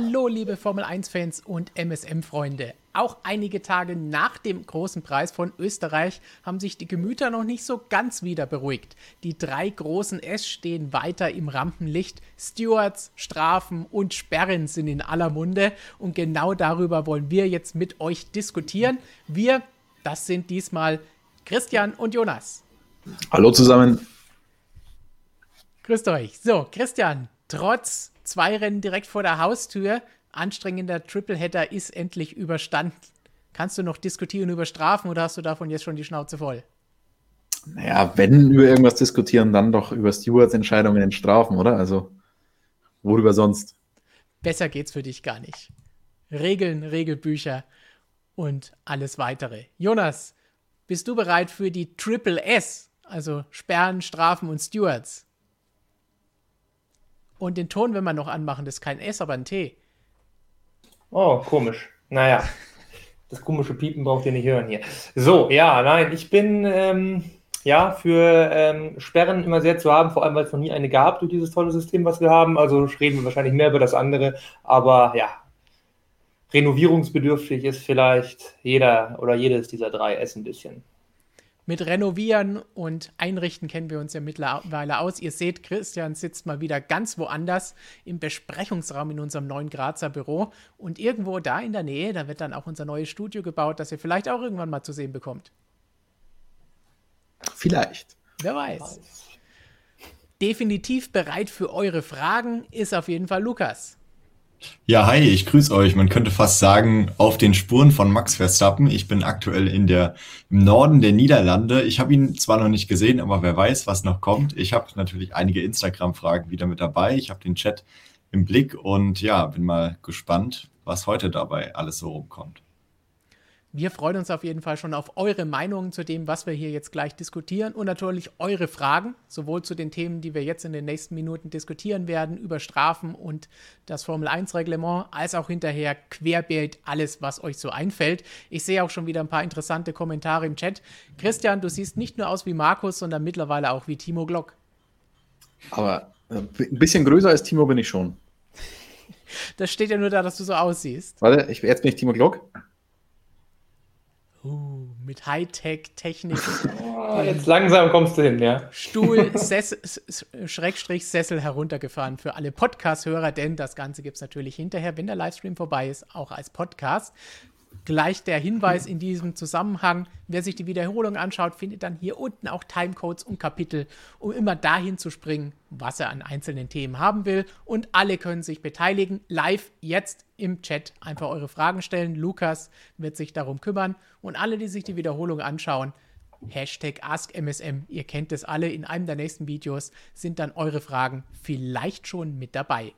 Hallo, liebe Formel 1-Fans und MSM-Freunde. Auch einige Tage nach dem großen Preis von Österreich haben sich die Gemüter noch nicht so ganz wieder beruhigt. Die drei großen S stehen weiter im Rampenlicht. Stewards, Strafen und Sperren sind in aller Munde. Und genau darüber wollen wir jetzt mit euch diskutieren. Wir, das sind diesmal Christian und Jonas. Hallo zusammen. Grüßt euch. So, Christian, trotz zwei Rennen direkt vor der Haustür. Anstrengender Tripleheader ist endlich überstanden. Kannst du noch diskutieren über Strafen oder hast du davon jetzt schon die Schnauze voll? Naja, wenn über irgendwas diskutieren, dann doch über Stewards Entscheidungen in Strafen, oder? Also, worüber sonst? Besser geht's für dich gar nicht. Regeln, Regelbücher und alles weitere. Jonas, bist du bereit für die Triple S? Also Sperren, Strafen und Stewards? Und den Ton, wenn wir noch anmachen, das ist kein S, aber ein T. Oh, komisch. Naja, das komische Piepen braucht ihr nicht hören hier. So, ja, nein, ich bin ähm, ja für ähm, Sperren immer sehr zu haben, vor allem weil es noch nie eine gab durch dieses tolle System, was wir haben. Also reden wir wahrscheinlich mehr über das andere. Aber ja, renovierungsbedürftig ist vielleicht jeder oder jedes dieser drei S ein bisschen. Mit Renovieren und Einrichten kennen wir uns ja mittlerweile aus. Ihr seht, Christian sitzt mal wieder ganz woanders im Besprechungsraum in unserem neuen Grazer Büro. Und irgendwo da in der Nähe, da wird dann auch unser neues Studio gebaut, das ihr vielleicht auch irgendwann mal zu sehen bekommt. Vielleicht. Wer weiß. Definitiv bereit für eure Fragen ist auf jeden Fall Lukas. Ja, hi, ich grüße euch. Man könnte fast sagen, auf den Spuren von Max Verstappen. Ich bin aktuell in der, im Norden der Niederlande. Ich habe ihn zwar noch nicht gesehen, aber wer weiß, was noch kommt. Ich habe natürlich einige Instagram-Fragen wieder mit dabei. Ich habe den Chat im Blick und ja, bin mal gespannt, was heute dabei alles so rumkommt. Wir freuen uns auf jeden Fall schon auf eure Meinungen zu dem, was wir hier jetzt gleich diskutieren und natürlich eure Fragen, sowohl zu den Themen, die wir jetzt in den nächsten Minuten diskutieren werden, über Strafen und das Formel 1 Reglement, als auch hinterher querbeet alles, was euch so einfällt. Ich sehe auch schon wieder ein paar interessante Kommentare im Chat. Christian, du siehst nicht nur aus wie Markus, sondern mittlerweile auch wie Timo Glock. Aber äh, ein bisschen größer als Timo bin ich schon. Das steht ja nur da, dass du so aussiehst. Warte, ich, jetzt bin ich Timo Glock. Uh, mit Hightech-Technik. Oh, jetzt langsam kommst du hin, ja. Stuhl, Sessel, Schrägstrich Sessel heruntergefahren für alle Podcast-Hörer, denn das Ganze gibt es natürlich hinterher, wenn der Livestream vorbei ist, auch als Podcast. Gleich der Hinweis in diesem Zusammenhang, wer sich die Wiederholung anschaut, findet dann hier unten auch Timecodes und Kapitel, um immer dahin zu springen, was er an einzelnen Themen haben will. Und alle können sich beteiligen. Live jetzt im Chat einfach eure Fragen stellen. Lukas wird sich darum kümmern. Und alle, die sich die Wiederholung anschauen, Hashtag AskMSM, ihr kennt es alle, in einem der nächsten Videos sind dann eure Fragen vielleicht schon mit dabei.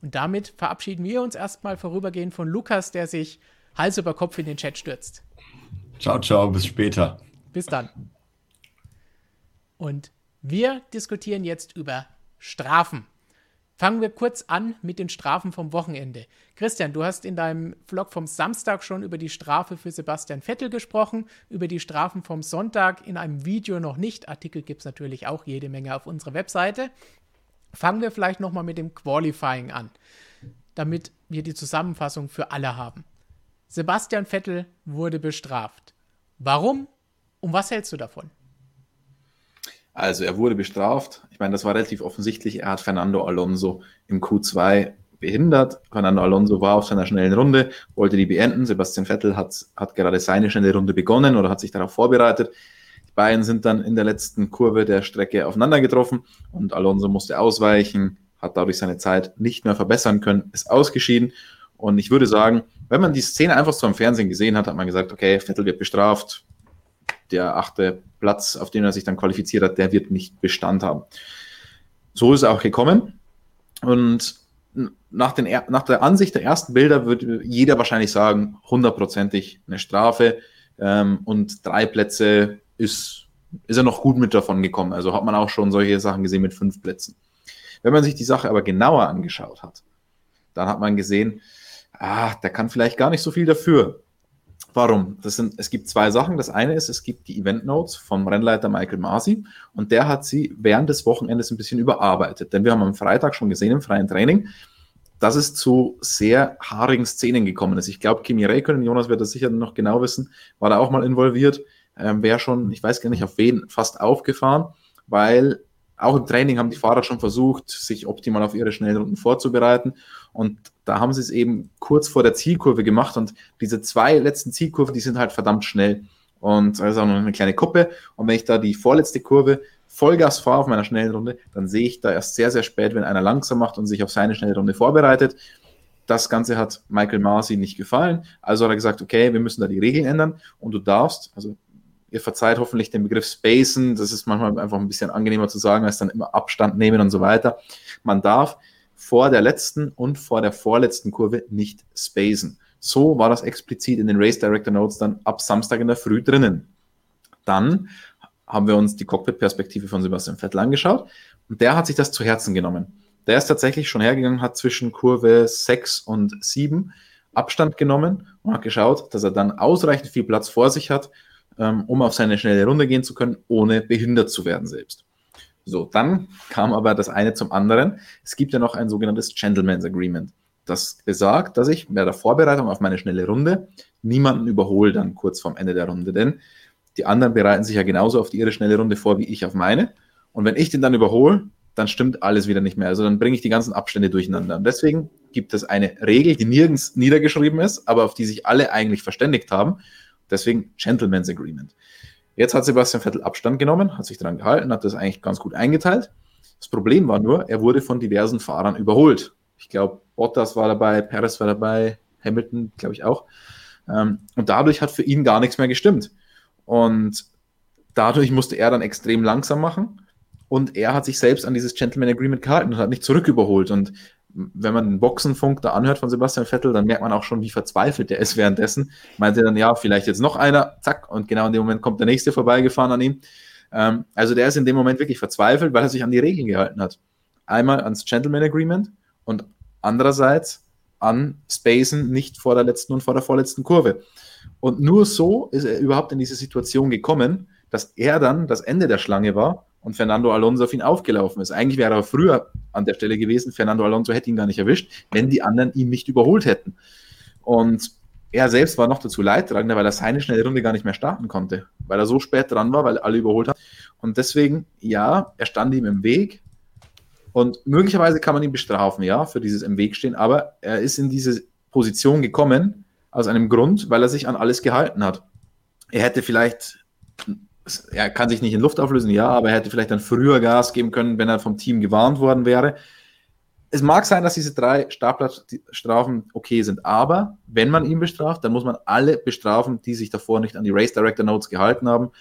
Und damit verabschieden wir uns erstmal vorübergehend von Lukas, der sich Hals über Kopf in den Chat stürzt. Ciao, ciao, bis später. Bis dann. Und wir diskutieren jetzt über Strafen. Fangen wir kurz an mit den Strafen vom Wochenende. Christian, du hast in deinem Vlog vom Samstag schon über die Strafe für Sebastian Vettel gesprochen, über die Strafen vom Sonntag in einem Video noch nicht. Artikel gibt es natürlich auch jede Menge auf unserer Webseite. Fangen wir vielleicht nochmal mit dem Qualifying an, damit wir die Zusammenfassung für alle haben. Sebastian Vettel wurde bestraft. Warum und was hältst du davon? Also er wurde bestraft. Ich meine, das war relativ offensichtlich. Er hat Fernando Alonso im Q2 behindert. Fernando Alonso war auf seiner schnellen Runde, wollte die beenden. Sebastian Vettel hat, hat gerade seine schnelle Runde begonnen oder hat sich darauf vorbereitet. Die beiden sind dann in der letzten Kurve der Strecke aufeinander getroffen und Alonso musste ausweichen, hat dadurch seine Zeit nicht mehr verbessern können, ist ausgeschieden. Und ich würde sagen, wenn man die Szene einfach so im Fernsehen gesehen hat, hat man gesagt, okay, Vettel wird bestraft. Der achte Platz, auf den er sich dann qualifiziert hat, der wird nicht Bestand haben. So ist es auch gekommen. Und nach, den, nach der Ansicht der ersten Bilder würde jeder wahrscheinlich sagen, hundertprozentig eine Strafe. Ähm, und drei Plätze ist, ist er noch gut mit davon gekommen. Also hat man auch schon solche Sachen gesehen mit fünf Plätzen. Wenn man sich die Sache aber genauer angeschaut hat, dann hat man gesehen, ah, der kann vielleicht gar nicht so viel dafür. Warum? Das sind, es gibt zwei Sachen. Das eine ist, es gibt die Event Notes vom Rennleiter Michael Masi und der hat sie während des Wochenendes ein bisschen überarbeitet. Denn wir haben am Freitag schon gesehen im freien Training, dass es zu sehr haarigen Szenen gekommen ist. Ich glaube, Kimi Räikkönen, Jonas wird das sicher noch genau wissen, war da auch mal involviert, ähm, wäre schon, ich weiß gar nicht auf wen, fast aufgefahren, weil auch im Training haben die Fahrer schon versucht, sich optimal auf ihre schnellen Runden vorzubereiten. Und da haben sie es eben kurz vor der Zielkurve gemacht. Und diese zwei letzten Zielkurven, die sind halt verdammt schnell. Und da ist auch noch eine kleine Kuppe. Und wenn ich da die vorletzte Kurve Vollgas fahre auf meiner schnellen Runde, dann sehe ich da erst sehr, sehr spät, wenn einer langsam macht und sich auf seine schnelle Runde vorbereitet. Das Ganze hat Michael Masi nicht gefallen. Also hat er gesagt, okay, wir müssen da die Regeln ändern und du darfst, also ihr verzeiht hoffentlich den Begriff Spacen, das ist manchmal einfach ein bisschen angenehmer zu sagen, als dann immer Abstand nehmen und so weiter. Man darf vor der letzten und vor der vorletzten Kurve nicht spacen. So war das explizit in den Race Director Notes dann ab Samstag in der Früh drinnen. Dann haben wir uns die Cockpit-Perspektive von Sebastian Vettel angeschaut und der hat sich das zu Herzen genommen. Der ist tatsächlich schon hergegangen, hat zwischen Kurve 6 und 7 Abstand genommen und hat geschaut, dass er dann ausreichend viel Platz vor sich hat, ähm, um auf seine schnelle Runde gehen zu können, ohne behindert zu werden selbst. So, dann kam aber das eine zum anderen. Es gibt ja noch ein sogenanntes Gentleman's Agreement. Das besagt, dass ich bei der Vorbereitung auf meine schnelle Runde niemanden überhole dann kurz vorm Ende der Runde. Denn die anderen bereiten sich ja genauso auf ihre schnelle Runde vor wie ich auf meine. Und wenn ich den dann überhole, dann stimmt alles wieder nicht mehr. Also dann bringe ich die ganzen Abstände durcheinander. Und deswegen gibt es eine Regel, die nirgends niedergeschrieben ist, aber auf die sich alle eigentlich verständigt haben. Deswegen Gentleman's Agreement. Jetzt hat Sebastian Vettel Abstand genommen, hat sich daran gehalten, hat das eigentlich ganz gut eingeteilt. Das Problem war nur, er wurde von diversen Fahrern überholt. Ich glaube, Bottas war dabei, Perez war dabei, Hamilton, glaube ich auch. Ähm, und dadurch hat für ihn gar nichts mehr gestimmt. Und dadurch musste er dann extrem langsam machen. Und er hat sich selbst an dieses Gentleman Agreement gehalten und hat nicht zurück überholt. Und wenn man den Boxenfunk da anhört von Sebastian Vettel, dann merkt man auch schon, wie verzweifelt der ist währenddessen. Meinte dann, ja, vielleicht jetzt noch einer, zack, und genau in dem Moment kommt der nächste vorbeigefahren an ihm. Ähm, also der ist in dem Moment wirklich verzweifelt, weil er sich an die Regeln gehalten hat. Einmal ans Gentleman Agreement und andererseits an Spacen nicht vor der letzten und vor der vorletzten Kurve. Und nur so ist er überhaupt in diese Situation gekommen, dass er dann das Ende der Schlange war und Fernando Alonso auf ihn aufgelaufen ist. Eigentlich wäre er früher an der Stelle gewesen. Fernando Alonso hätte ihn gar nicht erwischt, wenn die anderen ihn nicht überholt hätten. Und er selbst war noch dazu leidtragender, weil er seine schnelle Runde gar nicht mehr starten konnte, weil er so spät dran war, weil alle überholt haben. Und deswegen, ja, er stand ihm im Weg. Und möglicherweise kann man ihn bestrafen, ja, für dieses im Weg stehen, aber er ist in diese Position gekommen aus einem Grund, weil er sich an alles gehalten hat. Er hätte vielleicht er kann sich nicht in Luft auflösen, ja, aber er hätte vielleicht dann früher Gas geben können, wenn er vom Team gewarnt worden wäre. Es mag sein, dass diese drei Startplatzstrafen okay sind, aber wenn man ihn bestraft, dann muss man alle bestrafen, die sich davor nicht an die Race Director Notes gehalten haben.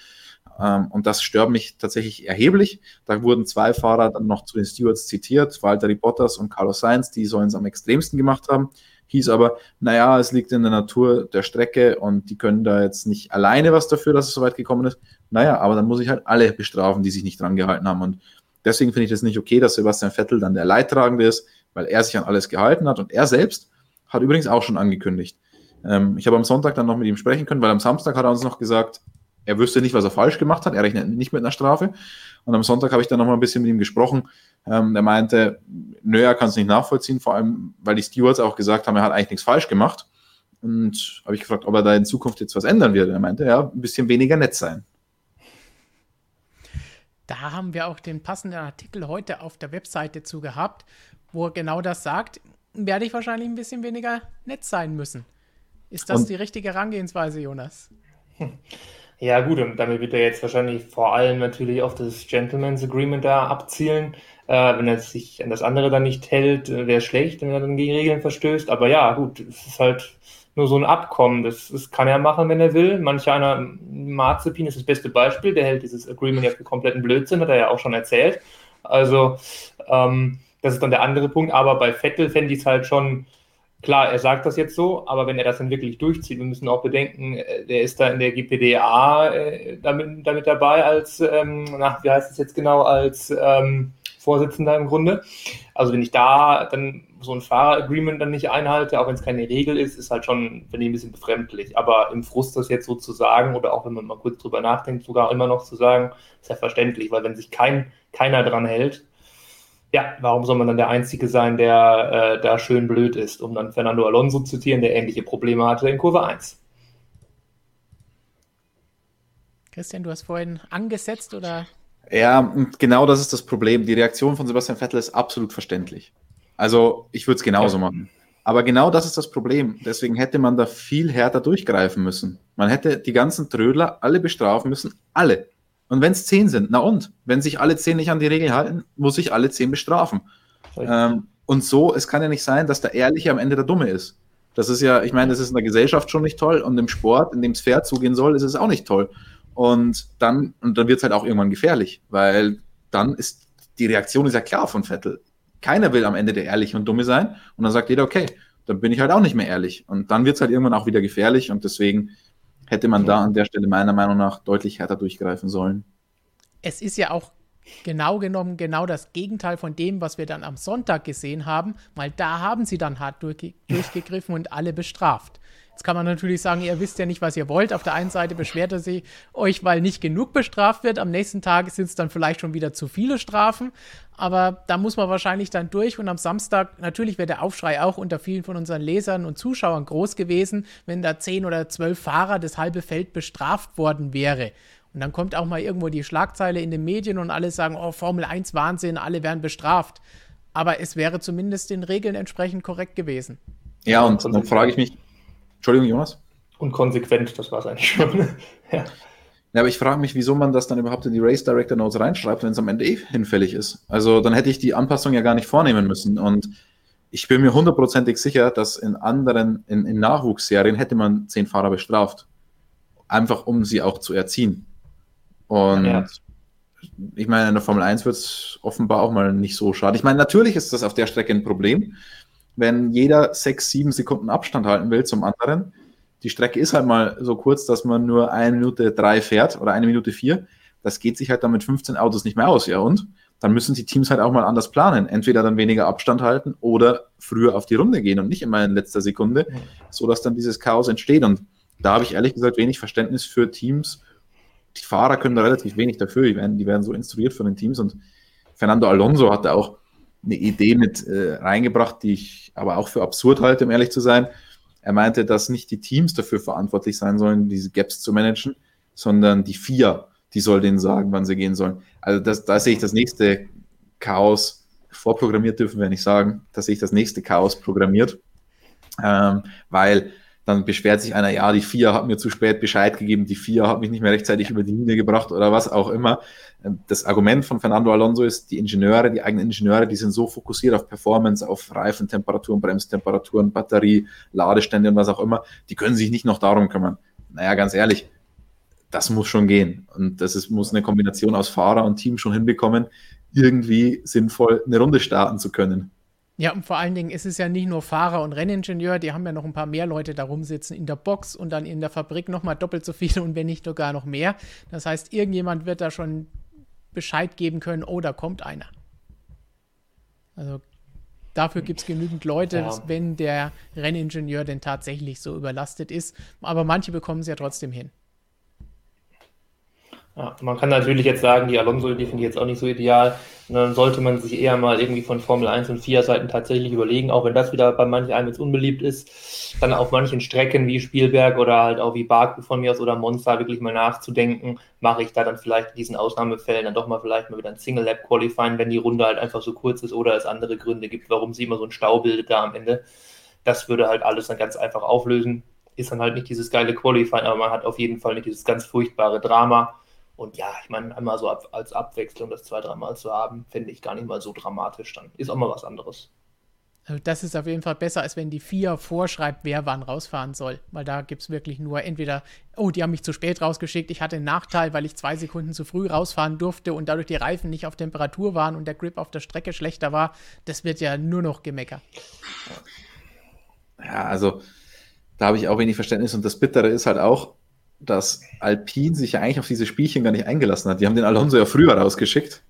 Ähm, und das stört mich tatsächlich erheblich. Da wurden zwei Fahrer dann noch zu den Stewards zitiert, Walter Bottas und Carlos Sainz, die sollen es am extremsten gemacht haben hieß aber, naja, es liegt in der Natur der Strecke und die können da jetzt nicht alleine was dafür, dass es so weit gekommen ist. Naja, aber dann muss ich halt alle bestrafen, die sich nicht dran gehalten haben. Und deswegen finde ich das nicht okay, dass Sebastian Vettel dann der Leidtragende ist, weil er sich an alles gehalten hat. Und er selbst hat übrigens auch schon angekündigt. Ähm, ich habe am Sonntag dann noch mit ihm sprechen können, weil am Samstag hat er uns noch gesagt, er wüsste nicht, was er falsch gemacht hat. Er rechnet nicht mit einer Strafe. Und am Sonntag habe ich dann noch mal ein bisschen mit ihm gesprochen. Ähm, er meinte, nö, er kann es nicht nachvollziehen, vor allem, weil die Stewards auch gesagt haben, er hat eigentlich nichts falsch gemacht. Und habe ich gefragt, ob er da in Zukunft jetzt was ändern wird. Er meinte, ja, ein bisschen weniger nett sein. Da haben wir auch den passenden Artikel heute auf der Webseite zu gehabt, wo er genau das sagt. Werde ich wahrscheinlich ein bisschen weniger nett sein müssen. Ist das Und die richtige Herangehensweise, Jonas? Ja, gut, und damit wird er jetzt wahrscheinlich vor allem natürlich auf das Gentleman's Agreement da abzielen. Äh, wenn er sich an das andere dann nicht hält, äh, wäre schlecht, wenn er dann gegen Regeln verstößt. Aber ja, gut, es ist halt nur so ein Abkommen. Das, das kann er machen, wenn er will. Manch einer, Marzipin ist das beste Beispiel, der hält dieses Agreement ja für kompletten Blödsinn, hat er ja auch schon erzählt. Also, ähm, das ist dann der andere Punkt. Aber bei Vettel fände ich es halt schon Klar, er sagt das jetzt so, aber wenn er das dann wirklich durchzieht, wir müssen auch bedenken, äh, der ist da in der GPDA äh, damit, damit dabei als, ähm, nach, wie heißt es jetzt genau, als ähm, Vorsitzender im Grunde. Also wenn ich da dann so ein Fahreragreement dann nicht einhalte, auch wenn es keine Regel ist, ist halt schon, finde ich, ein bisschen befremdlich. Aber im Frust das jetzt so zu sagen oder auch wenn man mal kurz drüber nachdenkt, sogar immer noch zu sagen, ist ja verständlich, weil wenn sich kein, keiner dran hält, Ja, warum soll man dann der Einzige sein, der äh, da schön blöd ist, um dann Fernando Alonso zu zitieren, der ähnliche Probleme hatte in Kurve 1. Christian, du hast vorhin angesetzt oder? Ja, genau das ist das Problem. Die Reaktion von Sebastian Vettel ist absolut verständlich. Also ich würde es genauso machen. Aber genau das ist das Problem. Deswegen hätte man da viel härter durchgreifen müssen. Man hätte die ganzen Trödler alle bestrafen müssen. Alle. Und wenn es zehn sind, na und? Wenn sich alle zehn nicht an die Regeln halten, muss ich alle zehn bestrafen. Ähm, und so, es kann ja nicht sein, dass der Ehrliche am Ende der Dumme ist. Das ist ja, ich meine, das ist in der Gesellschaft schon nicht toll und im Sport, in dem es fair zugehen soll, ist es auch nicht toll. Und dann, und dann wird es halt auch irgendwann gefährlich, weil dann ist die Reaktion ist ja klar von Vettel. Keiner will am Ende der Ehrliche und Dumme sein. Und dann sagt jeder, okay, dann bin ich halt auch nicht mehr ehrlich. Und dann wird es halt irgendwann auch wieder gefährlich. Und deswegen hätte man da an der Stelle meiner Meinung nach deutlich härter durchgreifen sollen. Es ist ja auch genau genommen genau das Gegenteil von dem, was wir dann am Sonntag gesehen haben, weil da haben sie dann hart durchge durchgegriffen und alle bestraft. Jetzt kann man natürlich sagen, ihr wisst ja nicht, was ihr wollt. Auf der einen Seite beschwert er sich euch, weil nicht genug bestraft wird. Am nächsten Tag sind es dann vielleicht schon wieder zu viele Strafen. Aber da muss man wahrscheinlich dann durch. Und am Samstag, natürlich wäre der Aufschrei auch unter vielen von unseren Lesern und Zuschauern groß gewesen, wenn da zehn oder zwölf Fahrer das halbe Feld bestraft worden wäre. Und dann kommt auch mal irgendwo die Schlagzeile in den Medien und alle sagen, oh, Formel 1 Wahnsinn, alle werden bestraft. Aber es wäre zumindest den Regeln entsprechend korrekt gewesen. Ja, und dann frage ich mich, Entschuldigung, Jonas? Und konsequent, das war es eigentlich schon. ja. Ja, aber ich frage mich, wieso man das dann überhaupt in die Race Director Notes reinschreibt, wenn es am Ende eh hinfällig ist. Also dann hätte ich die Anpassung ja gar nicht vornehmen müssen. Und ich bin mir hundertprozentig sicher, dass in anderen, in, in Nachwuchsserien hätte man zehn Fahrer bestraft. Einfach um sie auch zu erziehen. Und ja. ich meine, in der Formel 1 wird es offenbar auch mal nicht so schade. Ich meine, natürlich ist das auf der Strecke ein Problem wenn jeder sechs, sieben Sekunden Abstand halten will zum anderen. Die Strecke ist halt mal so kurz, dass man nur eine Minute drei fährt oder eine Minute vier. Das geht sich halt dann mit 15 Autos nicht mehr aus, ja und? Dann müssen die Teams halt auch mal anders planen. Entweder dann weniger Abstand halten oder früher auf die Runde gehen und nicht immer in letzter Sekunde, so dass dann dieses Chaos entsteht. Und da habe ich ehrlich gesagt wenig Verständnis für Teams. Die Fahrer können da relativ wenig dafür. Die werden, die werden so instruiert von den Teams. Und Fernando Alonso hatte auch eine Idee mit äh, reingebracht, die ich aber auch für absurd halte, um ehrlich zu sein. Er meinte, dass nicht die Teams dafür verantwortlich sein sollen, diese Gaps zu managen, sondern die vier, die soll denen sagen, wann sie gehen sollen. Also das, da sehe ich das nächste Chaos vorprogrammiert, dürfen wir nicht sagen. Da sehe ich das nächste Chaos programmiert, ähm, weil dann beschwert sich einer, ja, die vier hat mir zu spät Bescheid gegeben, die vier hat mich nicht mehr rechtzeitig über die Linie gebracht oder was auch immer. Ähm, das Argument von Fernando Alonso ist, die Ingenieure, die eigenen Ingenieure, die sind so fokussiert auf Performance, auf Reifentemperaturen, Bremstemperaturen, Batterie, Ladestände und was auch immer, die können sich nicht noch darum kümmern. Naja, ganz ehrlich, das muss schon gehen. Und das ist, muss eine Kombination aus Fahrer und Team schon hinbekommen, irgendwie sinnvoll eine Runde starten zu können. Ja, und vor allen Dingen ist es ja nicht nur Fahrer und Renningenieur, die haben ja noch ein paar mehr Leute da rumsitzen in der Box und dann in der Fabrik nochmal doppelt so viele und wenn nicht sogar noch mehr. Das heißt, irgendjemand wird da schon Bescheid geben können, oh, da kommt einer. Also dafür gibt es genügend Leute, ja. wenn der Renningenieur denn tatsächlich so überlastet ist. Aber manche bekommen es ja trotzdem hin. Ja, man kann natürlich jetzt sagen, die Alonso, die finde ich jetzt auch nicht so ideal. Dann sollte man sich eher mal irgendwie von Formel 1 und 4 Seiten tatsächlich überlegen, auch wenn das wieder bei manchen einem jetzt unbeliebt ist, dann auf manchen Strecken wie Spielberg oder halt auch wie Baku von mir aus oder Monza wirklich mal nachzudenken, mache ich da dann vielleicht in diesen Ausnahmefällen dann doch mal vielleicht mal wieder ein Single Lab Qualifying, wenn die Runde halt einfach so kurz ist oder es andere Gründe gibt, warum sie immer so einen Stau bildet da am Ende. Das würde halt alles dann ganz einfach auflösen. Ist dann halt nicht dieses geile Qualifying, aber man hat auf jeden Fall nicht dieses ganz furchtbare Drama und ja, ich meine, einmal so ab, als Abwechslung das zwei, dreimal zu haben, finde ich gar nicht mal so dramatisch. Dann ist auch mal was anderes. Also das ist auf jeden Fall besser, als wenn die vier vorschreibt, wer wann rausfahren soll. Weil da gibt es wirklich nur entweder, oh, die haben mich zu spät rausgeschickt, ich hatte einen Nachteil, weil ich zwei Sekunden zu früh rausfahren durfte und dadurch die Reifen nicht auf Temperatur waren und der Grip auf der Strecke schlechter war. Das wird ja nur noch gemeckert. Ja, also da habe ich auch wenig Verständnis und das Bittere ist halt auch, dass Alpine sich ja eigentlich auf diese Spielchen gar nicht eingelassen hat. Die haben den Alonso ja früher rausgeschickt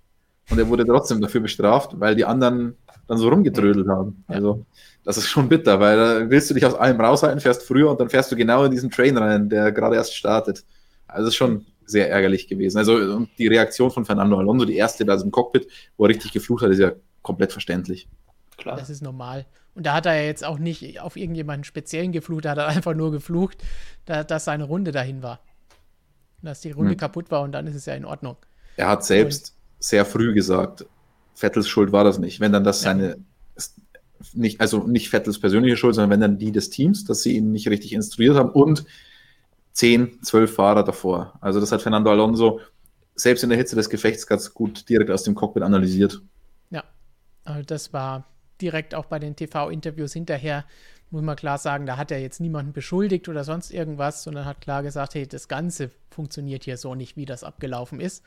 und er wurde trotzdem dafür bestraft, weil die anderen dann so rumgetrödelt haben. Also das ist schon bitter, weil da willst du dich aus allem raushalten, fährst früher und dann fährst du genau in diesen Train rein, der gerade erst startet. Also das ist schon sehr ärgerlich gewesen. Also die Reaktion von Fernando Alonso, die erste da im Cockpit, wo er richtig geflucht hat, ist ja komplett verständlich. Klar. Das ist normal. Und da hat er jetzt auch nicht auf irgendjemanden speziellen geflucht, da hat er einfach nur geflucht, da, dass seine Runde dahin war. Dass die Runde hm. kaputt war und dann ist es ja in Ordnung. Er hat selbst und, sehr früh gesagt, Vettels Schuld war das nicht. Wenn dann das ja. seine, nicht, also nicht Vettels persönliche Schuld, sondern wenn dann die des Teams, dass sie ihn nicht richtig instruiert haben und zehn, zwölf Fahrer davor. Also das hat Fernando Alonso selbst in der Hitze des Gefechts ganz gut direkt aus dem Cockpit analysiert. Ja, also das war direkt auch bei den TV-Interviews hinterher, muss man klar sagen, da hat er jetzt niemanden beschuldigt oder sonst irgendwas, sondern hat klar gesagt, hey, das Ganze funktioniert hier so nicht, wie das abgelaufen ist.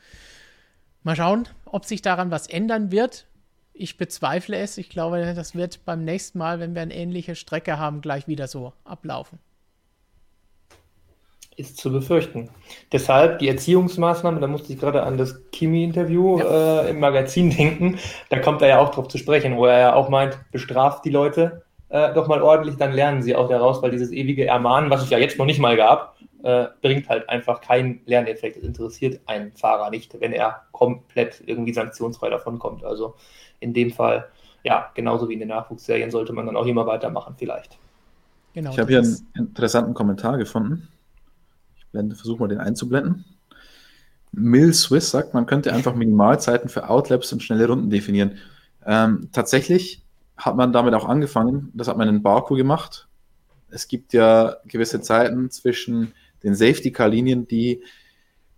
Mal schauen, ob sich daran was ändern wird. Ich bezweifle es. Ich glaube, das wird beim nächsten Mal, wenn wir eine ähnliche Strecke haben, gleich wieder so ablaufen ist zu befürchten. Deshalb die Erziehungsmaßnahmen, da musste ich gerade an das Kimi-Interview ja. äh, im Magazin denken, da kommt er ja auch drauf zu sprechen, wo er ja auch meint, bestraft die Leute äh, doch mal ordentlich, dann lernen sie auch daraus, weil dieses ewige Ermahnen, was es ja jetzt noch nicht mal gab, äh, bringt halt einfach keinen Lerneffekt. Es interessiert einen Fahrer nicht, wenn er komplett irgendwie sanktionsfrei davonkommt. Also in dem Fall, ja, genauso wie in den Nachwuchsserien sollte man dann auch immer weitermachen, vielleicht. Genau, ich habe hier einen interessanten Kommentar gefunden versuche mal den einzublenden. Mill Swiss sagt, man könnte einfach Minimalzeiten für Outlaps und schnelle Runden definieren. Ähm, tatsächlich hat man damit auch angefangen. Das hat man in Baku gemacht. Es gibt ja gewisse Zeiten zwischen den Safety-Car-Linien, die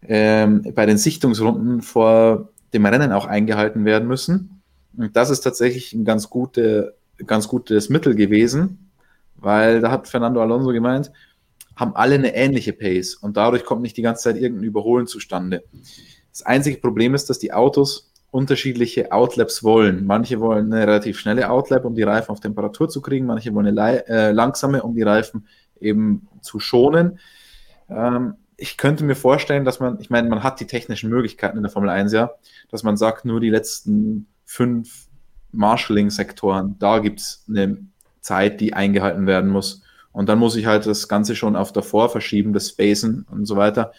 ähm, bei den Sichtungsrunden vor dem Rennen auch eingehalten werden müssen. Und das ist tatsächlich ein ganz, gute, ganz gutes Mittel gewesen, weil da hat Fernando Alonso gemeint, haben alle eine ähnliche Pace und dadurch kommt nicht die ganze Zeit irgendein Überholen zustande. Das einzige Problem ist, dass die Autos unterschiedliche Outlaps wollen. Manche wollen eine relativ schnelle Outlap, um die Reifen auf Temperatur zu kriegen, manche wollen eine äh, langsame, um die Reifen eben zu schonen. Ähm, ich könnte mir vorstellen, dass man, ich meine, man hat die technischen Möglichkeiten in der Formel 1 ja, dass man sagt, nur die letzten fünf Marshalling-Sektoren, da gibt es eine Zeit, die eingehalten werden muss. Und dann muss ich halt das Ganze schon auf davor verschieben, das Spacen und so weiter.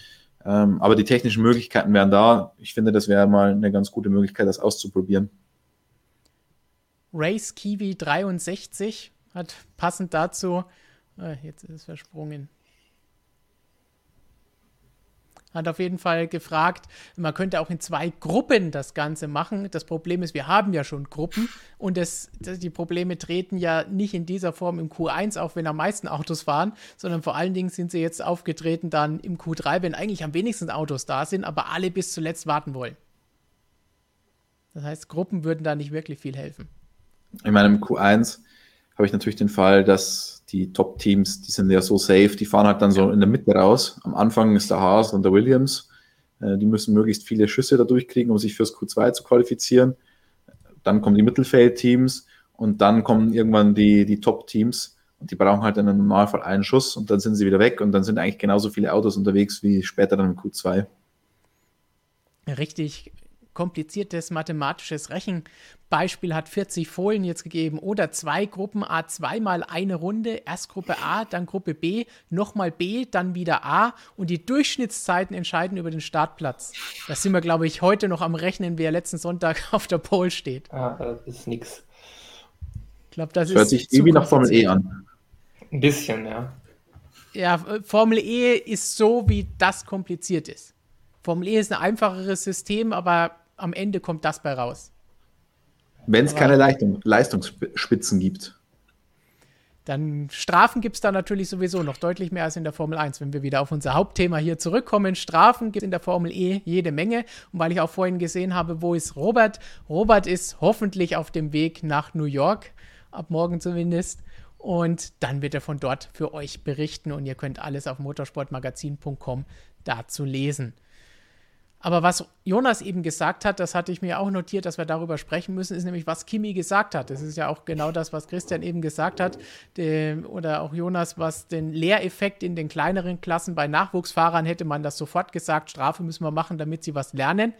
Ähm, aber die technischen Möglichkeiten wären da. Ich finde, das wäre mal eine ganz gute Möglichkeit, das auszuprobieren. Race Kiwi 63 hat passend dazu, äh, jetzt ist es versprungen, hat auf jeden Fall gefragt, man könnte auch in zwei Gruppen das Ganze machen. Das Problem ist, wir haben ja schon Gruppen und das, die Probleme treten ja nicht in dieser Form im Q1 auf, wenn am meisten Autos fahren, sondern vor allen Dingen sind sie jetzt aufgetreten dann im Q3, wenn eigentlich am wenigsten Autos da sind, aber alle bis zuletzt warten wollen. Das heißt, Gruppen würden da nicht wirklich viel helfen. Ich meine, im Q1 habe ich natürlich den Fall, dass die Top-Teams, die sind ja so safe, die fahren halt dann so in der Mitte raus. Am Anfang ist der Haas und der Williams. Äh, die müssen möglichst viele Schüsse da durchkriegen, um sich fürs Q2 zu qualifizieren. Dann kommen die Mittelfeld-Teams und dann kommen irgendwann die, die Top-Teams und die brauchen halt in einem Normalfall einen Schuss und dann sind sie wieder weg und dann sind eigentlich genauso viele Autos unterwegs wie später dann im Q2. Richtig kompliziertes mathematisches Rechenbeispiel hat 40 Folien jetzt gegeben oder zwei Gruppen A zweimal eine Runde, erst Gruppe A, dann Gruppe B, nochmal B, dann wieder A und die Durchschnittszeiten entscheiden über den Startplatz. Da sind wir, glaube ich, heute noch am Rechnen, wer letzten Sonntag auf der Pole steht. Ah, das ist nix. Ich glaube, das, das hört sich irgendwie nach Formel E an. Ein bisschen, ja. Ja, Formel E ist so, wie das kompliziert ist. Formel E ist ein einfacheres System, aber am Ende kommt das bei raus. Wenn es keine Leistung, Leistungsspitzen gibt. Dann Strafen gibt es da natürlich sowieso noch deutlich mehr als in der Formel 1. Wenn wir wieder auf unser Hauptthema hier zurückkommen, Strafen gibt es in der Formel E jede Menge. Und weil ich auch vorhin gesehen habe, wo ist Robert? Robert ist hoffentlich auf dem Weg nach New York, ab morgen zumindest. Und dann wird er von dort für euch berichten und ihr könnt alles auf motorsportmagazin.com dazu lesen. Aber was Jonas eben gesagt hat, das hatte ich mir auch notiert, dass wir darüber sprechen müssen, ist nämlich, was Kimi gesagt hat. Das ist ja auch genau das, was Christian eben gesagt hat. Dem, oder auch Jonas, was den Lehreffekt in den kleineren Klassen bei Nachwuchsfahrern hätte man das sofort gesagt, Strafe müssen wir machen, damit sie was lernen.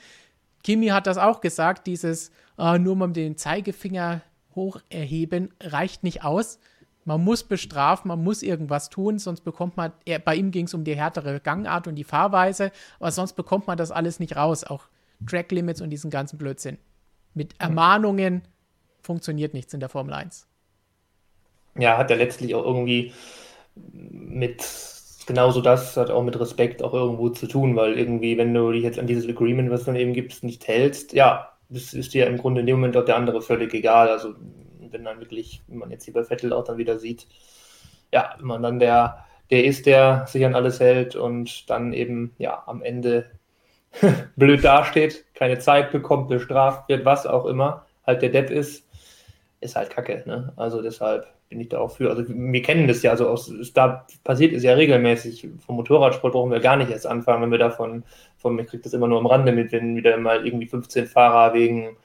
Kimi hat das auch gesagt, dieses äh, nur mal den Zeigefinger hoch erheben reicht nicht aus. Man muss bestrafen, man muss irgendwas tun, sonst bekommt man, er, bei ihm ging es um die härtere Gangart und die Fahrweise, aber sonst bekommt man das alles nicht raus, auch Track Limits und diesen ganzen Blödsinn. Mit Ermahnungen funktioniert nichts in der Formel 1. Ja, hat ja letztlich auch irgendwie mit genauso das hat auch mit Respekt auch irgendwo zu tun, weil irgendwie, wenn du dich jetzt an dieses Agreement, was dann eben gibt, nicht hältst, ja, das ist dir im Grunde in dem Moment auch der andere völlig egal. Also wenn dann wirklich, wenn man jetzt hier bei Vettel auch dann wieder sieht, ja, wenn man dann der, der ist, der sich an alles hält und dann eben, ja, am Ende blöd dasteht, keine Zeit bekommt, bestraft wird, was auch immer, halt der Depp ist, ist halt kacke. Ne? Also deshalb bin ich da auch für. Also wir kennen das ja, also aus, da passiert es ja regelmäßig. Vom Motorradsport brauchen wir gar nicht erst anfangen, wenn wir davon, von mir kriegt das immer nur am Rande mit, wenn wieder mal irgendwie 15 Fahrer wegen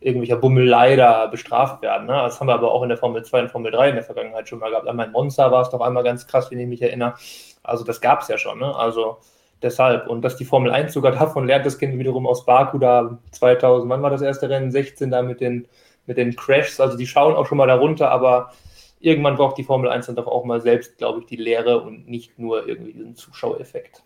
irgendwelcher Bummelei da bestraft werden. Ne? Das haben wir aber auch in der Formel 2 und Formel 3 in der Vergangenheit schon mal gehabt. Einmal in Monza war es doch einmal ganz krass, wenn ich mich erinnere. Also das gab es ja schon. Ne? Also deshalb. Und dass die Formel 1 sogar davon lernt, das kennen wir wiederum aus Baku da 2000, wann war das erste Rennen? 16 da mit den, mit den Crashs. Also die schauen auch schon mal darunter, aber irgendwann braucht die Formel 1 dann doch auch mal selbst, glaube ich, die Lehre und nicht nur irgendwie diesen Zuschauereffekt.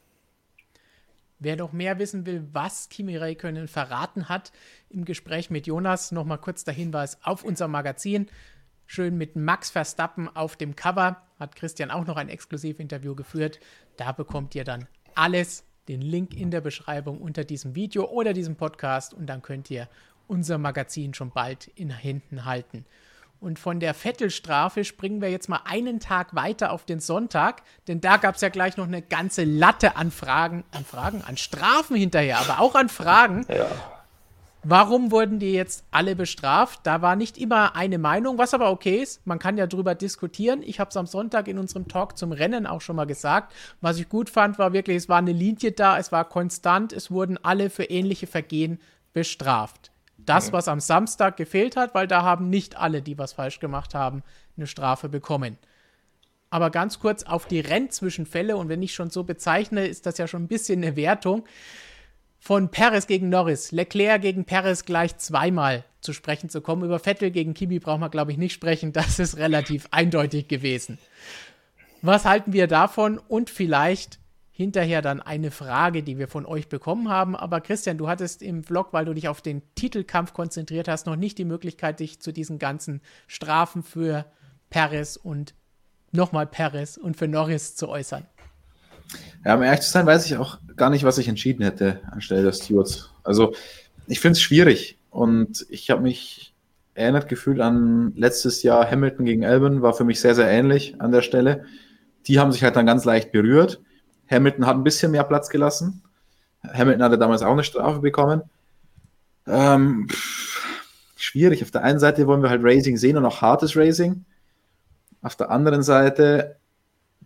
Wer noch mehr wissen will, was Kimi Räikkönen verraten hat im Gespräch mit Jonas, nochmal kurz der Hinweis auf unser Magazin. Schön mit Max Verstappen auf dem Cover. Hat Christian auch noch ein Exklusivinterview geführt. Da bekommt ihr dann alles, den Link in der Beschreibung unter diesem Video oder diesem Podcast und dann könnt ihr unser Magazin schon bald in Händen halten. Und von der Vettelstrafe springen wir jetzt mal einen Tag weiter auf den Sonntag, denn da gab es ja gleich noch eine ganze Latte an Fragen, an Fragen, an Strafen hinterher, aber auch an Fragen. Ja. Warum wurden die jetzt alle bestraft? Da war nicht immer eine Meinung, was aber okay ist. Man kann ja drüber diskutieren. Ich habe es am Sonntag in unserem Talk zum Rennen auch schon mal gesagt. Was ich gut fand, war wirklich, es war eine Linie da, es war konstant, es wurden alle für ähnliche Vergehen bestraft. Das, was am Samstag gefehlt hat, weil da haben nicht alle, die was falsch gemacht haben, eine Strafe bekommen. Aber ganz kurz auf die Rennzwischenfälle, und wenn ich schon so bezeichne, ist das ja schon ein bisschen eine Wertung von Perez gegen Norris, Leclerc gegen Perez gleich zweimal zu sprechen zu kommen. Über Vettel gegen Kimi braucht man, glaube ich, nicht sprechen. Das ist relativ eindeutig gewesen. Was halten wir davon? Und vielleicht hinterher dann eine Frage, die wir von euch bekommen haben. Aber Christian, du hattest im Vlog, weil du dich auf den Titelkampf konzentriert hast, noch nicht die Möglichkeit, dich zu diesen ganzen Strafen für Perez und nochmal Perez und für Norris zu äußern. Ja, um ehrlich zu sein, weiß ich auch gar nicht, was ich entschieden hätte anstelle der Stewards. Also, ich finde es schwierig und ich habe mich erinnert gefühlt an letztes Jahr Hamilton gegen Albon, war für mich sehr, sehr ähnlich an der Stelle. Die haben sich halt dann ganz leicht berührt. Hamilton hat ein bisschen mehr Platz gelassen. Hamilton hatte damals auch eine Strafe bekommen. Ähm, schwierig. Auf der einen Seite wollen wir halt Racing sehen und auch hartes Racing. Auf der anderen Seite,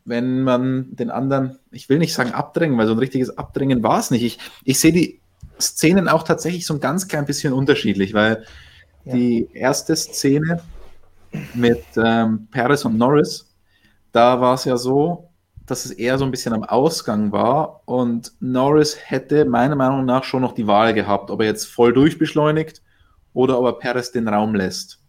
wenn man den anderen, ich will nicht sagen abdrängen, weil so ein richtiges Abdrängen war es nicht. Ich, ich sehe die Szenen auch tatsächlich so ein ganz klein bisschen unterschiedlich, weil ja. die erste Szene mit ähm, Perez und Norris, da war es ja so, dass es eher so ein bisschen am Ausgang war und Norris hätte meiner Meinung nach schon noch die Wahl gehabt, ob er jetzt voll durchbeschleunigt oder ob er Perez den Raum lässt.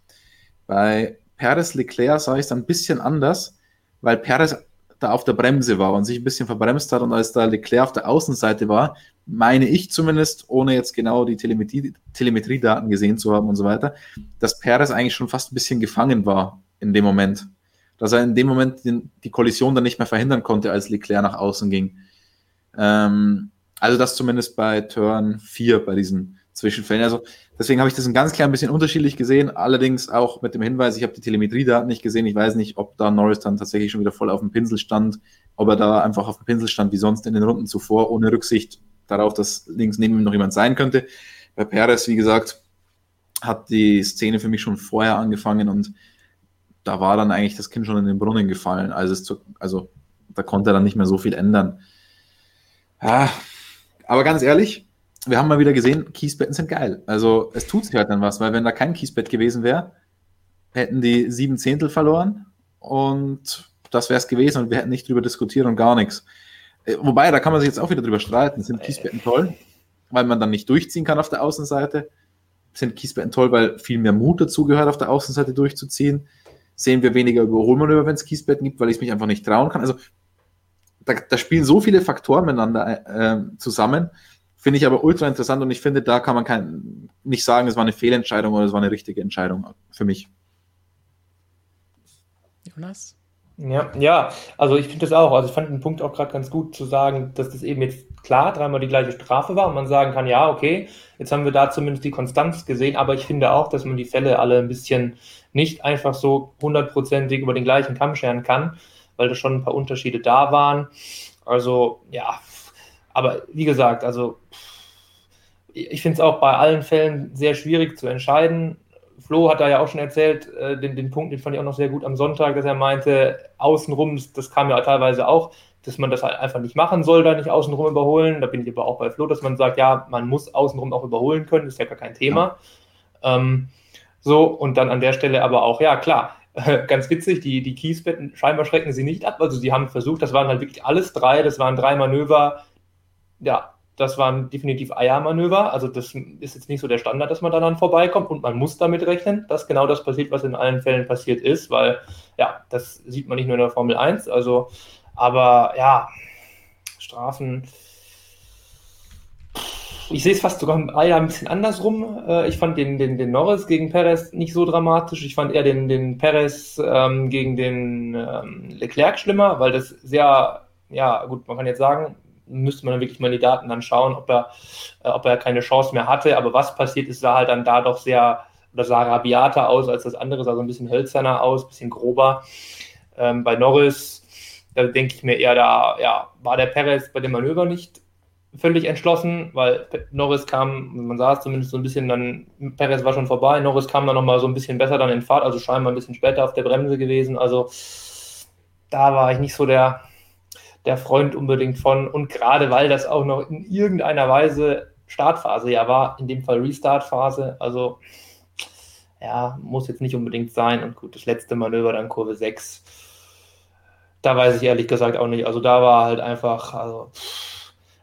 Bei Perez Leclerc sah ich es ein bisschen anders, weil Perez da auf der Bremse war und sich ein bisschen verbremst hat und als da Leclerc auf der Außenseite war, meine ich zumindest, ohne jetzt genau die Telemetrie, Telemetriedaten gesehen zu haben und so weiter, dass Perez eigentlich schon fast ein bisschen gefangen war in dem Moment dass er in dem Moment den, die Kollision dann nicht mehr verhindern konnte, als Leclerc nach außen ging. Ähm, also das zumindest bei Turn 4, bei diesen Zwischenfällen. Also deswegen habe ich das ein ganz klein bisschen unterschiedlich gesehen, allerdings auch mit dem Hinweis, ich habe die Telemetriedaten nicht gesehen. Ich weiß nicht, ob da Norris dann tatsächlich schon wieder voll auf dem Pinsel stand, ob er da einfach auf dem Pinsel stand, wie sonst in den Runden zuvor, ohne Rücksicht darauf, dass links neben ihm noch jemand sein könnte. Bei Perez, wie gesagt, hat die Szene für mich schon vorher angefangen und da war dann eigentlich das Kind schon in den Brunnen gefallen. Also, zu, also da konnte er dann nicht mehr so viel ändern. Ja, aber ganz ehrlich, wir haben mal wieder gesehen, Kiesbetten sind geil. Also es tut sich halt dann was, weil wenn da kein Kiesbett gewesen wäre, hätten die sieben Zehntel verloren und das wäre es gewesen und wir hätten nicht drüber diskutiert und gar nichts. Äh, wobei, da kann man sich jetzt auch wieder drüber streiten. Sind Kiesbetten toll, weil man dann nicht durchziehen kann auf der Außenseite? Sind Kiesbetten toll, weil viel mehr Mut dazu gehört, auf der Außenseite durchzuziehen? Sehen wir weniger Überholmanöver, wenn es Kiesbetten gibt, weil ich mich einfach nicht trauen kann. Also da, da spielen so viele Faktoren miteinander äh, zusammen. Finde ich aber ultra interessant und ich finde, da kann man kein, nicht sagen, es war eine Fehlentscheidung oder es war eine richtige Entscheidung für mich. Jonas? Ja, ja, also ich finde das auch. Also ich fand den Punkt auch gerade ganz gut zu sagen, dass das eben jetzt klar dreimal die gleiche Strafe war und man sagen kann, ja, okay, jetzt haben wir da zumindest die Konstanz gesehen, aber ich finde auch, dass man die Fälle alle ein bisschen nicht einfach so hundertprozentig über den gleichen Kamm scheren kann, weil da schon ein paar Unterschiede da waren. Also ja, aber wie gesagt, also ich finde es auch bei allen Fällen sehr schwierig zu entscheiden. Flo hat da ja auch schon erzählt, äh, den, den Punkt, den fand ich auch noch sehr gut am Sonntag, dass er meinte, außenrum, das, das kam ja teilweise auch, dass man das halt einfach nicht machen soll, da nicht außenrum überholen. Da bin ich aber auch bei Flo, dass man sagt, ja, man muss außenrum auch überholen können, ist ja gar kein Thema. Ja. Ähm, so, und dann an der Stelle aber auch, ja, klar, ganz witzig, die, die Kiesbetten, scheinbar schrecken sie nicht ab. Also sie haben versucht, das waren halt wirklich alles drei, das waren drei Manöver, ja, das waren definitiv Eiermanöver. Also das ist jetzt nicht so der Standard, dass man dann vorbeikommt und man muss damit rechnen, dass genau das passiert, was in allen Fällen passiert ist, weil ja, das sieht man nicht nur in der Formel 1. Also, aber ja, Strafen. Ich sehe es fast sogar ein bisschen andersrum. Äh, ich fand den, den, den Norris gegen Perez nicht so dramatisch. Ich fand eher den, den Perez ähm, gegen den ähm, Leclerc schlimmer, weil das sehr, ja, gut, man kann jetzt sagen, müsste man dann wirklich mal die Daten dann schauen, ob er, äh, ob er keine Chance mehr hatte. Aber was passiert ist, sah halt dann da doch sehr, oder sah rabiater aus als das andere, sah so ein bisschen hölzerner aus, ein bisschen grober. Ähm, bei Norris, da denke ich mir eher, da ja, war der Perez bei dem Manöver nicht völlig entschlossen, weil Norris kam, man sah es zumindest so ein bisschen dann, Perez war schon vorbei, Norris kam dann nochmal so ein bisschen besser dann in Fahrt, also scheinbar ein bisschen später auf der Bremse gewesen. Also da war ich nicht so der, der Freund unbedingt von. Und gerade weil das auch noch in irgendeiner Weise Startphase ja war, in dem Fall Restartphase, also ja, muss jetzt nicht unbedingt sein. Und gut, das letzte Manöver dann Kurve 6, da weiß ich ehrlich gesagt auch nicht. Also da war halt einfach, also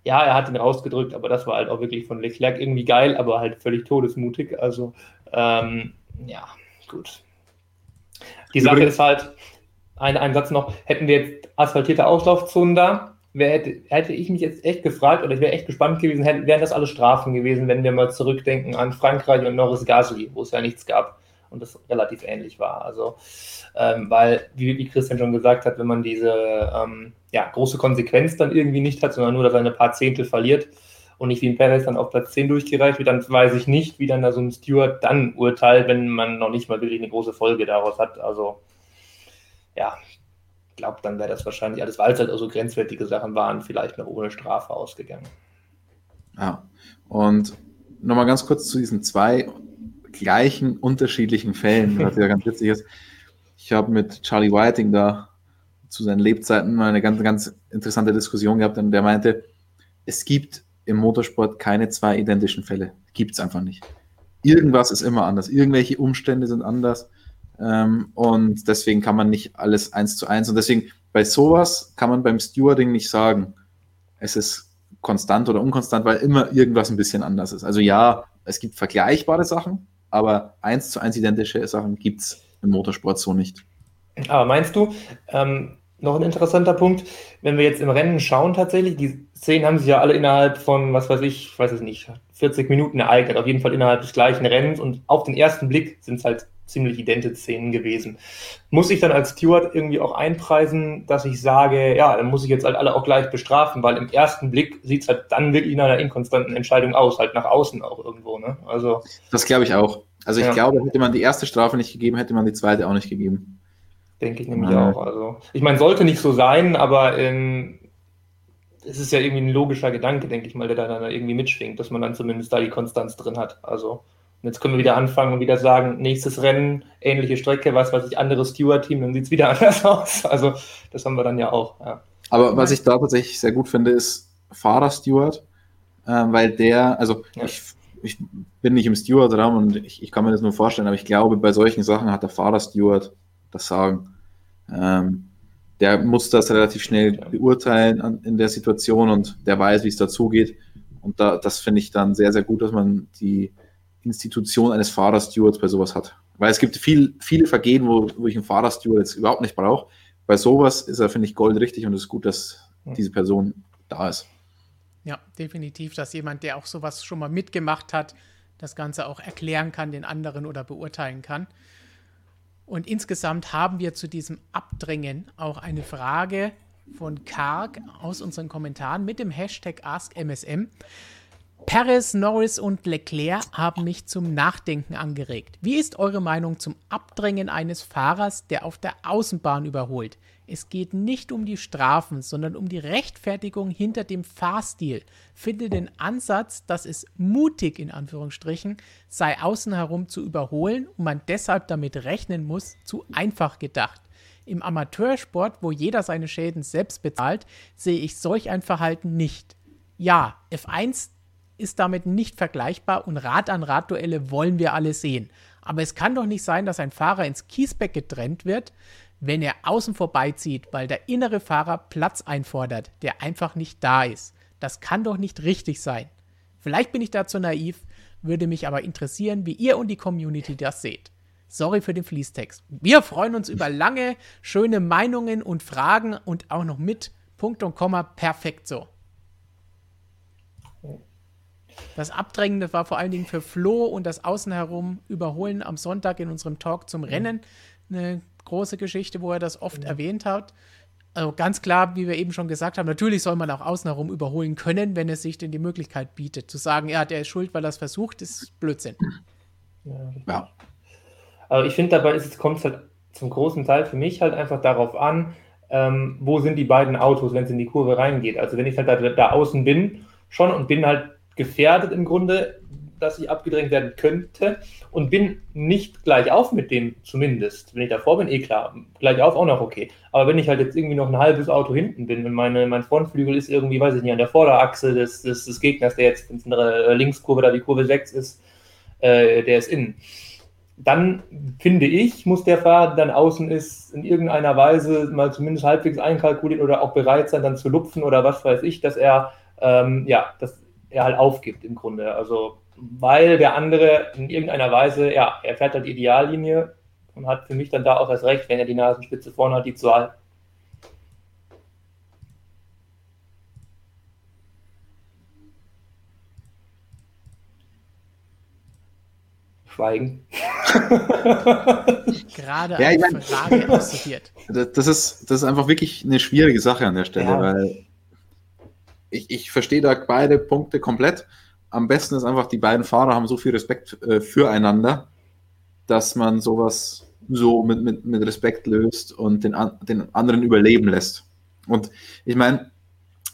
ja, er hat ihn rausgedrückt, aber das war halt auch wirklich von Leclerc irgendwie geil, aber halt völlig todesmutig. Also ähm, ja, gut. Die Sache ist halt, ein, ein Satz noch, hätten wir jetzt asphaltierte Auslaufzonen da, wer hätte, hätte ich mich jetzt echt gefragt oder ich wäre echt gespannt gewesen, hätten, wären das alle Strafen gewesen, wenn wir mal zurückdenken an Frankreich und Norris Gasly, wo es ja nichts gab und das relativ ähnlich war. Also, ähm, weil, wie, wie, Christian schon gesagt hat, wenn man diese ähm, ja, große Konsequenz dann irgendwie nicht hat, sondern nur, dass er ein paar Zehntel verliert und nicht wie ein Perez dann auf Platz 10 durchgereicht wird, dann weiß ich nicht, wie dann da so ein Steward dann urteilt, wenn man noch nicht mal wirklich eine große Folge daraus hat. Also, ja, glaube, dann wäre das wahrscheinlich alles, weil es halt auch so grenzwertige Sachen waren, vielleicht noch ohne Strafe ausgegangen. Ja, und nochmal ganz kurz zu diesen zwei gleichen unterschiedlichen Fällen, was ja ganz witzig ist. Ich habe mit Charlie Whiting da zu seinen Lebzeiten mal eine ganz, ganz interessante Diskussion gehabt und der meinte, es gibt im Motorsport keine zwei identischen Fälle. Gibt es einfach nicht. Irgendwas ist immer anders. Irgendwelche Umstände sind anders. Ähm, und deswegen kann man nicht alles eins zu eins. Und deswegen bei sowas kann man beim Stewarding nicht sagen, es ist konstant oder unkonstant, weil immer irgendwas ein bisschen anders ist. Also ja, es gibt vergleichbare Sachen, aber eins zu eins identische Sachen gibt es im Motorsport so nicht. Aber meinst du, ähm, noch ein interessanter Punkt, wenn wir jetzt im Rennen schauen tatsächlich, die Szenen haben sich ja alle innerhalb von, was weiß ich, weiß es nicht, 40 Minuten ereignet, auf jeden Fall innerhalb des gleichen Rennens und auf den ersten Blick sind es halt ziemlich identische Szenen gewesen. Muss ich dann als Steward irgendwie auch einpreisen, dass ich sage, ja, dann muss ich jetzt halt alle auch gleich bestrafen, weil im ersten Blick sieht es halt dann wirklich nach einer inkonstanten Entscheidung aus, halt nach außen auch irgendwo. Ne? Also, das glaube ich auch. Also ich ja. glaube, hätte man die erste Strafe nicht gegeben, hätte man die zweite auch nicht gegeben. Denke ich nämlich ja. auch. Also ich meine, sollte nicht so sein, aber ähm, es ist ja irgendwie ein logischer Gedanke, denke ich mal, der da dann irgendwie mitschwingt, dass man dann zumindest da die Konstanz drin hat. Also und jetzt können wir wieder anfangen und wieder sagen, nächstes Rennen, ähnliche Strecke, was weiß ich, anderes Steward-Team, dann sieht es wieder anders aus. Also das haben wir dann ja auch. Ja. Aber was ich da tatsächlich sehr gut finde, ist Fahrer-Steward, äh, weil der, also ja. ich, ich, bin nicht im Steward-Raum und ich, ich, kann mir das nur vorstellen, aber ich glaube, bei solchen Sachen hat der Fahrer-Steward das Sagen. Ähm, der muss das relativ schnell beurteilen an, in der Situation und der weiß, wie es dazugeht. Und da, das finde ich dann sehr, sehr gut, dass man die Institution eines Fahrerstewards bei sowas hat. Weil es gibt viel, viele Vergehen, wo, wo ich einen Fahrersteward jetzt überhaupt nicht brauche. Bei sowas ist er, finde ich, goldrichtig und es ist gut, dass diese Person da ist. Ja, definitiv, dass jemand, der auch sowas schon mal mitgemacht hat, das Ganze auch erklären kann, den anderen oder beurteilen kann. Und insgesamt haben wir zu diesem Abdrängen auch eine Frage von Karg aus unseren Kommentaren mit dem Hashtag AskMSM. Perez, Norris und Leclerc haben mich zum Nachdenken angeregt. Wie ist eure Meinung zum Abdrängen eines Fahrers, der auf der Außenbahn überholt? Es geht nicht um die Strafen, sondern um die Rechtfertigung hinter dem Fahrstil. Finde den Ansatz, dass es mutig in Anführungsstrichen sei, außen herum zu überholen und man deshalb damit rechnen muss, zu einfach gedacht. Im Amateursport, wo jeder seine Schäden selbst bezahlt, sehe ich solch ein Verhalten nicht. Ja, F1 ist damit nicht vergleichbar und Rad-an-Rad-Duelle wollen wir alle sehen. Aber es kann doch nicht sein, dass ein Fahrer ins Kiesbeck getrennt wird, wenn er außen vorbeizieht, weil der innere Fahrer Platz einfordert, der einfach nicht da ist. Das kann doch nicht richtig sein. Vielleicht bin ich dazu naiv, würde mich aber interessieren, wie ihr und die Community das seht. Sorry für den Fließtext. Wir freuen uns über lange, schöne Meinungen und Fragen und auch noch mit Punkt und Komma perfekt so. Das Abdrängen, das war vor allen Dingen für Flo und das Außen herum Überholen am Sonntag in unserem Talk zum Rennen eine große Geschichte, wo er das oft ja. erwähnt hat. Also ganz klar, wie wir eben schon gesagt haben, natürlich soll man auch außen herum überholen können, wenn es sich denn die Möglichkeit bietet. Zu sagen, ja, der ist schuld, weil er es versucht, ist Blödsinn. Ja. ja. Aber ich finde, dabei kommt es halt zum großen Teil für mich halt einfach darauf an, ähm, wo sind die beiden Autos, wenn es in die Kurve reingeht. Also wenn ich halt da, da außen bin schon und bin halt gefährdet im Grunde, dass ich abgedrängt werden könnte und bin nicht gleich auf mit dem zumindest. Wenn ich davor bin, eh klar, gleich auf auch noch okay. Aber wenn ich halt jetzt irgendwie noch ein halbes Auto hinten bin und meine, mein Frontflügel ist irgendwie, weiß ich nicht, an der Vorderachse des, des, des Gegners, der jetzt in der Linkskurve da die Kurve 6 ist, äh, der ist innen. Dann finde ich, muss der Fahrer, der dann außen ist, in irgendeiner Weise mal zumindest halbwegs einkalkulieren oder auch bereit sein, dann zu lupfen oder was weiß ich, dass er ähm, ja, dass er halt aufgibt im Grunde. Also weil der andere in irgendeiner Weise, ja, er fährt halt die Ideallinie und hat für mich dann da auch das Recht, wenn er die Nasenspitze vorne hat, die zu halten. Schweigen. Gerade ja, eine Frage aussortiert. Das ist, das ist einfach wirklich eine schwierige Sache an der Stelle, ja. weil ich, ich verstehe da beide Punkte komplett. Am besten ist einfach, die beiden Fahrer haben so viel Respekt äh, füreinander, dass man sowas so mit, mit, mit Respekt löst und den, den anderen überleben lässt. Und ich meine,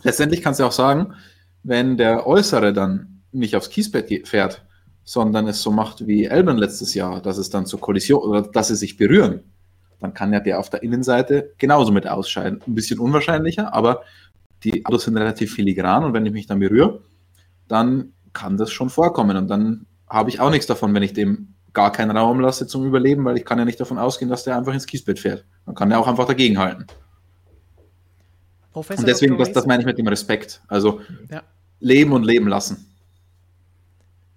letztendlich kannst du auch sagen, wenn der Äußere dann nicht aufs Kiesbett fährt, sondern es so macht wie Elben letztes Jahr, dass es dann zur Kollision oder dass sie sich berühren, dann kann ja der auf der Innenseite genauso mit ausscheiden. Ein bisschen unwahrscheinlicher, aber die Autos sind relativ filigran und wenn ich mich dann berühre, dann kann das schon vorkommen und dann habe ich auch nichts davon, wenn ich dem gar keinen Raum lasse zum Überleben, weil ich kann ja nicht davon ausgehen, dass der einfach ins Kiesbett fährt. Dann kann er auch einfach dagegenhalten. Professor und deswegen, das, das meine ich mit dem Respekt. Also ja. leben und leben lassen.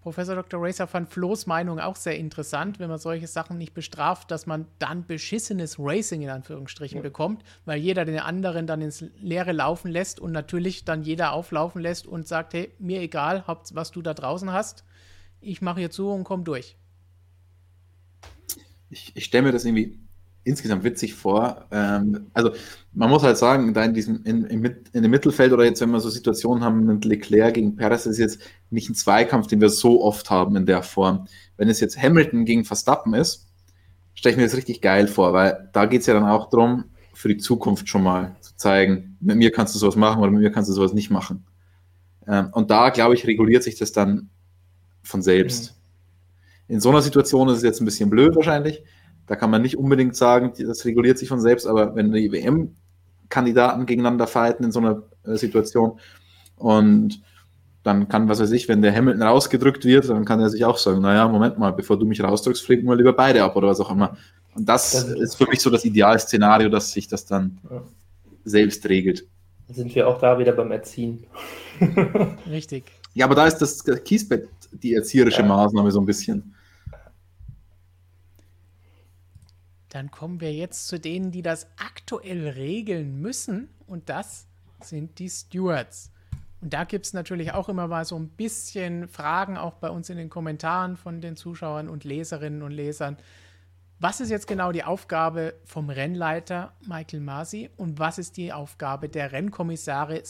Professor Dr. Racer fand Flo's Meinung auch sehr interessant, wenn man solche Sachen nicht bestraft, dass man dann beschissenes Racing in Anführungsstrichen ja. bekommt, weil jeder den anderen dann ins Leere laufen lässt und natürlich dann jeder auflaufen lässt und sagt, hey, mir egal, was du da draußen hast, ich mache hier zu und komm durch. Ich, ich stelle mir das irgendwie insgesamt witzig vor. Ähm, also man muss halt sagen, da in diesem in, in, in, dem Mittelfeld oder jetzt, wenn wir so Situationen haben mit Leclerc gegen Perez, ist jetzt nicht ein Zweikampf, den wir so oft haben in der Form. Wenn es jetzt Hamilton gegen Verstappen ist, stelle ich mir das richtig geil vor, weil da geht es ja dann auch darum, für die Zukunft schon mal zu zeigen, mit mir kannst du sowas machen oder mit mir kannst du sowas nicht machen. Ähm, und da, glaube ich, reguliert sich das dann von selbst. Mhm. In so einer Situation ist es jetzt ein bisschen blöd wahrscheinlich, da kann man nicht unbedingt sagen, das reguliert sich von selbst, aber wenn die WM-Kandidaten gegeneinander fighten in so einer äh, Situation und dann kann, was weiß ich, wenn der Hamilton rausgedrückt wird, dann kann er sich auch sagen, naja, Moment mal, bevor du mich rausdrückst, fliegen wir lieber beide ab oder was auch immer. Und das, das ist für mich so das Idealszenario, dass sich das dann ja. selbst regelt. Dann sind wir auch da wieder beim Erziehen. Richtig. Ja, aber da ist das Kiesbett die erzieherische ja. Maßnahme so ein bisschen. Dann kommen wir jetzt zu denen, die das aktuell regeln müssen. Und das sind die Stewards. Und da gibt es natürlich auch immer mal so ein bisschen Fragen, auch bei uns in den Kommentaren von den Zuschauern und Leserinnen und Lesern. Was ist jetzt genau die Aufgabe vom Rennleiter Michael Masi und was ist die Aufgabe der Rennkommissare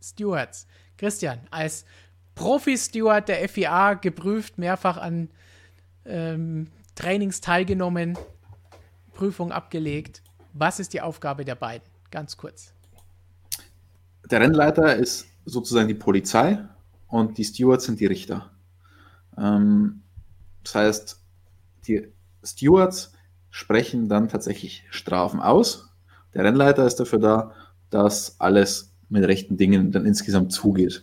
Stewards? Christian, als Profi-Steward der FIA geprüft, mehrfach an ähm, Trainings teilgenommen, Prüfung abgelegt. Was ist die Aufgabe der beiden? Ganz kurz. Der Rennleiter ist sozusagen die Polizei und die Stewards sind die Richter. Ähm, das heißt, die Stewards sprechen dann tatsächlich Strafen aus. Der Rennleiter ist dafür da, dass alles mit rechten Dingen dann insgesamt zugeht.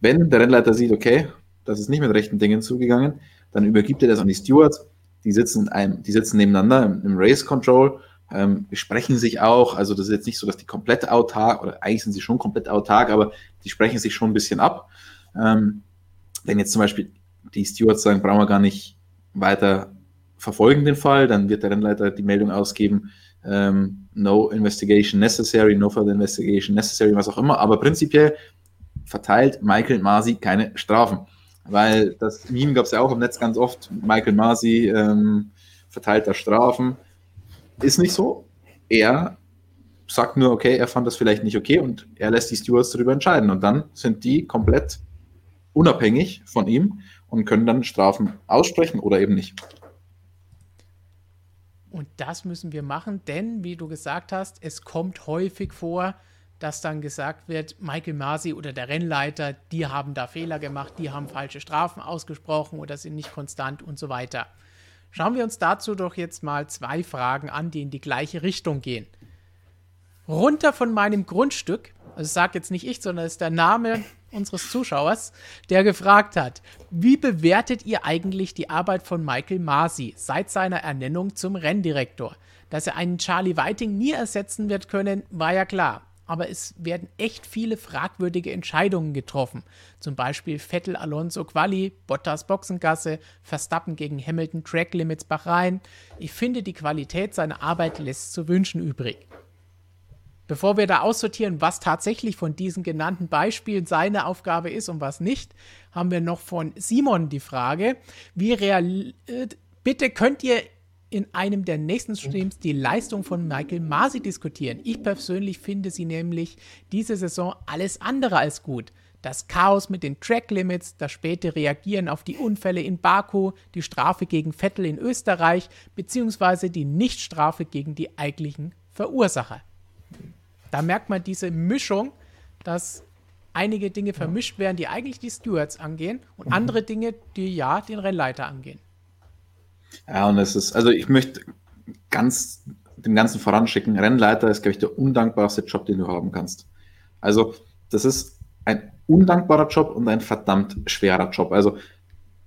Wenn der Rennleiter sieht, okay, das ist nicht mit rechten Dingen zugegangen, dann übergibt er das an die Stewards. Die sitzen, einem, die sitzen nebeneinander im, im Race Control, ähm, besprechen sich auch. Also das ist jetzt nicht so, dass die komplett autark, oder eigentlich sind sie schon komplett autark, aber die sprechen sich schon ein bisschen ab. Ähm, wenn jetzt zum Beispiel die Stewards sagen, brauchen wir gar nicht weiter verfolgen den Fall, dann wird der Rennleiter die Meldung ausgeben, ähm, no investigation necessary, no further investigation necessary, was auch immer. Aber prinzipiell verteilt Michael Masi keine Strafen. Weil das Meme gab es ja auch im Netz ganz oft. Michael Masi ähm, verteilt da Strafen. Ist nicht so. Er sagt nur, okay, er fand das vielleicht nicht okay und er lässt die Stewards darüber entscheiden. Und dann sind die komplett unabhängig von ihm und können dann Strafen aussprechen oder eben nicht. Und das müssen wir machen, denn, wie du gesagt hast, es kommt häufig vor, dass dann gesagt wird, Michael Masi oder der Rennleiter, die haben da Fehler gemacht, die haben falsche Strafen ausgesprochen oder sind nicht konstant und so weiter. Schauen wir uns dazu doch jetzt mal zwei Fragen an, die in die gleiche Richtung gehen. Runter von meinem Grundstück, also sag jetzt nicht ich, sondern es ist der Name unseres Zuschauers, der gefragt hat, wie bewertet ihr eigentlich die Arbeit von Michael Masi seit seiner Ernennung zum Renndirektor? Dass er einen Charlie Whiting nie ersetzen wird können, war ja klar aber es werden echt viele fragwürdige Entscheidungen getroffen. Zum Beispiel Vettel Alonso Quali, Bottas Boxengasse, Verstappen gegen Hamilton Track Limits Bahrain. Ich finde, die Qualität seiner Arbeit lässt zu wünschen übrig. Bevor wir da aussortieren, was tatsächlich von diesen genannten Beispielen seine Aufgabe ist und was nicht, haben wir noch von Simon die Frage, wie real äh, bitte könnt ihr in einem der nächsten Streams die Leistung von Michael Masi diskutieren. Ich persönlich finde sie nämlich diese Saison alles andere als gut. Das Chaos mit den Track Limits, das späte Reagieren auf die Unfälle in Baku, die Strafe gegen Vettel in Österreich, beziehungsweise die Nichtstrafe gegen die eigentlichen Verursacher. Da merkt man diese Mischung, dass einige Dinge vermischt werden, die eigentlich die Stewards angehen und mhm. andere Dinge, die ja den Rennleiter angehen. Ja, und es ist, also ich möchte ganz dem Ganzen voranschicken, Rennleiter ist, glaube ich, der undankbarste Job, den du haben kannst. Also, das ist ein undankbarer Job und ein verdammt schwerer Job. Also,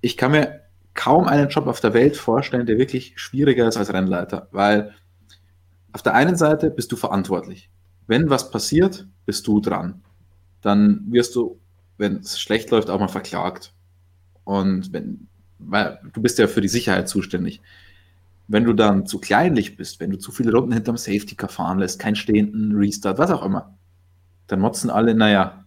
ich kann mir kaum einen Job auf der Welt vorstellen, der wirklich schwieriger ist als Rennleiter, weil auf der einen Seite bist du verantwortlich. Wenn was passiert, bist du dran. Dann wirst du, wenn es schlecht läuft, auch mal verklagt. Und wenn weil du bist ja für die Sicherheit zuständig. Wenn du dann zu kleinlich bist, wenn du zu viele Runden hinterm Safety Car fahren lässt, keinen stehenden Restart, was auch immer, dann motzen alle, naja,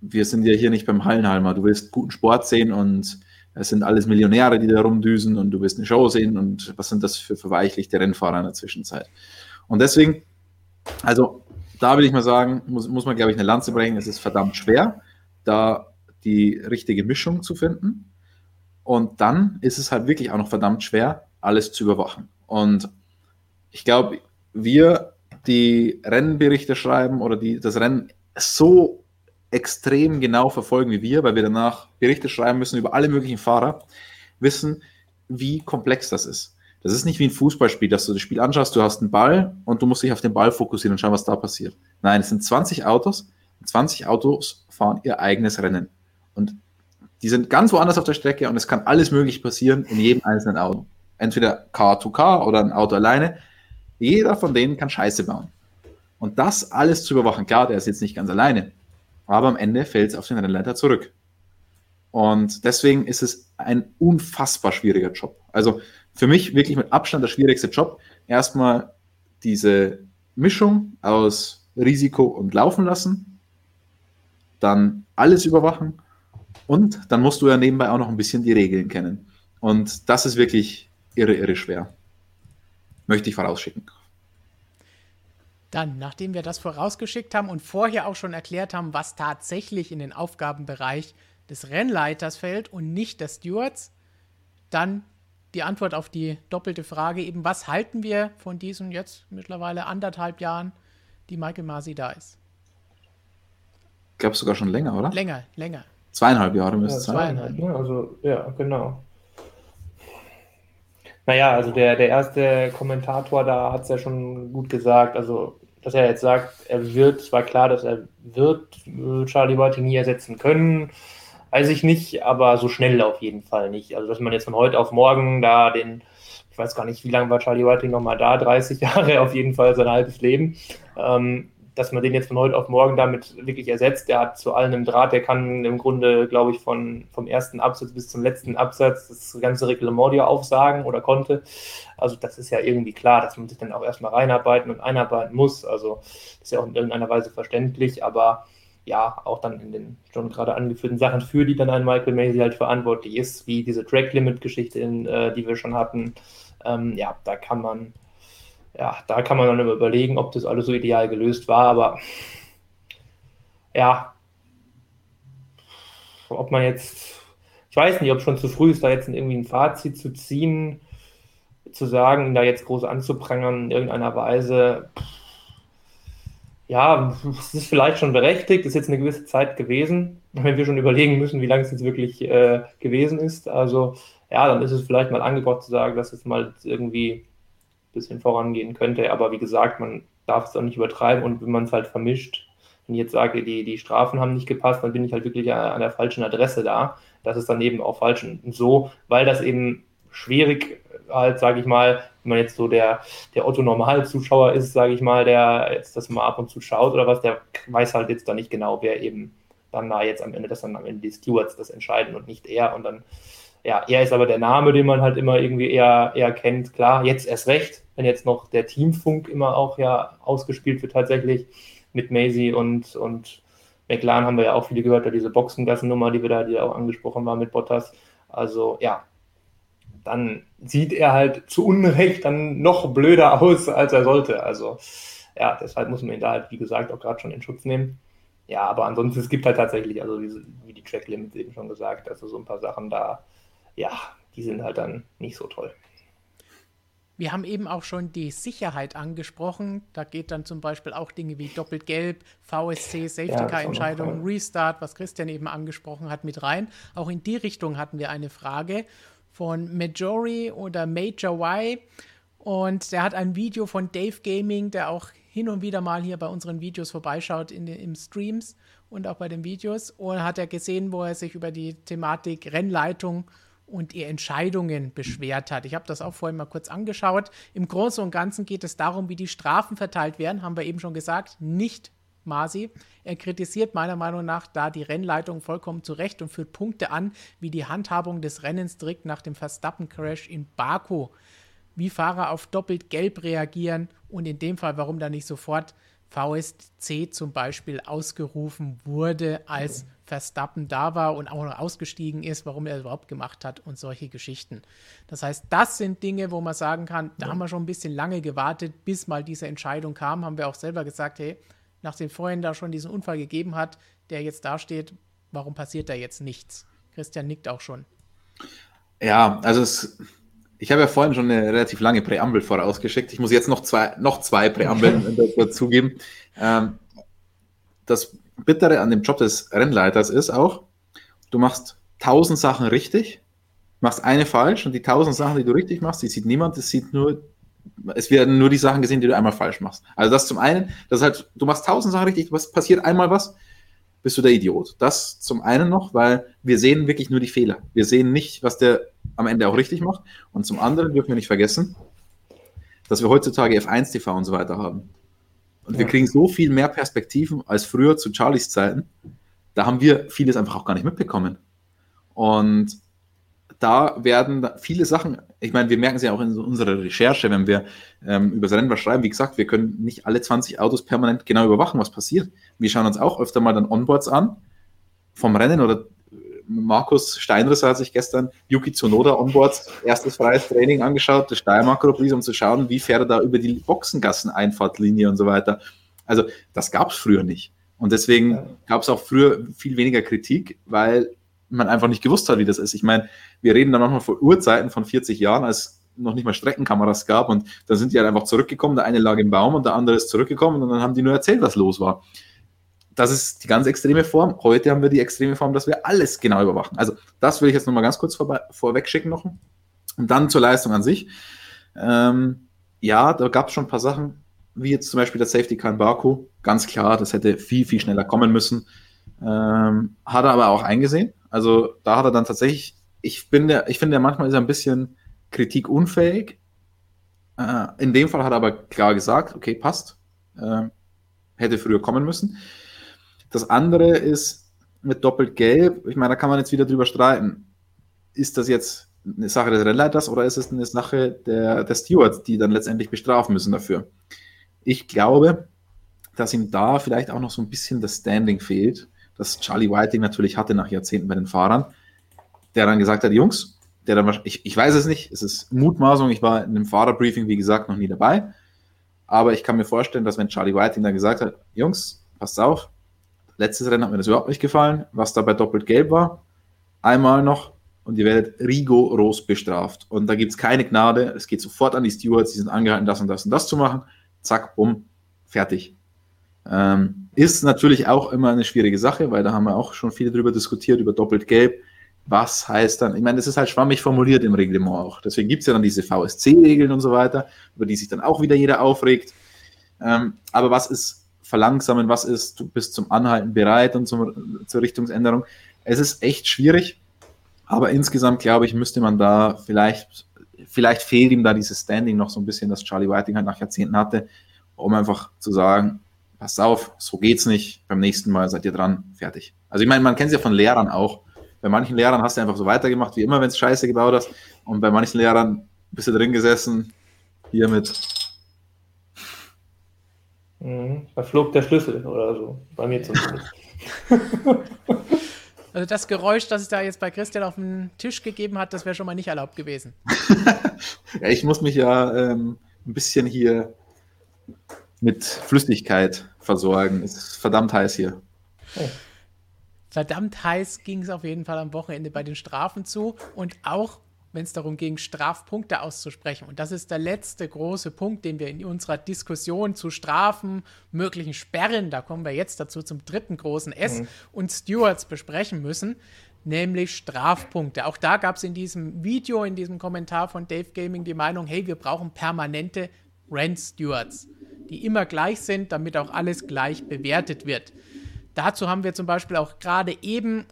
wir sind ja hier nicht beim Hallenhalmer, du willst guten Sport sehen und es sind alles Millionäre, die da rumdüsen und du willst eine Show sehen und was sind das für verweichlichte Rennfahrer in der Zwischenzeit. Und deswegen, also da will ich mal sagen, muss, muss man, glaube ich, eine Lanze brechen, es ist verdammt schwer, da die richtige Mischung zu finden. Und dann ist es halt wirklich auch noch verdammt schwer, alles zu überwachen. Und ich glaube, wir, die Rennberichte schreiben oder die das Rennen so extrem genau verfolgen wie wir, weil wir danach Berichte schreiben müssen über alle möglichen Fahrer, wissen, wie komplex das ist. Das ist nicht wie ein Fußballspiel, dass du das Spiel anschaust, du hast einen Ball und du musst dich auf den Ball fokussieren und schauen, was da passiert. Nein, es sind 20 Autos und 20 Autos fahren ihr eigenes Rennen. Und die sind ganz woanders auf der Strecke und es kann alles möglich passieren in jedem einzelnen Auto. Entweder Car-to-Car oder ein Auto alleine. Jeder von denen kann Scheiße bauen. Und das alles zu überwachen, klar, der ist jetzt nicht ganz alleine, aber am Ende fällt es auf den Rennleiter zurück. Und deswegen ist es ein unfassbar schwieriger Job. Also für mich wirklich mit Abstand der schwierigste Job. Erstmal diese Mischung aus Risiko und Laufen lassen, dann alles überwachen und dann musst du ja nebenbei auch noch ein bisschen die Regeln kennen. Und das ist wirklich irre, irre schwer. Möchte ich vorausschicken. Dann, nachdem wir das vorausgeschickt haben und vorher auch schon erklärt haben, was tatsächlich in den Aufgabenbereich des Rennleiters fällt und nicht des Stewards, dann die Antwort auf die doppelte Frage eben, was halten wir von diesen jetzt mittlerweile anderthalb Jahren, die Michael Masi da ist? Ich glaube sogar schon länger, oder? Länger, länger. Zweieinhalb Jahre müsste Ja, es sein. zweieinhalb, ne? Also, ja, genau. Naja, also der, der erste Kommentator da hat es ja schon gut gesagt. Also, dass er jetzt sagt, er wird, es war klar, dass er wird äh, Charlie Whiting nie ersetzen können, weiß ich nicht, aber so schnell auf jeden Fall nicht. Also, dass man jetzt von heute auf morgen da den, ich weiß gar nicht, wie lange war Charlie Whiting nochmal da, 30 Jahre auf jeden Fall, sein halbes Leben. Ähm, dass man den jetzt von heute auf morgen damit wirklich ersetzt. Der hat zu allen im Draht, der kann im Grunde, glaube ich, von, vom ersten Absatz bis zum letzten Absatz das ganze Reglement dir aufsagen oder konnte. Also das ist ja irgendwie klar, dass man sich dann auch erstmal reinarbeiten und einarbeiten muss. Also das ist ja auch in irgendeiner Weise verständlich, aber ja, auch dann in den schon gerade angeführten Sachen, für die dann ein Michael Macy halt verantwortlich ist, wie diese Track-Limit-Geschichte, äh, die wir schon hatten. Ähm, ja, da kann man ja, da kann man dann immer überlegen, ob das alles so ideal gelöst war, aber ja, ob man jetzt, ich weiß nicht, ob schon zu früh ist, da jetzt irgendwie ein Fazit zu ziehen, zu sagen, da jetzt groß anzuprangern in irgendeiner Weise. Ja, es ist vielleicht schon berechtigt, ist jetzt eine gewisse Zeit gewesen, wenn wir schon überlegen müssen, wie lange es jetzt wirklich äh, gewesen ist. Also ja, dann ist es vielleicht mal angebracht zu sagen, dass es mal irgendwie bisschen vorangehen könnte. Aber wie gesagt, man darf es auch nicht übertreiben und wenn man es halt vermischt, wenn ich jetzt sage, die, die Strafen haben nicht gepasst, dann bin ich halt wirklich an der falschen Adresse da. Das ist dann eben auch falsch und so, weil das eben schwierig halt, sage ich mal, wenn man jetzt so der, der Otto-Normal-Zuschauer ist, sage ich mal, der jetzt das mal ab und zu schaut oder was, der weiß halt jetzt da nicht genau, wer eben dann da jetzt am Ende, dass dann am Ende die Stewards das entscheiden und nicht er und dann ja, er ist aber der Name, den man halt immer irgendwie eher, eher kennt. Klar, jetzt erst recht, wenn jetzt noch der Teamfunk immer auch ja ausgespielt wird tatsächlich mit Maisie und, und McLaren haben wir ja auch viele gehört, da diese Boxengassennummer, die wir da, die auch angesprochen war mit Bottas. Also ja, dann sieht er halt zu Unrecht dann noch blöder aus, als er sollte. Also ja, deshalb muss man ihn da halt, wie gesagt, auch gerade schon in Schutz nehmen. Ja, aber ansonsten, es gibt halt tatsächlich, also diese, wie die Track Limits eben schon gesagt, also so ein paar Sachen da, ja, die sind halt dann nicht so toll. Wir haben eben auch schon die Sicherheit angesprochen. Da geht dann zum Beispiel auch Dinge wie doppelt gelb, VSC, Safety Car Entscheidungen, Restart, was Christian eben angesprochen hat, mit rein. Auch in die Richtung hatten wir eine Frage von Majori oder Major Y. Und der hat ein Video von Dave Gaming, der auch hin und wieder mal hier bei unseren Videos vorbeischaut in den im Streams und auch bei den Videos. Und hat er gesehen, wo er sich über die Thematik Rennleitung und ihr Entscheidungen beschwert hat. Ich habe das auch vorhin mal kurz angeschaut. Im Großen und Ganzen geht es darum, wie die Strafen verteilt werden, haben wir eben schon gesagt, nicht Masi. Er kritisiert meiner Meinung nach da die Rennleitung vollkommen zurecht und führt Punkte an, wie die Handhabung des Rennens direkt nach dem Verstappen-Crash in Baku, wie Fahrer auf doppelt gelb reagieren und in dem Fall, warum da nicht sofort VSC zum Beispiel ausgerufen wurde, als Verstappen da war und auch noch ausgestiegen ist, warum er überhaupt gemacht hat und solche Geschichten. Das heißt, das sind Dinge, wo man sagen kann, da ja. haben wir schon ein bisschen lange gewartet, bis mal diese Entscheidung kam. Haben wir auch selber gesagt, hey, nachdem vorhin da schon diesen Unfall gegeben hat, der jetzt dasteht, warum passiert da jetzt nichts? Christian nickt auch schon. Ja, also es, ich habe ja vorhin schon eine relativ lange Präambel vorausgeschickt. Ich muss jetzt noch zwei, noch zwei Präambeln dazugeben. Ähm, das Bittere an dem Job des Rennleiters ist auch, du machst tausend Sachen richtig, machst eine falsch und die tausend Sachen, die du richtig machst, die sieht niemand, das sieht nur, es werden nur die Sachen gesehen, die du einmal falsch machst. Also das zum einen, das halt, du machst tausend Sachen richtig, was passiert einmal was, bist du der Idiot. Das zum einen noch, weil wir sehen wirklich nur die Fehler. Wir sehen nicht, was der am Ende auch richtig macht. Und zum anderen dürfen wir nicht vergessen, dass wir heutzutage F1 TV und so weiter haben. Und ja. wir kriegen so viel mehr Perspektiven als früher zu Charlies Zeiten. Da haben wir vieles einfach auch gar nicht mitbekommen. Und da werden viele Sachen, ich meine, wir merken es ja auch in unserer Recherche, wenn wir ähm, über das Rennen was schreiben, wie gesagt, wir können nicht alle 20 Autos permanent genau überwachen, was passiert. Wir schauen uns auch öfter mal dann Onboards an, vom Rennen oder Markus Steinrisser hat sich gestern Yuki Tsunoda onboard erstes freies Training angeschaut, das Steiermark Grand um zu schauen, wie fährt er da über die Boxengassen-Einfahrtlinie und so weiter. Also das gab es früher nicht. Und deswegen gab es auch früher viel weniger Kritik, weil man einfach nicht gewusst hat, wie das ist. Ich meine, wir reden da manchmal vor Urzeiten von 40 Jahren, als noch nicht mal Streckenkameras gab und da sind die halt einfach zurückgekommen. Der eine lag im Baum und der andere ist zurückgekommen und dann haben die nur erzählt, was los war. Das ist die ganz extreme Form. Heute haben wir die extreme Form, dass wir alles genau überwachen. Also das will ich jetzt nochmal ganz kurz vorbei, vorweg schicken noch. Und dann zur Leistung an sich. Ähm, ja, da gab es schon ein paar Sachen, wie jetzt zum Beispiel der Safety Car in Baku. Ganz klar, das hätte viel, viel schneller kommen müssen. Ähm, hat er aber auch eingesehen. Also da hat er dann tatsächlich, ich bin der, ich finde, manchmal ist er ein bisschen kritikunfähig. Äh, in dem Fall hat er aber klar gesagt, okay, passt. Äh, hätte früher kommen müssen. Das andere ist mit doppelt gelb. Ich meine, da kann man jetzt wieder drüber streiten. Ist das jetzt eine Sache des Rennleiters oder ist es eine Sache der, der Stewards, die dann letztendlich bestrafen müssen dafür? Ich glaube, dass ihm da vielleicht auch noch so ein bisschen das Standing fehlt, das Charlie Whiting natürlich hatte nach Jahrzehnten bei den Fahrern, der dann gesagt hat, Jungs, der dann, ich, ich weiß es nicht, es ist Mutmaßung, ich war in einem Fahrerbriefing, wie gesagt, noch nie dabei, aber ich kann mir vorstellen, dass wenn Charlie Whiting dann gesagt hat, Jungs, passt auf, letztes Rennen hat mir das überhaupt nicht gefallen, was dabei doppelt gelb war, einmal noch und ihr werdet rigoros bestraft. Und da gibt es keine Gnade, es geht sofort an die Stewards, die sind angehalten, das und das und das zu machen, zack, bumm, fertig. Ähm, ist natürlich auch immer eine schwierige Sache, weil da haben wir auch schon viel drüber diskutiert, über doppelt gelb. Was heißt dann, ich meine, das ist halt schwammig formuliert im Reglement auch. Deswegen gibt es ja dann diese VSC-Regeln und so weiter, über die sich dann auch wieder jeder aufregt. Ähm, aber was ist verlangsamen, was ist, du bist zum Anhalten bereit und zum, zur Richtungsänderung? Es ist echt schwierig, aber insgesamt glaube ich, müsste man da vielleicht, vielleicht fehlt ihm da dieses Standing noch so ein bisschen, das Charlie Whiting halt nach Jahrzehnten hatte, um einfach zu sagen, passt auf, so geht's nicht, beim nächsten Mal seid ihr dran, fertig. Also ich meine, man kennt es ja von Lehrern auch. Bei manchen Lehrern hast du einfach so weitergemacht, wie immer, wenn es scheiße gebaut hast. Und bei manchen Lehrern bist du drin gesessen, hier mit. Mhm, da flog der Schlüssel oder so, bei mir zumindest. Also das Geräusch, das es da jetzt bei Christian auf den Tisch gegeben hat, das wäre schon mal nicht erlaubt gewesen. ja, ich muss mich ja ähm, ein bisschen hier mit Flüssigkeit versorgen. Es ist verdammt heiß hier. Oh. Verdammt heiß ging es auf jeden Fall am Wochenende bei den Strafen zu und auch wenn es darum ging, Strafpunkte auszusprechen. Und das ist der letzte große Punkt, den wir in unserer Diskussion zu Strafen, möglichen Sperren, da kommen wir jetzt dazu zum dritten großen S, mhm. und Stewards besprechen müssen, nämlich Strafpunkte. Auch da gab es in diesem Video, in diesem Kommentar von Dave Gaming die Meinung, hey, wir brauchen permanente Rent Stewards die immer gleich sind, damit auch alles gleich bewertet wird. Dazu haben wir zum Beispiel auch gerade eben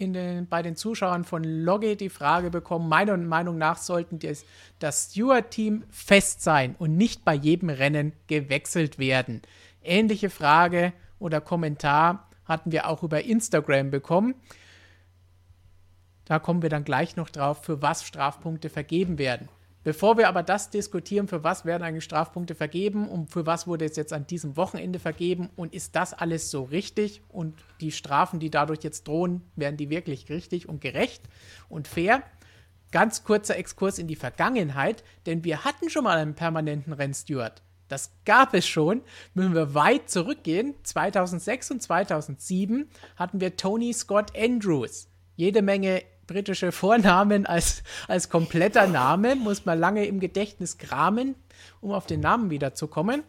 den, bei den Zuschauern von Logge die Frage bekommen, meiner Meinung nach sollten das, das Steward-Team fest sein und nicht bei jedem Rennen gewechselt werden. Ähnliche Frage oder Kommentar hatten wir auch über Instagram bekommen. Da kommen wir dann gleich noch drauf, für was Strafpunkte vergeben werden. Bevor wir aber das diskutieren, für was werden eigentlich Strafpunkte vergeben und für was wurde es jetzt an diesem Wochenende vergeben und ist das alles so richtig und die Strafen, die dadurch jetzt drohen, werden die wirklich richtig und gerecht und fair? Ganz kurzer Exkurs in die Vergangenheit, denn wir hatten schon mal einen permanenten Rennsteward. Das gab es schon. Müssen wir weit zurückgehen. 2006 und 2007 hatten wir Tony Scott Andrews. Jede Menge britische Vornamen als, als kompletter Name, muss man lange im Gedächtnis kramen, um auf den Namen wiederzukommen.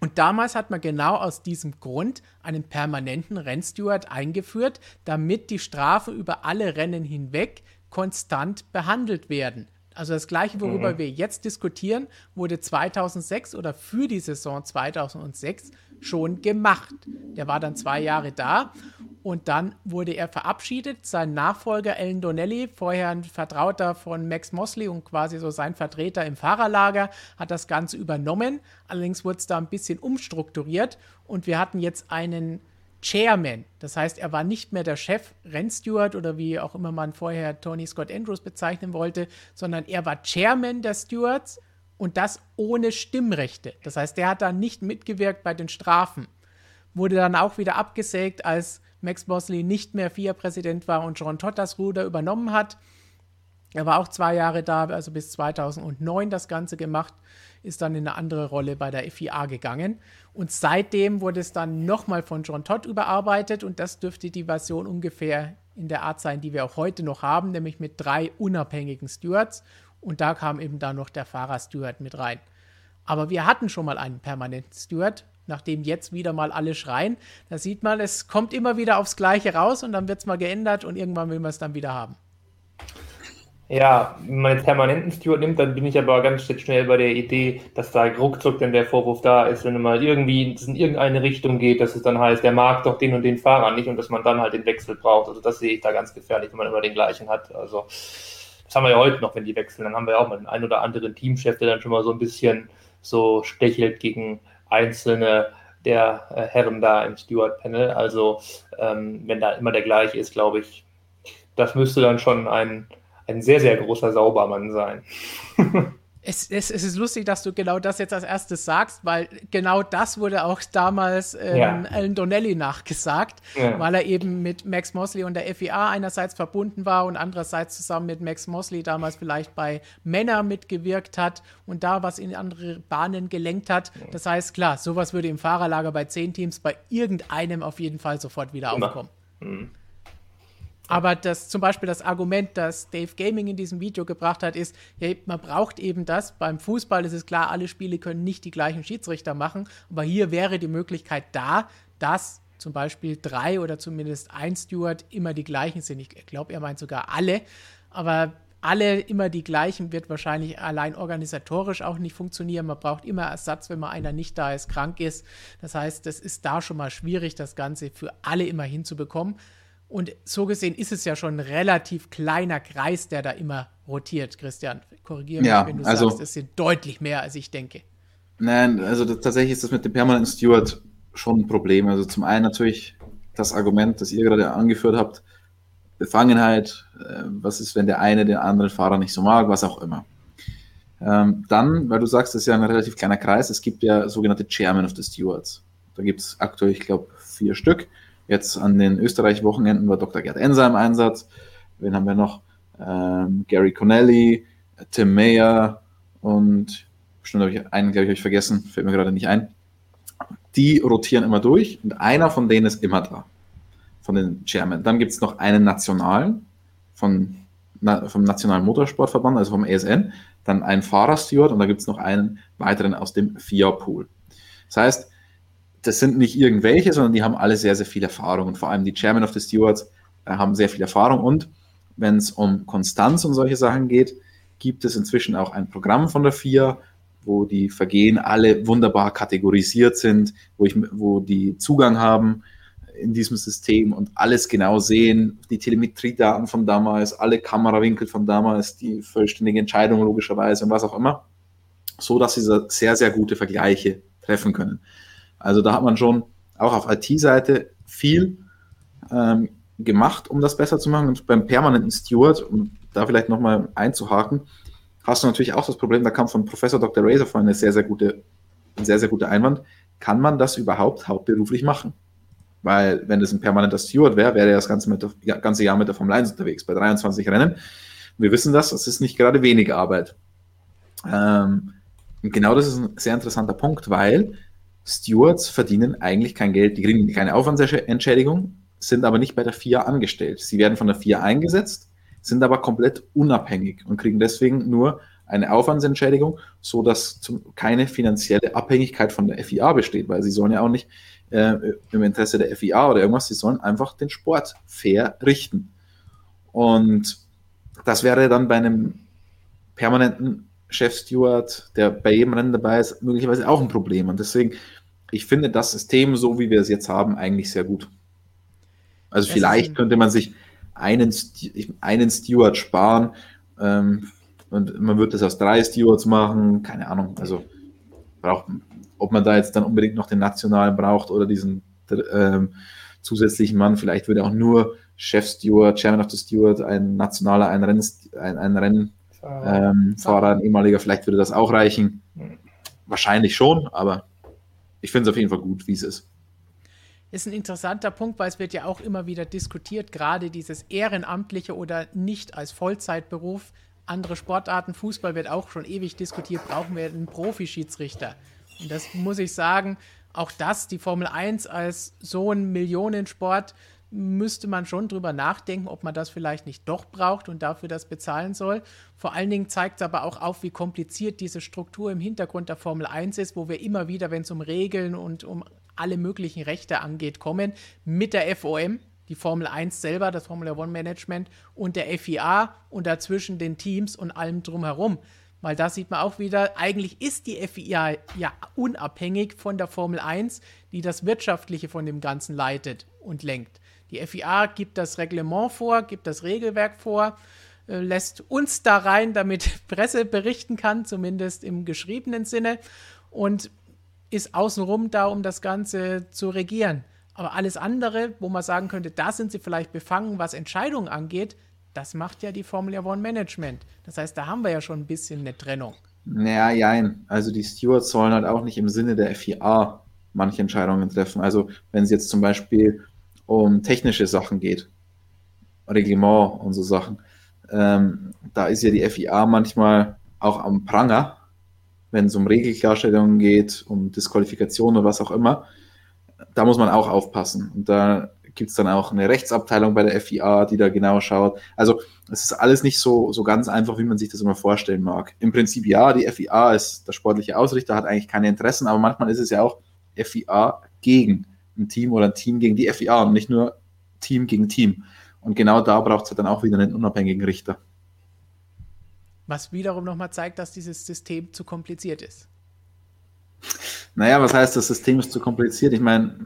Und damals hat man genau aus diesem Grund einen permanenten Rennsteward eingeführt, damit die Strafen über alle Rennen hinweg konstant behandelt werden. Also das gleiche, worüber mhm. wir jetzt diskutieren, wurde 2006 oder für die Saison 2006 schon gemacht. Der war dann zwei Jahre da und dann wurde er verabschiedet. Sein Nachfolger Ellen Donnelly, vorher ein Vertrauter von Max Mosley und quasi so sein Vertreter im Fahrerlager, hat das Ganze übernommen. Allerdings wurde es da ein bisschen umstrukturiert und wir hatten jetzt einen Chairman. Das heißt, er war nicht mehr der Chef, Rennsteward oder wie auch immer man vorher Tony Scott Andrews bezeichnen wollte, sondern er war Chairman der Stewards und das ohne Stimmrechte. Das heißt, der hat da nicht mitgewirkt bei den Strafen. Wurde dann auch wieder abgesägt, als Max Bosley nicht mehr FIA-Präsident war und John Todd das Ruder übernommen hat. Er war auch zwei Jahre da, also bis 2009 das Ganze gemacht, ist dann in eine andere Rolle bei der FIA gegangen. Und seitdem wurde es dann nochmal von John Todd überarbeitet und das dürfte die Version ungefähr in der Art sein, die wir auch heute noch haben, nämlich mit drei unabhängigen Stewards. Und da kam eben dann noch der Fahrer-Steward mit rein. Aber wir hatten schon mal einen permanenten Steward, nachdem jetzt wieder mal alle schreien. Da sieht man, es kommt immer wieder aufs Gleiche raus und dann wird es mal geändert und irgendwann will man es dann wieder haben. Ja, wenn man jetzt permanenten Steward nimmt, dann bin ich aber ganz schnell bei der Idee, dass da ruckzuck denn der Vorwurf da ist, wenn mal irgendwie in irgendeine Richtung geht, dass es dann heißt, der mag doch den und den Fahrer nicht und dass man dann halt den Wechsel braucht. Also das sehe ich da ganz gefährlich, wenn man immer den gleichen hat. Also das haben wir ja heute noch, wenn die wechseln. Dann haben wir auch mal den einen oder anderen Teamchef, der dann schon mal so ein bisschen so stechelt gegen einzelne der äh, Herren da im Steward-Panel. Also ähm, wenn da immer der gleiche ist, glaube ich, das müsste dann schon ein ein sehr, sehr großer Saubermann sein. Es, es, es, ist lustig, dass du genau das jetzt als erstes sagst, weil genau das wurde auch damals ähm, ja. Alan Donnelly nachgesagt, ja. weil er eben mit Max Mosley und der FIA einerseits verbunden war und andererseits zusammen mit Max Mosley damals vielleicht bei Männer mitgewirkt hat und da was in andere Bahnen gelenkt hat. Das heißt, klar, sowas würde im Fahrerlager bei zehn Teams bei irgendeinem auf jeden Fall sofort wieder Immer. aufkommen. Mhm. Aber das zum Beispiel das Argument, das Dave Gaming in diesem Video gebracht hat, ist, ja, man braucht eben das. Beim Fußball ist es klar, alle Spiele können nicht die gleichen Schiedsrichter machen. Aber hier wäre die Möglichkeit da, dass zum Beispiel drei oder zumindest ein Steward immer die gleichen sind. Ich glaube, er meint sogar alle. Aber alle immer die gleichen wird wahrscheinlich allein organisatorisch auch nicht funktionieren. Man braucht immer Ersatz, wenn mal einer nicht da ist, krank ist. Das heißt, es ist da schon mal schwierig, das Ganze für alle immer hinzubekommen. Und so gesehen ist es ja schon ein relativ kleiner Kreis, der da immer rotiert. Christian, korrigiere mich, ja, wenn du also, sagst, es sind deutlich mehr, als ich denke. Nein, also das, tatsächlich ist das mit dem Permanent Steward schon ein Problem. Also zum einen natürlich das Argument, das ihr gerade angeführt habt, Befangenheit, äh, was ist, wenn der eine den anderen Fahrer nicht so mag, was auch immer. Ähm, dann, weil du sagst, das ist ja ein relativ kleiner Kreis, es gibt ja sogenannte Chairman of the Stewards. Da gibt es aktuell, ich glaube, vier Stück. Jetzt an den Österreich-Wochenenden war Dr. Gerd Enser im Einsatz. Wen haben wir noch? Ähm, Gary Connelly, Tim Mayer und bestimmt habe ich einen, glaube ich, ich vergessen, fällt mir gerade nicht ein. Die rotieren immer durch und einer von denen ist immer da, von den Chairmen. Dann gibt es noch einen nationalen von, na, vom Nationalen Motorsportverband, also vom ESN, dann einen Fahrersteward und da gibt es noch einen weiteren aus dem FIA-Pool. Das heißt, das sind nicht irgendwelche, sondern die haben alle sehr, sehr viel Erfahrung. Und vor allem die Chairman of the Stewards äh, haben sehr viel Erfahrung. Und wenn es um Konstanz und solche Sachen geht, gibt es inzwischen auch ein Programm von der FIA, wo die Vergehen alle wunderbar kategorisiert sind, wo, ich, wo die Zugang haben in diesem System und alles genau sehen, die Telemetriedaten von damals, alle Kamerawinkel von damals, die vollständige Entscheidung logischerweise und was auch immer, so dass sie sehr, sehr gute Vergleiche treffen können. Also da hat man schon auch auf IT-Seite viel ähm, gemacht, um das besser zu machen. Und beim permanenten Steward, um da vielleicht nochmal einzuhaken, hast du natürlich auch das Problem, da kam von Professor Dr. Razor vorhin eine sehr, sehr gute, ein sehr, sehr guter Einwand. Kann man das überhaupt hauptberuflich machen? Weil, wenn das ein permanenter Steward wäre, wäre er das ganze, mit der, ganze Jahr mit der Formel 1 unterwegs, bei 23 Rennen. Wir wissen das, das ist nicht gerade wenig Arbeit. Ähm, genau das ist ein sehr interessanter Punkt, weil Stewards verdienen eigentlich kein Geld, die kriegen keine Aufwandsentschädigung, sind aber nicht bei der FIA angestellt. Sie werden von der FIA eingesetzt, sind aber komplett unabhängig und kriegen deswegen nur eine Aufwandsentschädigung, so dass zum, keine finanzielle Abhängigkeit von der FIA besteht, weil sie sollen ja auch nicht äh, im Interesse der FIA oder irgendwas, sie sollen einfach den Sport fair richten. Und das wäre dann bei einem permanenten Chef-Steward, der bei jedem Rennen dabei ist, möglicherweise auch ein Problem. Und deswegen, ich finde das System, so wie wir es jetzt haben, eigentlich sehr gut. Also das vielleicht könnte man sich einen, einen Steward sparen ähm, und man würde das aus drei Stewards machen, keine Ahnung. Also braucht, ob man da jetzt dann unbedingt noch den nationalen braucht oder diesen ähm, zusätzlichen Mann, vielleicht würde auch nur Chef Steward, Chairman of the Steward, ein nationaler, ein Rennen, ein, ein Rennen ähm, Fahrer, ein ehemaliger, vielleicht würde das auch reichen. Wahrscheinlich schon, aber ich finde es auf jeden Fall gut, wie es ist. ist ein interessanter Punkt, weil es wird ja auch immer wieder diskutiert, gerade dieses ehrenamtliche oder nicht als Vollzeitberuf. Andere Sportarten, Fußball wird auch schon ewig diskutiert, brauchen wir einen Profischiedsrichter. Und das muss ich sagen, auch das, die Formel 1 als so ein Millionensport, müsste man schon drüber nachdenken, ob man das vielleicht nicht doch braucht und dafür das bezahlen soll. Vor allen Dingen zeigt es aber auch auf, wie kompliziert diese Struktur im Hintergrund der Formel 1 ist, wo wir immer wieder, wenn es um Regeln und um alle möglichen Rechte angeht, kommen mit der FOM, die Formel 1 selber, das Formula One Management und der FIA und dazwischen den Teams und allem drumherum. Weil da sieht man auch wieder, eigentlich ist die FIA ja unabhängig von der Formel 1, die das Wirtschaftliche von dem Ganzen leitet und lenkt. Die FIA gibt das Reglement vor, gibt das Regelwerk vor, äh, lässt uns da rein, damit Presse berichten kann, zumindest im geschriebenen Sinne, und ist außenrum da, um das Ganze zu regieren. Aber alles andere, wo man sagen könnte, da sind sie vielleicht befangen, was Entscheidungen angeht, das macht ja die Formula One Management. Das heißt, da haben wir ja schon ein bisschen eine Trennung. Naja, jein. Also die Stewards sollen halt auch nicht im Sinne der FIA manche Entscheidungen treffen. Also wenn es jetzt zum Beispiel um technische Sachen geht, Reglement und so Sachen, ähm, da ist ja die FIA manchmal auch am Pranger, wenn es um Regelklarstellungen geht, um Disqualifikation oder was auch immer. Da muss man auch aufpassen. Und da gibt es dann auch eine Rechtsabteilung bei der FIA, die da genau schaut. Also es ist alles nicht so, so ganz einfach, wie man sich das immer vorstellen mag. Im Prinzip ja, die FIA ist der sportliche Ausrichter, hat eigentlich keine Interessen, aber manchmal ist es ja auch FIA gegen ein Team oder ein Team gegen die FIA und nicht nur Team gegen Team. Und genau da braucht es dann auch wieder einen unabhängigen Richter. Was wiederum nochmal zeigt, dass dieses System zu kompliziert ist. Naja, was heißt, das System ist zu kompliziert? Ich meine,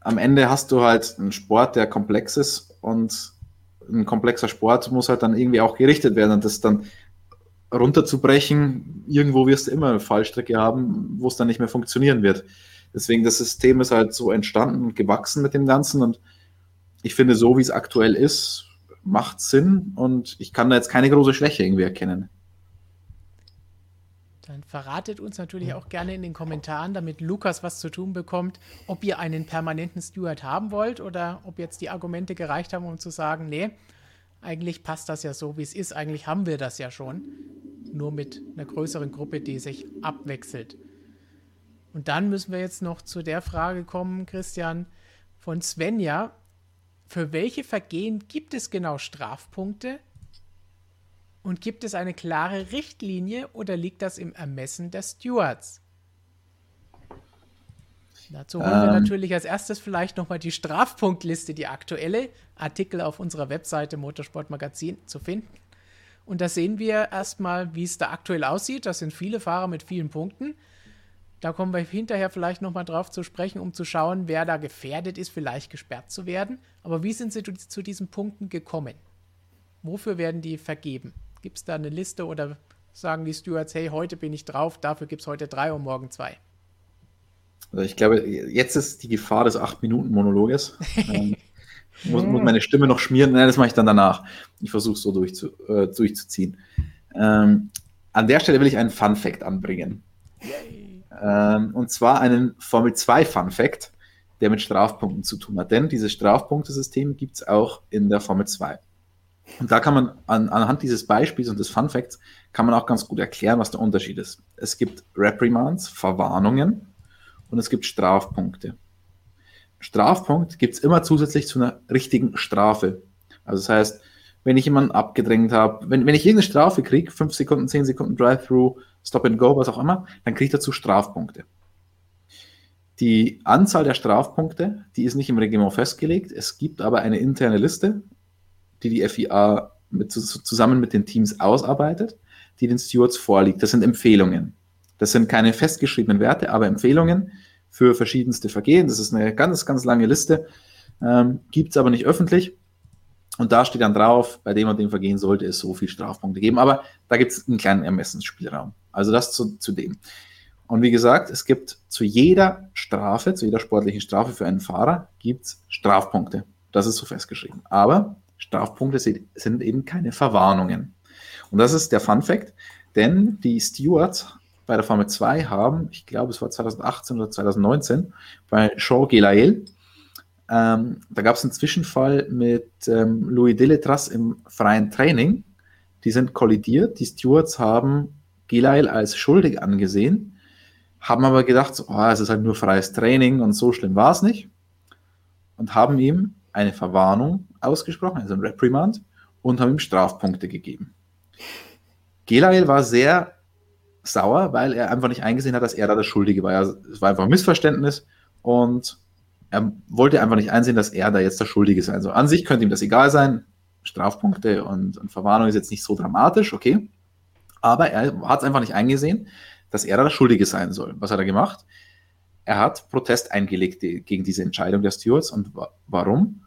am Ende hast du halt einen Sport, der komplex ist und ein komplexer Sport muss halt dann irgendwie auch gerichtet werden und das dann runterzubrechen, irgendwo wirst du immer eine Fallstrecke haben, wo es dann nicht mehr funktionieren wird. Deswegen, das System ist halt so entstanden und gewachsen mit dem Ganzen und ich finde, so wie es aktuell ist, macht Sinn und ich kann da jetzt keine große Schwäche irgendwie erkennen. Dann verratet uns natürlich auch gerne in den Kommentaren, damit Lukas was zu tun bekommt, ob ihr einen permanenten Steward haben wollt oder ob jetzt die Argumente gereicht haben, um zu sagen, nee, eigentlich passt das ja so, wie es ist. Eigentlich haben wir das ja schon, nur mit einer größeren Gruppe, die sich abwechselt. Und dann müssen wir jetzt noch zu der Frage kommen, Christian, von Svenja. Für welche Vergehen gibt es genau Strafpunkte und gibt es eine klare Richtlinie oder liegt das im Ermessen der Stewards? Dazu holen wir ähm. natürlich als erstes vielleicht nochmal die Strafpunktliste, die aktuelle Artikel auf unserer Webseite Motorsportmagazin zu finden. Und da sehen wir erstmal, wie es da aktuell aussieht. Das sind viele Fahrer mit vielen Punkten. Da kommen wir hinterher vielleicht nochmal drauf zu sprechen, um zu schauen, wer da gefährdet ist, vielleicht gesperrt zu werden. Aber wie sind Sie zu diesen Punkten gekommen? Wofür werden die vergeben? Gibt es da eine Liste oder sagen die Stewards, hey, heute bin ich drauf, dafür gibt es heute drei und morgen zwei? Also ich glaube, jetzt ist die Gefahr des 8-Minuten-Monologes. ähm, muss, muss, meine Stimme noch schmieren? Nein, das mache ich dann danach. Ich versuche es so durchzu, äh, durchzuziehen. Ähm, an der Stelle will ich einen Fun-Fact anbringen. Ähm, und zwar einen Formel 2 Fun-Fact, der mit Strafpunkten zu tun hat. Denn dieses Strafpunktesystem gibt es auch in der Formel 2. Und da kann man an, anhand dieses Beispiels und des Fun Facts kann man auch ganz gut erklären, was der Unterschied ist. Es gibt Reprimands, Verwarnungen und es gibt Strafpunkte. Strafpunkt gibt es immer zusätzlich zu einer richtigen Strafe. Also das heißt, wenn ich jemanden abgedrängt habe, wenn, wenn ich irgendeine Strafe kriege, 5 Sekunden, 10 Sekunden Drive-Through, Stop and Go, was auch immer, dann kriege ich dazu Strafpunkte. Die Anzahl der Strafpunkte, die ist nicht im Reglement festgelegt. Es gibt aber eine interne Liste, die die FIA mit, zusammen mit den Teams ausarbeitet, die den Stewards vorliegt. Das sind Empfehlungen. Das sind keine festgeschriebenen Werte, aber Empfehlungen für verschiedenste Vergehen. Das ist eine ganz, ganz lange Liste, ähm, gibt es aber nicht öffentlich. Und da steht dann drauf, bei dem und dem Vergehen sollte es so viel Strafpunkte geben. Aber da gibt es einen kleinen Ermessensspielraum. Also das zu, zu dem. Und wie gesagt, es gibt zu jeder Strafe, zu jeder sportlichen Strafe für einen Fahrer, gibt es Strafpunkte. Das ist so festgeschrieben. Aber Strafpunkte sind eben keine Verwarnungen. Und das ist der Fun Fact, denn die Stewards bei der Formel 2 haben, ich glaube, es war 2018 oder 2019, bei Jean Gelael. Ähm, da gab es einen Zwischenfall mit ähm, Louis Deletras im freien Training. Die sind kollidiert. Die Stewards haben Gelael als schuldig angesehen, haben aber gedacht, oh, es ist halt nur freies Training und so schlimm war es nicht. Und haben ihm eine Verwarnung ausgesprochen, also ein Reprimand, und haben ihm Strafpunkte gegeben. Gelael war sehr sauer, weil er einfach nicht eingesehen hat, dass er da der Schuldige war. Es war einfach ein Missverständnis und er wollte einfach nicht einsehen, dass er da jetzt der Schuldige sein soll. An sich könnte ihm das egal sein. Strafpunkte und, und Verwarnung ist jetzt nicht so dramatisch, okay. Aber er hat es einfach nicht eingesehen, dass er da der Schuldige sein soll. Was hat er gemacht? Er hat Protest eingelegt gegen diese Entscheidung der Stewards. Und warum?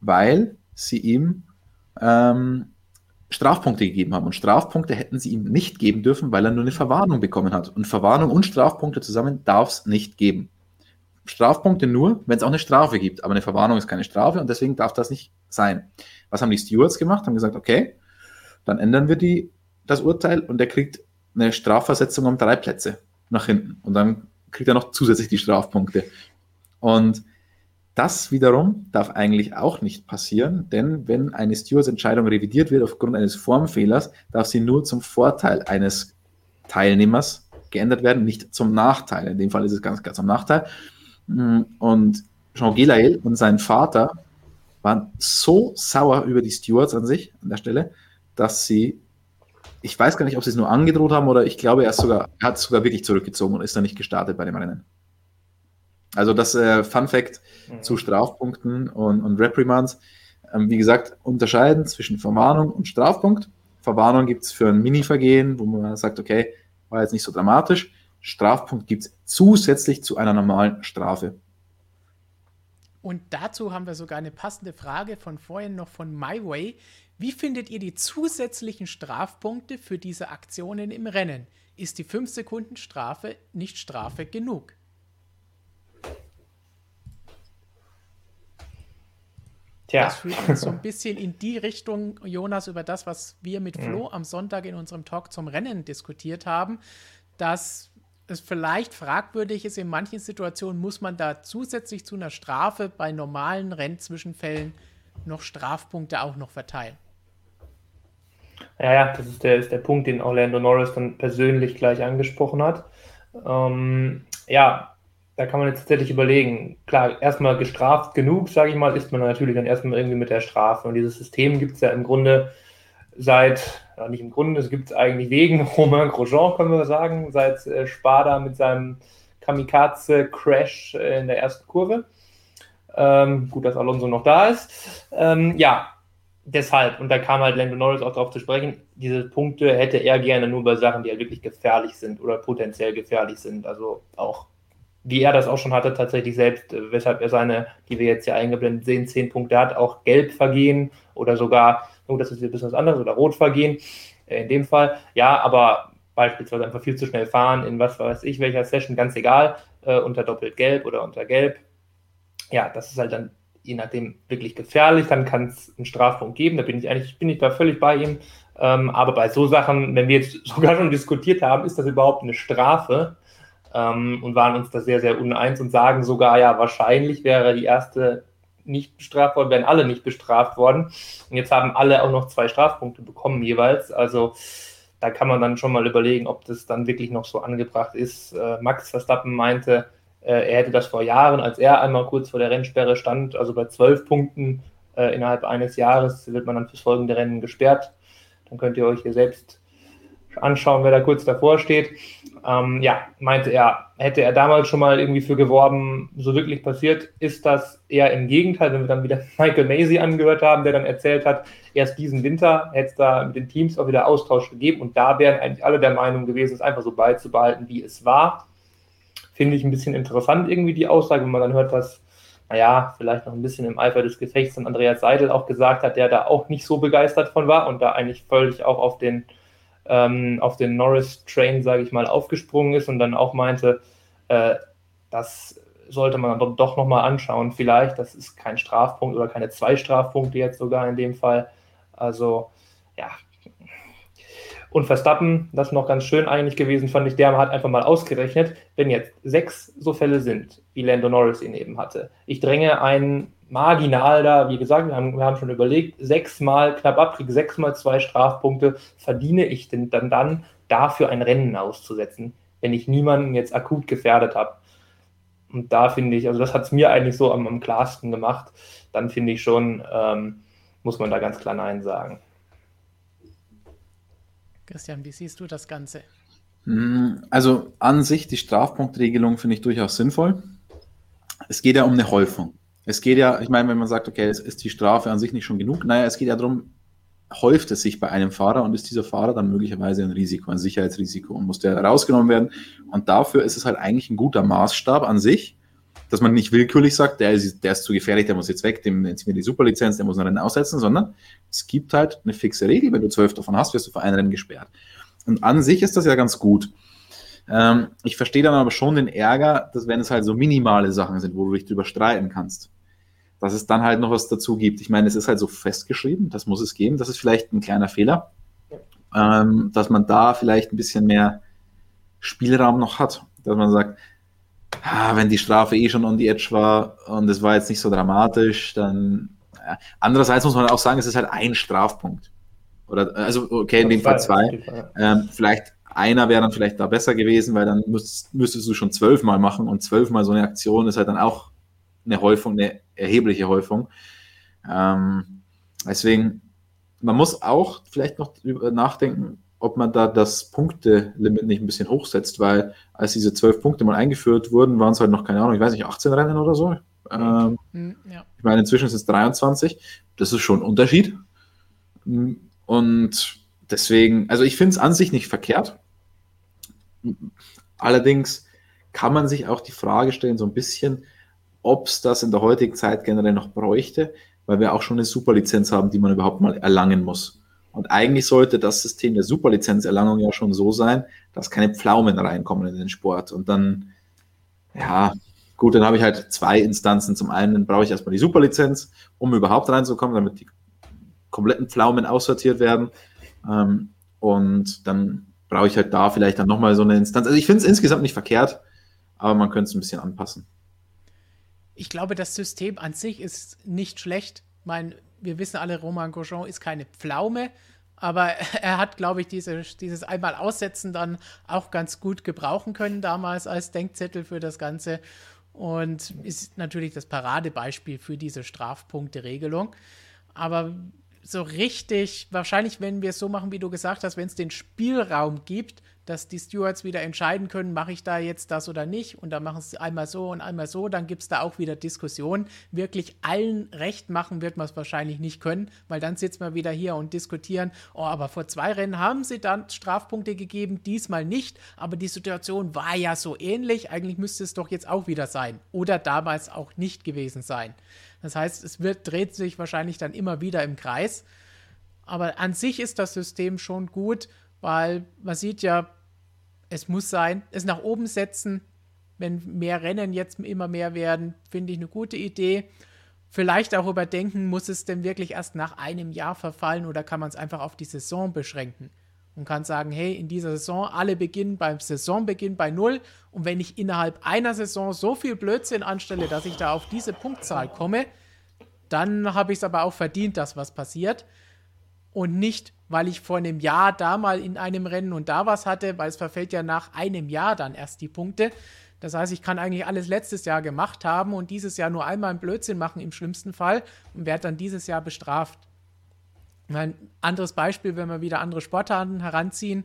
Weil sie ihm ähm, Strafpunkte gegeben haben. Und Strafpunkte hätten sie ihm nicht geben dürfen, weil er nur eine Verwarnung bekommen hat. Und Verwarnung und Strafpunkte zusammen darf es nicht geben. Strafpunkte nur, wenn es auch eine Strafe gibt. Aber eine Verwarnung ist keine Strafe und deswegen darf das nicht sein. Was haben die Stewards gemacht? Haben gesagt, okay, dann ändern wir die, das Urteil und er kriegt eine Strafversetzung um drei Plätze nach hinten. Und dann kriegt er noch zusätzlich die Strafpunkte. Und das wiederum darf eigentlich auch nicht passieren, denn wenn eine Stewards-Entscheidung revidiert wird aufgrund eines Formfehlers, darf sie nur zum Vorteil eines Teilnehmers geändert werden, nicht zum Nachteil. In dem Fall ist es ganz klar zum Nachteil. Und Jean Gelael und sein Vater waren so sauer über die Stewards an sich, an der Stelle, dass sie, ich weiß gar nicht, ob sie es nur angedroht haben oder ich glaube, er, sogar, er hat es sogar wirklich zurückgezogen und ist dann nicht gestartet bei dem Rennen. Also das äh, Fun Fact mhm. zu Strafpunkten und, und Reprimands. Ähm, wie gesagt, unterscheiden zwischen Verwarnung und Strafpunkt. Verwarnung gibt es für ein Mini-Vergehen, wo man sagt, okay, war jetzt nicht so dramatisch. Strafpunkt gibt es zusätzlich zu einer normalen Strafe. Und dazu haben wir sogar eine passende Frage von vorhin noch von MyWay. Wie findet ihr die zusätzlichen Strafpunkte für diese Aktionen im Rennen? Ist die 5 Sekunden Strafe nicht Strafe genug? Tja. Das führt uns so ein bisschen in die Richtung, Jonas, über das, was wir mit Flo mhm. am Sonntag in unserem Talk zum Rennen diskutiert haben, dass es vielleicht fragwürdig ist, in manchen Situationen muss man da zusätzlich zu einer Strafe bei normalen Rennzwischenfällen noch Strafpunkte auch noch verteilen. Ja, ja, das ist der, ist der Punkt, den Orlando Norris dann persönlich gleich angesprochen hat. Ähm, ja, da kann man jetzt tatsächlich überlegen, klar, erstmal gestraft genug, sage ich mal, ist man natürlich dann erstmal irgendwie mit der Strafe. Und dieses System gibt es ja im Grunde seit, ja nicht im Grunde, es gibt es eigentlich wegen Romain Grosjean, können wir sagen, seit äh, Spada mit seinem Kamikaze-Crash äh, in der ersten Kurve. Ähm, gut, dass Alonso noch da ist. Ähm, ja, deshalb, und da kam halt Lando Norris auch darauf zu sprechen, diese Punkte hätte er gerne nur bei Sachen, die halt wirklich gefährlich sind oder potenziell gefährlich sind. Also auch wie er das auch schon hatte, tatsächlich selbst, äh, weshalb er seine, die wir jetzt hier eingeblendet sehen, zehn Punkte hat, auch gelb vergehen oder sogar, oh, das ist ein bisschen was anderes, oder rot vergehen. Äh, in dem Fall, ja, aber beispielsweise einfach viel zu schnell fahren in was weiß ich, welcher Session, ganz egal, äh, unter doppelt gelb oder unter gelb. Ja, das ist halt dann je nachdem wirklich gefährlich, dann kann es einen Strafpunkt geben, da bin ich eigentlich, bin ich da völlig bei ihm. Ähm, aber bei so Sachen, wenn wir jetzt sogar schon diskutiert haben, ist das überhaupt eine Strafe? ähm, und waren uns da sehr, sehr uneins und sagen sogar, ja, wahrscheinlich wäre die erste nicht bestraft worden, wären alle nicht bestraft worden. Und jetzt haben alle auch noch zwei Strafpunkte bekommen jeweils. Also da kann man dann schon mal überlegen, ob das dann wirklich noch so angebracht ist. Äh, Max Verstappen meinte, er hätte das vor Jahren, als er einmal kurz vor der Rennsperre stand, also bei zwölf Punkten äh, innerhalb eines Jahres wird man dann fürs folgende Rennen gesperrt. Dann könnt ihr euch hier selbst anschauen, wer da kurz davor steht. Ähm, ja, meinte er, hätte er damals schon mal irgendwie für geworben, so wirklich passiert, ist das eher im Gegenteil, wenn wir dann wieder Michael Macy angehört haben, der dann erzählt hat, erst diesen Winter hätte es da mit den Teams auch wieder Austausch gegeben und da wären eigentlich alle der Meinung gewesen, es einfach so beizubehalten, wie es war. Finde ich ein bisschen interessant irgendwie die Aussage, wenn man dann hört, was, naja, vielleicht noch ein bisschen im Eifer des Gefechts von Andreas Seidel auch gesagt hat, der da auch nicht so begeistert von war und da eigentlich völlig auch auf den ähm, auf den Norris-Train, sage ich mal, aufgesprungen ist und dann auch meinte, äh, das sollte man dann doch nochmal anschauen. Vielleicht, das ist kein Strafpunkt oder keine zwei Strafpunkte jetzt sogar in dem Fall. Also, ja. Und Verstappen, das ist noch ganz schön eigentlich gewesen, fand ich, der hat einfach mal ausgerechnet, wenn jetzt sechs so Fälle sind, wie Lando Norris ihn eben hatte. Ich dränge einen marginal da, wie gesagt, wir haben, wir haben schon überlegt, sechsmal knapp ab, kriege sechsmal zwei Strafpunkte, verdiene ich denn dann, dann dafür ein Rennen auszusetzen, wenn ich niemanden jetzt akut gefährdet habe. Und da finde ich, also das hat es mir eigentlich so am, am klarsten gemacht, dann finde ich schon, ähm, muss man da ganz klar Nein sagen. Christian, wie siehst du das Ganze? Hm, also an sich, die Strafpunktregelung finde ich durchaus sinnvoll. Es geht ja um eine Häufung. Es geht ja, ich meine, wenn man sagt, okay, es ist die Strafe an sich nicht schon genug, naja, es geht ja darum, häuft es sich bei einem Fahrer und ist dieser Fahrer dann möglicherweise ein Risiko, ein Sicherheitsrisiko und muss der rausgenommen werden. Und dafür ist es halt eigentlich ein guter Maßstab an sich, dass man nicht willkürlich sagt, der ist, der ist zu gefährlich, der muss jetzt weg, dem ziehen wir die Superlizenz, der muss ein Rennen aussetzen, sondern es gibt halt eine fixe Regel, wenn du zwölf davon hast, wirst du für ein Rennen gesperrt. Und an sich ist das ja ganz gut. Ähm, ich verstehe dann aber schon den Ärger, dass wenn es halt so minimale Sachen sind, wo du dich drüber streiten kannst, dass es dann halt noch was dazu gibt. Ich meine, es ist halt so festgeschrieben, das muss es geben, das ist vielleicht ein kleiner Fehler, ähm, dass man da vielleicht ein bisschen mehr Spielraum noch hat, dass man sagt, ah, wenn die Strafe eh schon on the edge war und es war jetzt nicht so dramatisch, dann. Ja. Andererseits muss man auch sagen, es ist halt ein Strafpunkt. Oder, also, okay, in dem Fall zwei. Ähm, vielleicht einer wäre dann vielleicht da besser gewesen, weil dann müsst, müsstest du schon zwölfmal machen und zwölfmal so eine Aktion ist halt dann auch eine Häufung, eine erhebliche Häufung. Ähm, deswegen, man muss auch vielleicht noch nachdenken, ob man da das Punktelimit nicht ein bisschen hochsetzt, weil als diese zwölf Punkte mal eingeführt wurden, waren es halt noch, keine Ahnung, ich weiß nicht, 18 Rennen oder so. Ähm, mhm, ja. Ich meine, inzwischen sind es 23. Das ist schon ein Unterschied. Und deswegen, also ich finde es an sich nicht verkehrt. Allerdings kann man sich auch die Frage stellen, so ein bisschen, ob es das in der heutigen Zeit generell noch bräuchte, weil wir auch schon eine Superlizenz haben, die man überhaupt mal erlangen muss. Und eigentlich sollte das System der Superlizenzerlangung ja schon so sein, dass keine Pflaumen reinkommen in den Sport. Und dann, ja, gut, dann habe ich halt zwei Instanzen. Zum einen brauche ich erstmal die Superlizenz, um überhaupt reinzukommen, damit die kompletten Pflaumen aussortiert werden. Ähm, und dann brauche ich halt da vielleicht dann nochmal so eine Instanz. Also ich finde es insgesamt nicht verkehrt, aber man könnte es ein bisschen anpassen. Ich glaube, das System an sich ist nicht schlecht. Ich meine, wir wissen alle, Roman Grosjean ist keine Pflaume, aber er hat, glaube ich, diese, dieses einmal Aussetzen dann auch ganz gut gebrauchen können damals als Denkzettel für das Ganze und ist natürlich das Paradebeispiel für diese Strafpunkte-Regelung. Aber so richtig, wahrscheinlich, wenn wir es so machen, wie du gesagt hast, wenn es den Spielraum gibt, dass die Stewards wieder entscheiden können, mache ich da jetzt das oder nicht und dann machen sie einmal so und einmal so, dann gibt es da auch wieder Diskussionen. Wirklich allen recht machen wird man es wahrscheinlich nicht können, weil dann sitzen wir wieder hier und diskutieren, oh, aber vor zwei Rennen haben sie dann Strafpunkte gegeben, diesmal nicht, aber die Situation war ja so ähnlich, eigentlich müsste es doch jetzt auch wieder sein oder damals auch nicht gewesen sein. Das heißt, es wird, dreht sich wahrscheinlich dann immer wieder im Kreis. Aber an sich ist das System schon gut, weil man sieht ja, es muss sein, es nach oben setzen, wenn mehr Rennen jetzt immer mehr werden, finde ich eine gute Idee. Vielleicht auch überdenken, muss es denn wirklich erst nach einem Jahr verfallen oder kann man es einfach auf die Saison beschränken? Und kann sagen, hey, in dieser Saison, alle beginnen beim Saisonbeginn bei Null. Und wenn ich innerhalb einer Saison so viel Blödsinn anstelle, dass ich da auf diese Punktzahl komme, dann habe ich es aber auch verdient, dass was passiert und nicht, weil ich vor einem Jahr da mal in einem Rennen und da was hatte, weil es verfällt ja nach einem Jahr dann erst die Punkte. Das heißt, ich kann eigentlich alles letztes Jahr gemacht haben und dieses Jahr nur einmal einen Blödsinn machen im schlimmsten Fall und werde dann dieses Jahr bestraft. Ein anderes Beispiel, wenn wir wieder andere Sportarten heranziehen.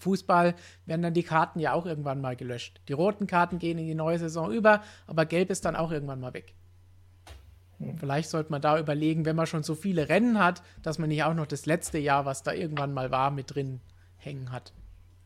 Fußball werden dann die Karten ja auch irgendwann mal gelöscht. Die roten Karten gehen in die neue Saison über, aber gelb ist dann auch irgendwann mal weg. Vielleicht sollte man da überlegen, wenn man schon so viele Rennen hat, dass man nicht auch noch das letzte Jahr, was da irgendwann mal war, mit drin hängen hat.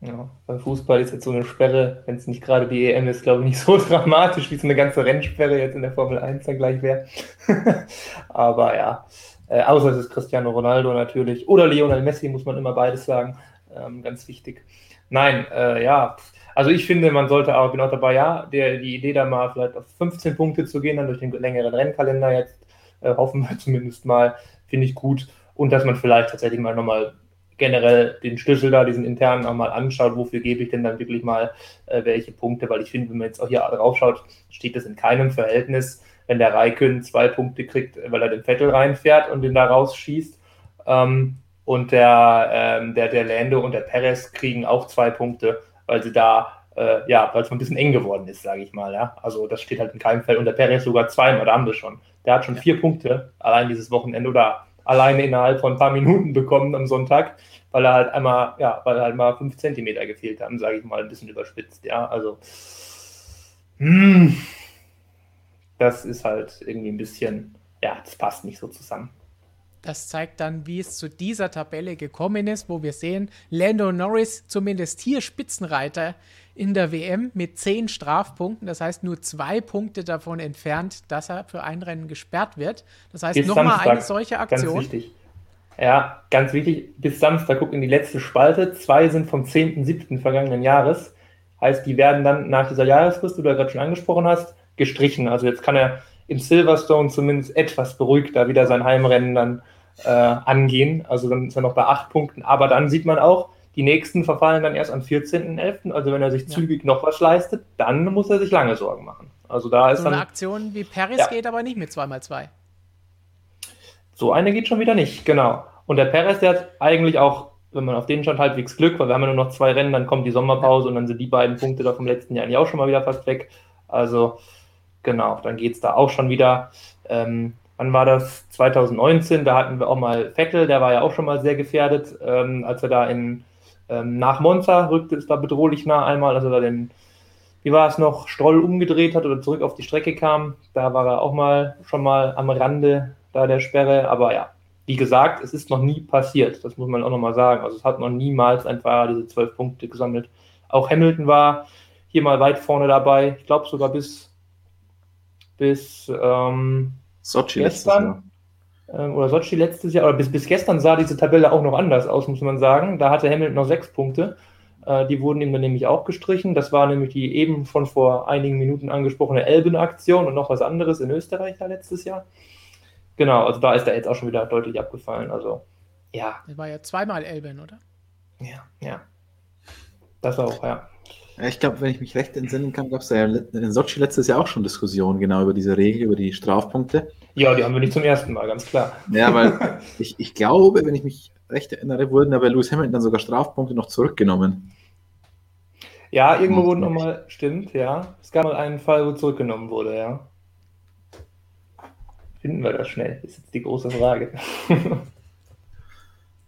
Ja, beim Fußball ist jetzt so eine Sperre, wenn es nicht gerade die EM ist, glaube ich, nicht so dramatisch, wie so eine ganze Rennsperre jetzt in der Formel 1 dann gleich wäre. Aber ja, äh, außer es ist Cristiano Ronaldo natürlich oder Lionel Messi, muss man immer beides sagen. Ähm, ganz wichtig. Nein, äh, ja, also ich finde, man sollte auch, auch dabei, ja, der, die Idee da mal vielleicht auf 15 Punkte zu gehen, dann durch den längeren Rennkalender jetzt, äh, hoffen wir zumindest mal, finde ich gut. Und dass man vielleicht tatsächlich mal nochmal generell den Schlüssel da, diesen internen auch mal anschaut, wofür gebe ich denn dann wirklich mal äh, welche Punkte, weil ich finde, wenn man jetzt auch hier draufschaut, steht das in keinem Verhältnis, wenn der Raikön zwei Punkte kriegt, weil er den Vettel reinfährt und den da rausschießt. Ähm, und der, ähm, der, der Lando und der Perez kriegen auch zwei Punkte, weil sie da äh, ja, weil es ein bisschen eng geworden ist, sage ich mal. Ja? Also das steht halt in keinem. Und der Perez sogar zweimal, da haben wir schon. Der hat schon vier Punkte allein dieses Wochenende oder alleine innerhalb von ein paar Minuten bekommen am Sonntag, weil er halt einmal, ja, weil er halt mal fünf Zentimeter gefehlt haben, sage ich mal, ein bisschen überspitzt. Ja, also hm, das ist halt irgendwie ein bisschen, ja, das passt nicht so zusammen. Das zeigt dann, wie es zu dieser Tabelle gekommen ist, wo wir sehen, Lando Norris zumindest hier Spitzenreiter in der WM mit zehn Strafpunkten. Das heißt, nur zwei Punkte davon entfernt, dass er für ein Rennen gesperrt wird. Das heißt, nochmal eine solche Aktion. Ganz wichtig. Ja, ganz wichtig, bis Samstag guckt in die letzte Spalte. Zwei sind vom 10.7. vergangenen Jahres. Heißt, die werden dann nach dieser Jahresfrist, die du ja gerade schon angesprochen hast, gestrichen. Also jetzt kann er in Silverstone zumindest etwas beruhigter wieder sein Heimrennen dann äh, angehen. Also dann ist er noch bei acht Punkten. Aber dann sieht man auch, die nächsten verfallen dann erst am 14.11. Also wenn er sich ja. zügig noch was leistet, dann muss er sich lange Sorgen machen. Also da ist so dann, eine Aktion wie Paris ja. geht aber nicht mit 2x2. So eine geht schon wieder nicht, genau. Und der Perez, der hat eigentlich auch, wenn man auf den schaut, halbwegs Glück, weil wir haben ja nur noch zwei Rennen, dann kommt die Sommerpause und dann sind die beiden Punkte da vom letzten Jahr eigentlich auch schon mal wieder fast weg. Also genau, dann geht es da auch schon wieder. Ähm, wann war das? 2019, da hatten wir auch mal Vettel, der war ja auch schon mal sehr gefährdet, ähm, als er da in ähm, nach Monza rückte es da bedrohlich nah einmal, als er da den, wie war es noch, Stroll umgedreht hat oder zurück auf die Strecke kam. Da war er auch mal schon mal am Rande da der Sperre. Aber ja, wie gesagt, es ist noch nie passiert. Das muss man auch nochmal sagen. Also es hat noch niemals ein Fahrer diese zwölf Punkte gesammelt. Auch Hamilton war hier mal weit vorne dabei. Ich glaube sogar bis, bis ähm, Sochi gestern ähm, oder Sochi letztes Jahr, oder bis, bis gestern sah diese Tabelle auch noch anders aus, muss man sagen. Da hatte Hamilton noch sechs Punkte. Äh, die wurden ihm dann nämlich auch gestrichen. Das war nämlich die eben von vor einigen Minuten angesprochene Elben-Aktion und noch was anderes in Österreich da letztes Jahr. Genau, also da ist er jetzt auch schon wieder deutlich abgefallen. Also, ja. Das war ja zweimal Elben, oder? Ja, ja. Das auch, ja. Ich glaube, wenn ich mich recht entsinnen kann, gab es ja in Sochi letztes Jahr auch schon Diskussionen genau über diese Regel, über die Strafpunkte. Ja, die haben wir nicht zum ersten Mal, ganz klar. Ja, weil ich, ich glaube, wenn ich mich recht erinnere, wurden ja bei Lewis Hamilton dann sogar Strafpunkte noch zurückgenommen. Ja, irgendwo wurden nochmal, stimmt, ja. Es gab mal einen Fall, wo zurückgenommen wurde, ja. Finden wir das schnell? Ist jetzt die große Frage.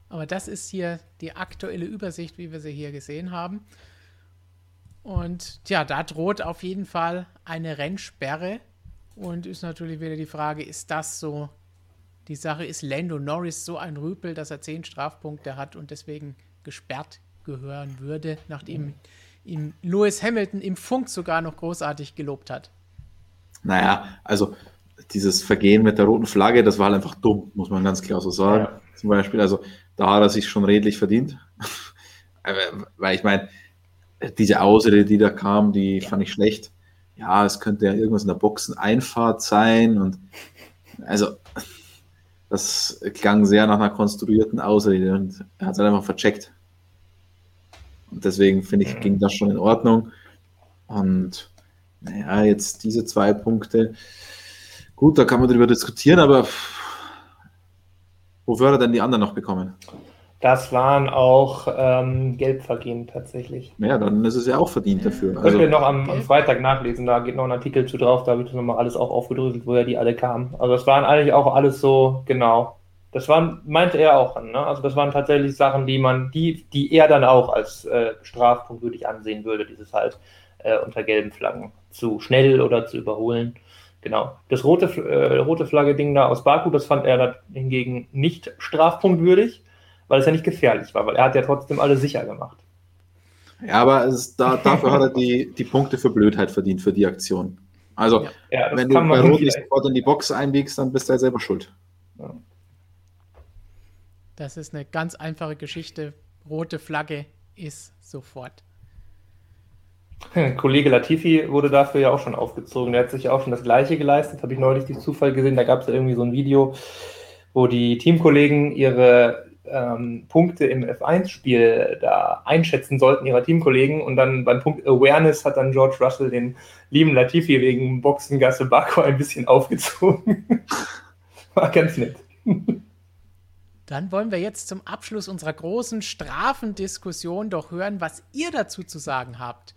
Aber das ist hier die aktuelle Übersicht, wie wir sie hier gesehen haben. Und ja, da droht auf jeden Fall eine Rennsperre. Und ist natürlich wieder die Frage, ist das so die Sache? Ist Lando Norris so ein Rüpel, dass er zehn Strafpunkte hat und deswegen gesperrt gehören würde, nachdem ihn Lewis Hamilton im Funk sogar noch großartig gelobt hat? Naja, also dieses Vergehen mit der roten Flagge, das war halt einfach dumm, muss man ganz klar so sagen. Ja. Zum Beispiel, also da hat er sich schon redlich verdient. Weil ich meine, diese Ausrede, die da kam, die ja. fand ich schlecht. Ja, es könnte ja irgendwas in der Boxeneinfahrt sein und also das klang sehr nach einer konstruierten Ausrede und er hat es halt einfach vercheckt. Und deswegen finde ich, mhm. ging das schon in Ordnung. Und naja, jetzt diese zwei Punkte. Gut, da kann man darüber diskutieren, aber wofür hat er denn die anderen noch bekommen? Das waren auch ähm, Gelbvergehen tatsächlich. Ja, dann ist es ja auch verdient dafür. Könnt also, ihr noch am, am, Freitag nachlesen, da geht noch ein Artikel zu drauf, da wird nochmal alles auch aufgedröselt, woher die alle kamen. Also das waren eigentlich auch alles so, genau. Das waren, meinte er auch an, ne? Also das waren tatsächlich Sachen, die man, die, die er dann auch als äh, Strafpunkt wirklich ansehen würde, dieses halt äh, unter gelben Flaggen zu schnell oder zu überholen. Genau. Das rote, äh, rote Flagge-Ding da aus Baku, das fand er hingegen nicht strafpunktwürdig weil es ja nicht gefährlich war, weil er hat ja trotzdem alle sicher gemacht. Ja, aber es, da, dafür hat er die, die Punkte für Blödheit verdient, für die Aktion. Also, ja, wenn du bei Rot nicht sofort in die Box einbiegst, dann bist du ja selber schuld. Ja. Das ist eine ganz einfache Geschichte. Rote Flagge ist sofort. Kollege Latifi wurde dafür ja auch schon aufgezogen. Der hat sich ja auch schon das Gleiche geleistet. Habe ich neulich durch Zufall gesehen. Da gab es ja irgendwie so ein Video, wo die Teamkollegen ihre ähm, Punkte im F1-Spiel da einschätzen sollten, ihrer Teamkollegen. Und dann beim Punkt Awareness hat dann George Russell den lieben Latifi wegen Boxengasse Baku ein bisschen aufgezogen. War ganz nett. Dann wollen wir jetzt zum Abschluss unserer großen Strafendiskussion doch hören, was ihr dazu zu sagen habt.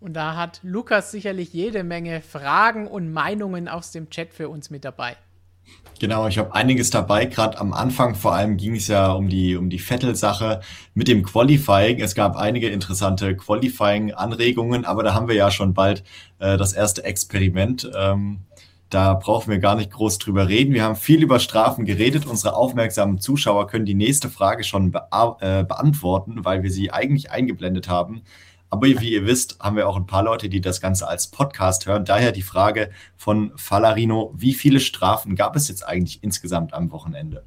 Und da hat Lukas sicherlich jede Menge Fragen und Meinungen aus dem Chat für uns mit dabei. Genau, ich habe einiges dabei. Gerade am Anfang vor allem ging es ja um die um die Vettel-Sache mit dem Qualifying. Es gab einige interessante Qualifying-Anregungen, aber da haben wir ja schon bald äh, das erste Experiment. Ähm, da brauchen wir gar nicht groß drüber reden. Wir haben viel über Strafen geredet. Unsere aufmerksamen Zuschauer können die nächste Frage schon be äh, beantworten, weil wir sie eigentlich eingeblendet haben. Aber wie ihr wisst, haben wir auch ein paar Leute, die das Ganze als Podcast hören. Daher die Frage von Falarino, wie viele Strafen gab es jetzt eigentlich insgesamt am Wochenende?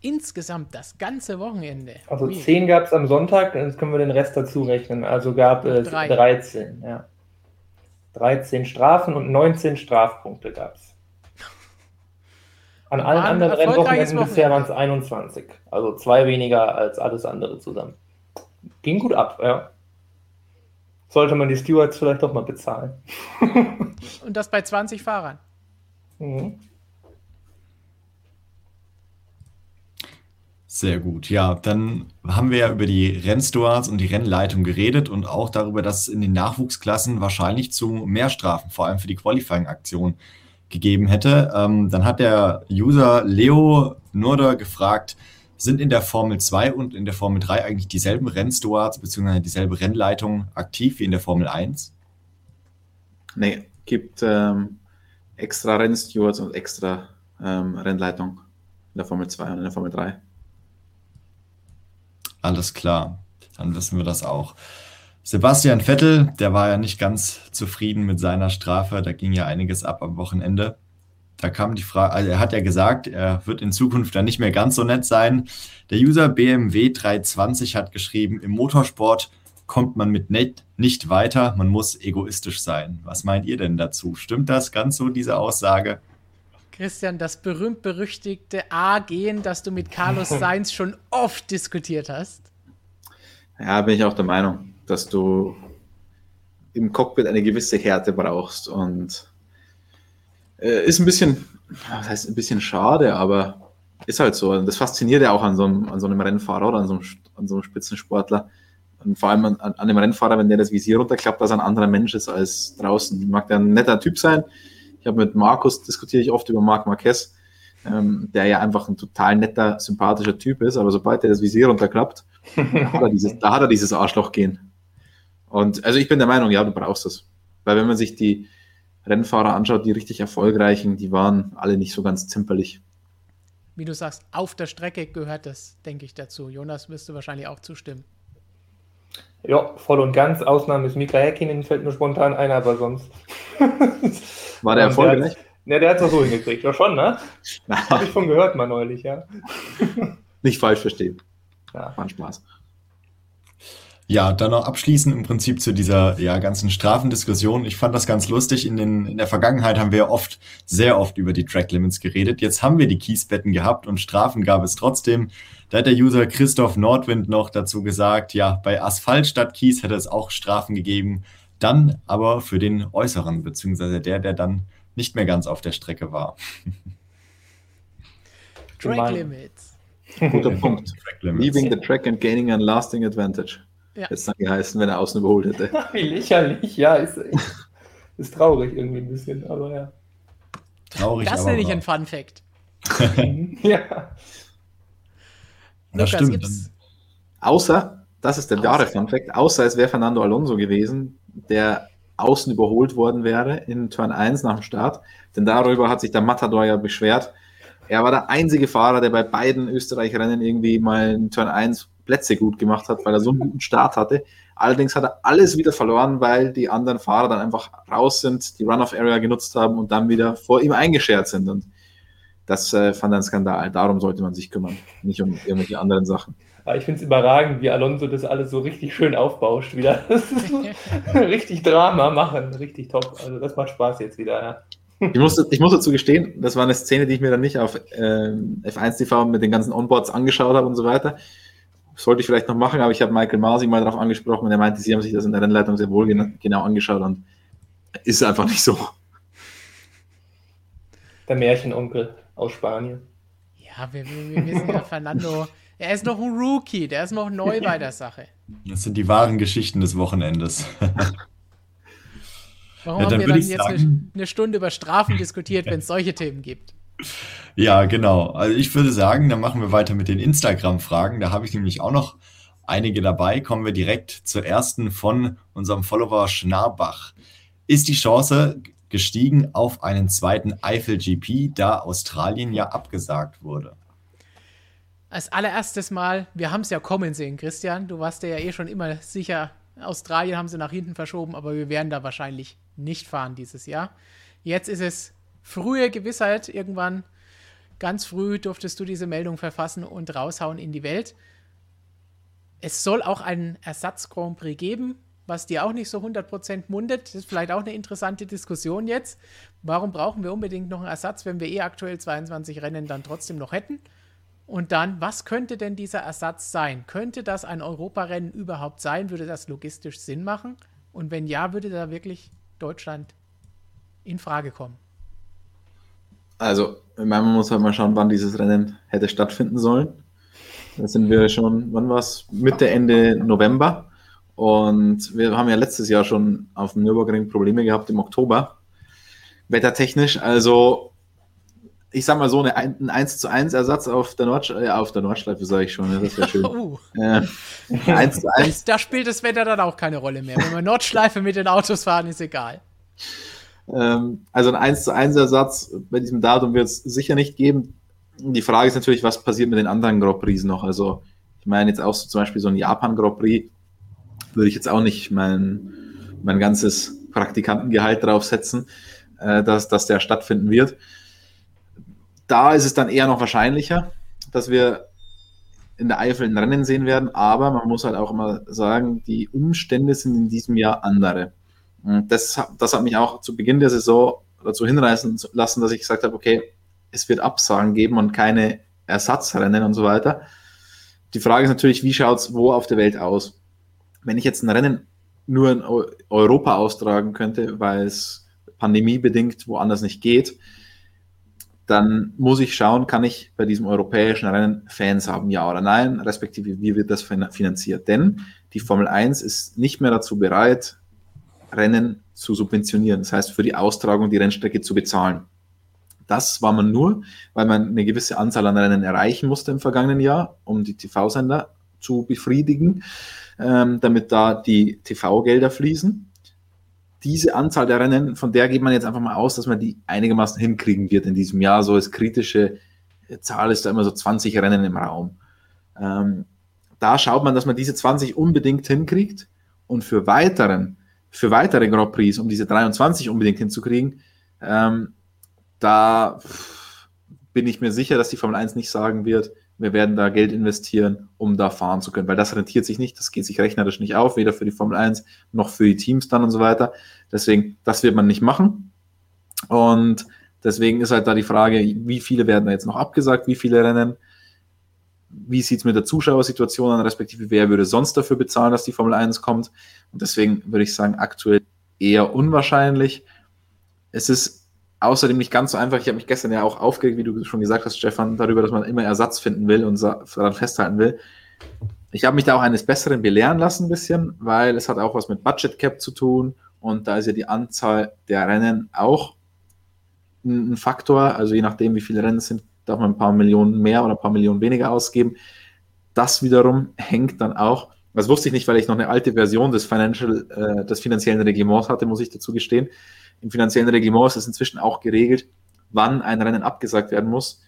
Insgesamt das ganze Wochenende. Also Ui. 10 gab es am Sonntag, jetzt können wir den Rest dazu rechnen. Also gab es Drei. 13, ja. 13 Strafen und 19 Strafpunkte gab es. An allen anderen Rennwochenenden bisher waren es 21. Also zwei weniger als alles andere zusammen. Ging gut ab, ja. Sollte man die Stewards vielleicht doch mal bezahlen. Und das bei 20 Fahrern. Mhm. Sehr gut. Ja, dann haben wir ja über die Rennstewards und die Rennleitung geredet und auch darüber, dass es in den Nachwuchsklassen wahrscheinlich zu mehr Strafen, vor allem für die Qualifying-Aktion, gegeben hätte. Ähm, dann hat der User Leo Nurder gefragt, sind in der Formel 2 und in der Formel 3 eigentlich dieselben Rennstewards bzw. dieselbe Rennleitung aktiv wie in der Formel 1? Nee, gibt ähm, extra Rennstewards und extra ähm, Rennleitung in der Formel 2 und in der Formel 3. Alles klar, dann wissen wir das auch. Sebastian Vettel, der war ja nicht ganz zufrieden mit seiner Strafe, da ging ja einiges ab am Wochenende. Da kam die Frage, also er hat ja gesagt, er wird in Zukunft dann nicht mehr ganz so nett sein. Der User BMW 320 hat geschrieben, im Motorsport kommt man mit nett nicht weiter, man muss egoistisch sein. Was meint ihr denn dazu? Stimmt das ganz so, diese Aussage? Christian, das berühmt-berüchtigte A-Gehen, das du mit Carlos Sainz schon oft diskutiert hast. Ja, bin ich auch der Meinung, dass du im Cockpit eine gewisse Härte brauchst und äh, ist ein bisschen, was heißt ein bisschen schade, aber ist halt so. Das fasziniert ja auch an so einem, an so einem Rennfahrer oder an so einem, an so einem Spitzensportler. Und vor allem an, an dem Rennfahrer, wenn der das Visier runterklappt, dass er ein anderer Mensch ist als draußen. Mag der ein netter Typ sein. Ich habe mit Markus diskutiere ich oft über Marc Marquez, ähm, der ja einfach ein total netter, sympathischer Typ ist, aber sobald er das Visier runterklappt, da, hat er dieses, da hat er dieses Arschloch gehen. Und also ich bin der Meinung, ja, du brauchst das. Weil wenn man sich die, Rennfahrer anschaut, die richtig erfolgreichen, die waren alle nicht so ganz zimperlich. Wie du sagst, auf der Strecke gehört das, denke ich, dazu. Jonas, wirst du wahrscheinlich auch zustimmen. Ja, voll und ganz. Ausnahme ist Mika Häkkinen, fällt mir spontan ein, aber sonst. War der erfolgreich? Ne, der hat es so hingekriegt. Ja, schon, ne? Habe ich von gehört mal neulich, ja. Nicht falsch verstehen. Ja. War ein Spaß. Ja, dann noch abschließend im Prinzip zu dieser ja, ganzen Strafendiskussion. Ich fand das ganz lustig. In, den, in der Vergangenheit haben wir oft, sehr oft über die Track Limits geredet. Jetzt haben wir die Kiesbetten gehabt und Strafen gab es trotzdem. Da hat der User Christoph Nordwind noch dazu gesagt, ja, bei Asphalt statt Kies hätte es auch Strafen gegeben. Dann aber für den Äußeren, beziehungsweise der, der dann nicht mehr ganz auf der Strecke war. Track Limits. Guter Punkt. Leaving the track and gaining a lasting advantage. Ja. Hätte es dann geheißen, wenn er außen überholt hätte. Wie lächerlich, ja, ist, ist traurig irgendwie ein bisschen, aber ja. Traurig. Das nenne ich ein Fun Fact. ja. Das stimmt. Außer, das ist der wahre Fun Fact, außer es wäre Fernando Alonso gewesen, der außen überholt worden wäre in Turn 1 nach dem Start. Denn darüber hat sich der Matador ja beschwert. Er war der einzige Fahrer, der bei beiden Österreich-Rennen irgendwie mal in Turn 1 Plätze gut gemacht hat, weil er so einen guten Start hatte. Allerdings hat er alles wieder verloren, weil die anderen Fahrer dann einfach raus sind, die Run-off-Area genutzt haben und dann wieder vor ihm eingeschert sind. Und das äh, fand er ein Skandal. Darum sollte man sich kümmern, nicht um irgendwelche anderen Sachen. Ich finde es überragend, wie Alonso das alles so richtig schön aufbauscht wieder. richtig Drama machen, richtig top. Also das macht Spaß jetzt wieder. Ja. Ich muss, ich muss dazu gestehen, das war eine Szene, die ich mir dann nicht auf äh, F1 TV mit den ganzen Onboards angeschaut habe und so weiter. Sollte ich vielleicht noch machen, aber ich habe Michael Masi mal darauf angesprochen und er meinte, sie haben sich das in der Rennleitung sehr wohl genau angeschaut und ist einfach nicht so. Der Märchenonkel aus Spanien. Ja, wir, wir, wir wissen ja, Fernando, er ist noch ein Rookie, der ist noch neu bei der Sache. Das sind die wahren Geschichten des Wochenendes. Warum ja, haben wir dann jetzt sagen, eine, eine Stunde über Strafen diskutiert, wenn es solche Themen gibt? Ja, genau. Also ich würde sagen, dann machen wir weiter mit den Instagram-Fragen. Da habe ich nämlich auch noch einige dabei. Kommen wir direkt zur ersten von unserem Follower Schnarbach. Ist die Chance gestiegen auf einen zweiten Eifel GP, da Australien ja abgesagt wurde? Als allererstes Mal, wir haben es ja kommen sehen, Christian. Du warst ja eh schon immer sicher, Australien haben sie nach hinten verschoben, aber wir werden da wahrscheinlich nicht fahren dieses Jahr. Jetzt ist es frühe Gewissheit. Irgendwann ganz früh durftest du diese Meldung verfassen und raushauen in die Welt. Es soll auch einen Ersatz-Grand Prix geben, was dir auch nicht so 100% mundet. Das ist vielleicht auch eine interessante Diskussion jetzt. Warum brauchen wir unbedingt noch einen Ersatz, wenn wir eh aktuell 22 Rennen dann trotzdem noch hätten? Und dann, was könnte denn dieser Ersatz sein? Könnte das ein Europarennen überhaupt sein? Würde das logistisch Sinn machen? Und wenn ja, würde da wirklich Deutschland in Frage kommen? Also, man muss halt mal schauen, wann dieses Rennen hätte stattfinden sollen. Da sind wir schon, wann war es? Mitte, Ende November. Und wir haben ja letztes Jahr schon auf dem Nürburgring Probleme gehabt im Oktober. Wettertechnisch. Also, ich sag mal so, eine, ein 1 zu 1 Ersatz auf der, Nord, äh, auf der Nordschleife, sage ich schon. das wäre schön. uh. äh, 1 zu 1. Da spielt das Wetter dann auch keine Rolle mehr. Wenn wir Nordschleife mit den Autos fahren, ist egal. Ähm, also ein 1 zu 1 Ersatz bei diesem Datum wird es sicher nicht geben. Die Frage ist natürlich, was passiert mit den anderen Grand Prix noch? Also, ich meine jetzt auch so zum Beispiel so ein Japan Grand Prix, würde ich jetzt auch nicht mein, mein ganzes Praktikantengehalt draufsetzen, äh, dass, dass der stattfinden wird da ist es dann eher noch wahrscheinlicher, dass wir in der Eifel ein Rennen sehen werden, aber man muss halt auch immer sagen, die Umstände sind in diesem Jahr andere. Das, das hat mich auch zu Beginn der Saison dazu hinreißen lassen, dass ich gesagt habe, okay, es wird Absagen geben und keine Ersatzrennen und so weiter. Die Frage ist natürlich, wie schaut es wo auf der Welt aus? Wenn ich jetzt ein Rennen nur in Europa austragen könnte, weil es pandemiebedingt woanders nicht geht, dann muss ich schauen, kann ich bei diesem europäischen Rennen Fans haben, ja oder nein, respektive wie wird das finanziert. Denn die Formel 1 ist nicht mehr dazu bereit, Rennen zu subventionieren, das heißt für die Austragung die Rennstrecke zu bezahlen. Das war man nur, weil man eine gewisse Anzahl an Rennen erreichen musste im vergangenen Jahr, um die TV-Sender zu befriedigen, ähm, damit da die TV-Gelder fließen diese Anzahl der Rennen, von der geht man jetzt einfach mal aus, dass man die einigermaßen hinkriegen wird in diesem Jahr. So als kritische Zahl ist da immer so 20 Rennen im Raum. Ähm, da schaut man, dass man diese 20 unbedingt hinkriegt und für weiteren, für weitere Grand Prix, um diese 23 unbedingt hinzukriegen, ähm, da bin ich mir sicher, dass die Formel 1 nicht sagen wird, wir werden da Geld investieren, um da fahren zu können, weil das rentiert sich nicht, das geht sich rechnerisch nicht auf, weder für die Formel 1 noch für die Teams dann und so weiter. Deswegen, das wird man nicht machen. Und deswegen ist halt da die Frage, wie viele werden da jetzt noch abgesagt, wie viele Rennen, wie sieht es mit der Zuschauersituation an, respektive wer würde sonst dafür bezahlen, dass die Formel 1 kommt. Und deswegen würde ich sagen, aktuell eher unwahrscheinlich. Es ist außerdem nicht ganz so einfach. Ich habe mich gestern ja auch aufgeregt, wie du schon gesagt hast, Stefan, darüber, dass man immer Ersatz finden will und daran festhalten will. Ich habe mich da auch eines Besseren belehren lassen, ein bisschen, weil es hat auch was mit Budget Cap zu tun und da ist ja die Anzahl der Rennen auch ein Faktor. Also je nachdem, wie viele Rennen es sind, darf man ein paar Millionen mehr oder ein paar Millionen weniger ausgeben. Das wiederum hängt dann auch, das wusste ich nicht, weil ich noch eine alte Version des, Financial, äh, des finanziellen Reglements hatte, muss ich dazu gestehen im finanziellen Reglement ist es inzwischen auch geregelt, wann ein Rennen abgesagt werden muss,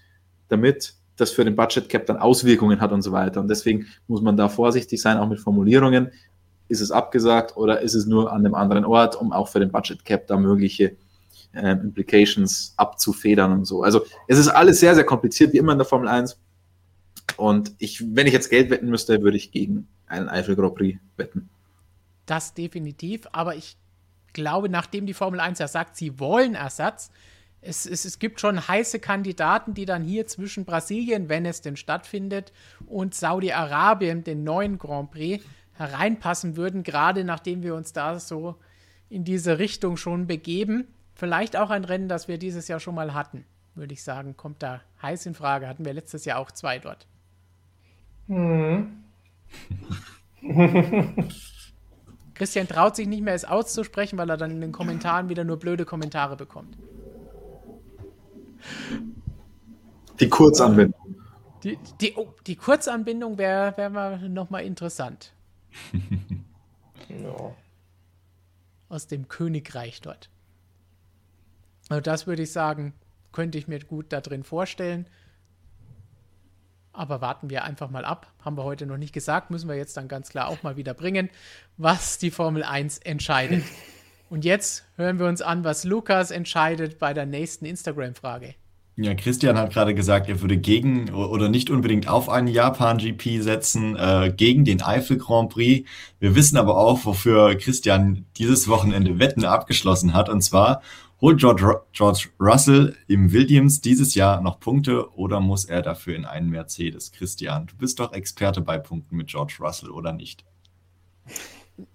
damit das für den Budget Cap dann Auswirkungen hat und so weiter. Und deswegen muss man da vorsichtig sein, auch mit Formulierungen. Ist es abgesagt oder ist es nur an einem anderen Ort, um auch für den Budget Cap da mögliche äh, Implications abzufedern und so. Also es ist alles sehr, sehr kompliziert, wie immer in der Formel 1. Und ich, wenn ich jetzt Geld wetten müsste, würde ich gegen einen Eifel Grand Prix wetten. Das definitiv, aber ich glaube, nachdem die Formel 1 ja sagt, sie wollen Ersatz, es, es, es gibt schon heiße Kandidaten, die dann hier zwischen Brasilien, wenn es denn stattfindet, und Saudi-Arabien, den neuen Grand Prix, hereinpassen würden, gerade nachdem wir uns da so in diese Richtung schon begeben. Vielleicht auch ein Rennen, das wir dieses Jahr schon mal hatten, würde ich sagen, kommt da heiß in Frage. Hatten wir letztes Jahr auch zwei dort. Mhm. Christian traut sich nicht mehr, es auszusprechen, weil er dann in den Kommentaren wieder nur blöde Kommentare bekommt. Die Kurzanbindung. Die, die, oh, die Kurzanbindung wäre wär mal nochmal interessant. ja. Aus dem Königreich dort. Also das würde ich sagen, könnte ich mir gut da drin vorstellen. Aber warten wir einfach mal ab. Haben wir heute noch nicht gesagt, müssen wir jetzt dann ganz klar auch mal wieder bringen, was die Formel 1 entscheidet. Und jetzt hören wir uns an, was Lukas entscheidet bei der nächsten Instagram-Frage. Ja, Christian hat gerade gesagt, er würde gegen oder nicht unbedingt auf einen Japan-GP setzen, äh, gegen den Eifel Grand Prix. Wir wissen aber auch, wofür Christian dieses Wochenende Wetten abgeschlossen hat. Und zwar Holt George, George Russell im Williams dieses Jahr noch Punkte oder muss er dafür in einen Mercedes? Christian, du bist doch Experte bei Punkten mit George Russell oder nicht?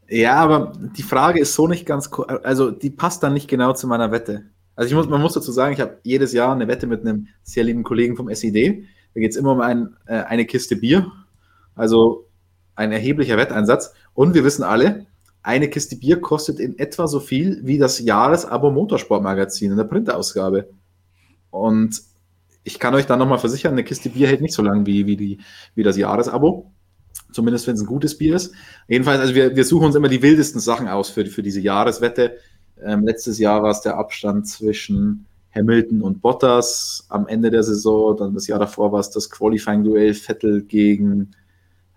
Ja, aber die Frage ist so nicht ganz, also die passt dann nicht genau zu meiner Wette. Also ich muss, man muss dazu sagen, ich habe jedes Jahr eine Wette mit einem sehr lieben Kollegen vom SED. Da geht es immer um ein, äh, eine Kiste Bier, also ein erheblicher Wetteinsatz. Und wir wissen alle, eine Kiste Bier kostet in etwa so viel wie das Jahresabo Motorsportmagazin in der Printausgabe. Und ich kann euch da nochmal versichern, eine Kiste Bier hält nicht so lange wie, wie, die, wie das Jahresabo. Zumindest wenn es ein gutes Bier ist. Jedenfalls, also wir, wir suchen uns immer die wildesten Sachen aus für, für diese Jahreswette. Ähm, letztes Jahr war es der Abstand zwischen Hamilton und Bottas am Ende der Saison. Dann das Jahr davor war es das Qualifying-Duell Vettel gegen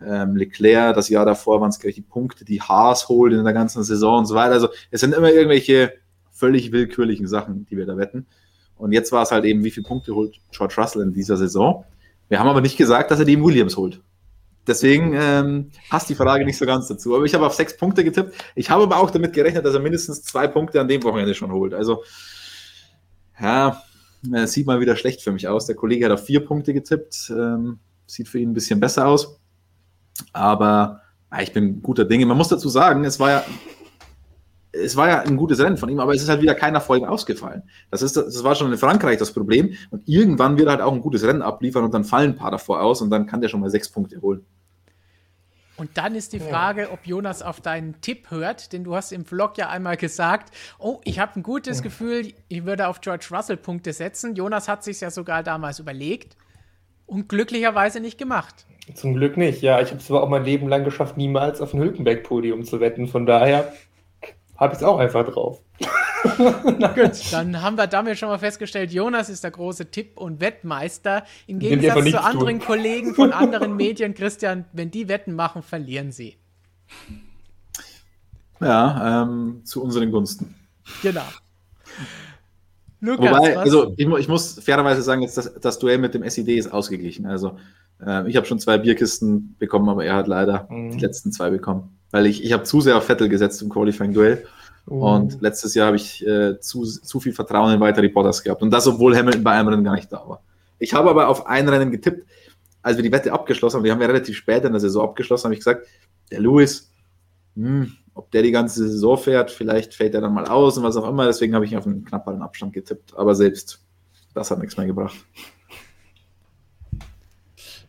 ähm, Leclerc, das Jahr davor waren es gleich die Punkte, die Haas holt in der ganzen Saison und so weiter. Also es sind immer irgendwelche völlig willkürlichen Sachen, die wir da wetten. Und jetzt war es halt eben, wie viele Punkte holt George Russell in dieser Saison. Wir haben aber nicht gesagt, dass er die Williams holt. Deswegen ähm, passt die Frage nicht so ganz dazu. Aber ich habe auf sechs Punkte getippt. Ich habe aber auch damit gerechnet, dass er mindestens zwei Punkte an dem Wochenende schon holt. Also, ja, sieht mal wieder schlecht für mich aus. Der Kollege hat auf vier Punkte getippt. Ähm, sieht für ihn ein bisschen besser aus. Aber ja, ich bin guter Dinge. Man muss dazu sagen, es war ja, es war ja ein gutes Rennen von ihm, aber es ist halt wieder keiner Erfolg ausgefallen. Das, ist, das war schon in Frankreich das Problem. Und irgendwann wird er halt auch ein gutes Rennen abliefern und dann fallen ein paar davor aus und dann kann der schon mal sechs Punkte holen. Und dann ist die Frage, ob Jonas auf deinen Tipp hört, denn du hast im Vlog ja einmal gesagt, oh, ich habe ein gutes. Gefühl, ich würde auf George Russell Punkte setzen. Jonas hat sich ja sogar damals überlegt und glücklicherweise nicht gemacht. Zum Glück nicht, ja. Ich habe es aber auch mein Leben lang geschafft, niemals auf ein Hülkenberg-Podium zu wetten. Von daher habe ich es auch einfach drauf. Na gut, dann haben wir damit schon mal festgestellt, Jonas ist der große Tipp- und Wettmeister. Im Gegensatz zu anderen tun. Kollegen von anderen Medien, Christian, wenn die Wetten machen, verlieren sie. Ja, ähm, zu unseren Gunsten. Genau. Lukas, Wobei, also ich, ich, muss fairerweise sagen, jetzt das, das Duell mit dem SED ist ausgeglichen. Also äh, ich habe schon zwei Bierkisten bekommen, aber er hat leider mhm. die letzten zwei bekommen. Weil ich, ich habe zu sehr auf Vettel gesetzt im Qualifying-Duell. Mhm. Und letztes Jahr habe ich äh, zu, zu viel Vertrauen in weitere Bottas gehabt. Und das, obwohl Hamilton bei einem Rennen gar nicht da war. Ich habe aber auf ein Rennen getippt, als wir die Wette abgeschlossen haben. Die haben wir relativ spät in der Saison abgeschlossen, habe ich gesagt, der Lewis, hm, ob der die ganze Saison fährt, vielleicht fällt er dann mal aus und was auch immer. Deswegen habe ich auf einen knapperen Abstand getippt. Aber selbst das hat nichts mehr gebracht.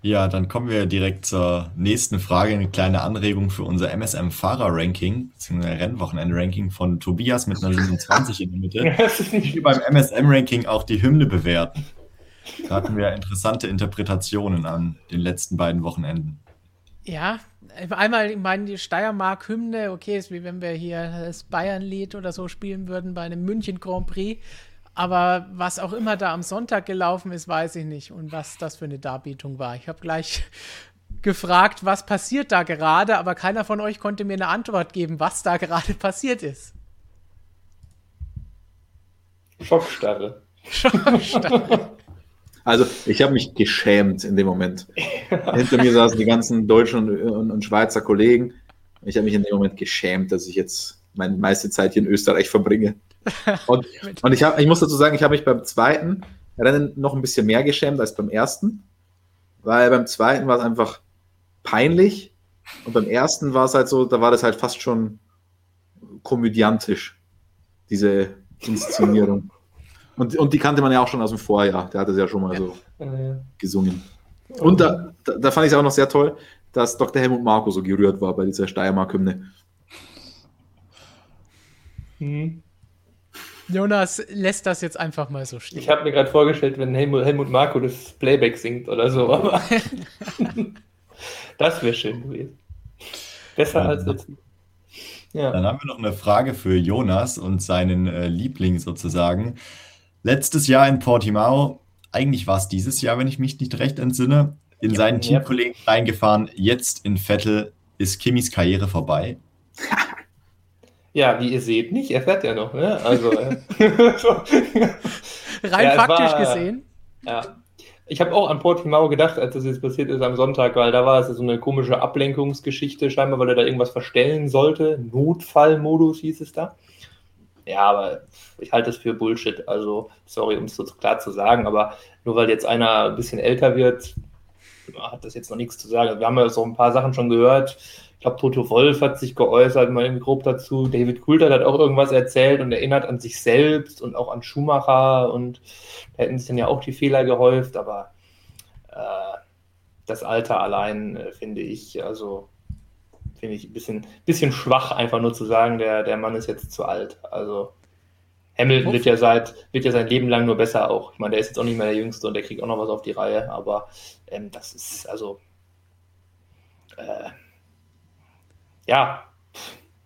Ja, dann kommen wir direkt zur nächsten Frage. Eine kleine Anregung für unser MSM-Fahrer-Ranking, beziehungsweise Rennwochenende-Ranking von Tobias mit einer 27 in der Mitte. Wie beim MSM-Ranking auch die Hymne bewerten. Da hatten wir interessante Interpretationen an den letzten beiden Wochenenden. Ja, einmal, ich meine, die Steiermark-Hymne, okay, ist wie wenn wir hier das Bayern-Lied oder so spielen würden bei einem München Grand Prix. Aber was auch immer da am Sonntag gelaufen ist, weiß ich nicht. Und was das für eine Darbietung war. Ich habe gleich gefragt, was passiert da gerade, aber keiner von euch konnte mir eine Antwort geben, was da gerade passiert ist. Schockstarre. Schockstarre. Also, ich habe mich geschämt in dem Moment. Hinter mir saßen die ganzen deutschen und, und, und Schweizer Kollegen. Ich habe mich in dem Moment geschämt, dass ich jetzt meine meiste Zeit hier in Österreich verbringe. Und, und ich, hab, ich muss dazu sagen, ich habe mich beim zweiten Rennen noch ein bisschen mehr geschämt als beim ersten, weil beim zweiten war es einfach peinlich und beim ersten war es halt so, da war das halt fast schon komödiantisch, diese Inszenierung. Und, und die kannte man ja auch schon aus dem Vorjahr, der hatte es ja schon mal so Äh, gesungen. Und da, da, fand ich es auch noch sehr toll, dass Dr. Helmut Marko so gerührt war bei dieser Steiermark-Hymne. hm. Jonas lässt das jetzt einfach mal so stehen. Ich habe mir gerade vorgestellt, wenn Helmut, Helmut Marko das Playback singt oder so, aber das wäre schön gewesen. Besser Ja. als jetzt. Ja. Dann haben wir noch eine Frage für Jonas und seinen äh, Liebling sozusagen. Letztes Jahr in Portimao, eigentlich war es dieses Jahr, wenn ich mich nicht recht entsinne, in Ja, seinen ja. Teamkollegen reingefahren. Jetzt in Vettel ist Kimmys Karriere vorbei. ja, wie ihr seht, nicht, er fährt ja noch, ne? Also, äh. Rein Ja, faktisch war- gesehen. Ja. Ich habe auch an Portimao gedacht, als das jetzt passiert ist am Sonntag, weil da war es so eine komische Ablenkungsgeschichte, scheinbar, weil er da irgendwas verstellen sollte. Notfallmodus hieß es da. Ja, aber ich halte das für Bullshit. Also, sorry, um es so klar zu sagen, aber nur weil jetzt einer ein bisschen älter wird, hat das jetzt noch nichts zu sagen. Wir haben ja so ein paar Sachen schon gehört. Ich glaube, Toto Wolf hat sich geäußert, mal irgendwie grob dazu. David Coulthard hat auch irgendwas erzählt und erinnert an sich selbst und auch an Schumacher und da hätten sich dann ja auch die Fehler gehäuft, aber äh, das Alter allein äh, finde ich, also finde ich ein bisschen, bisschen schwach, einfach nur zu sagen, der, der Mann ist jetzt zu alt. Also Hamilton wird ja seit, wird ja sein Leben lang nur besser auch. Ich meine, der ist jetzt auch nicht mehr der Jüngste und der kriegt auch noch was auf die Reihe, aber ähm, das ist also äh, ja,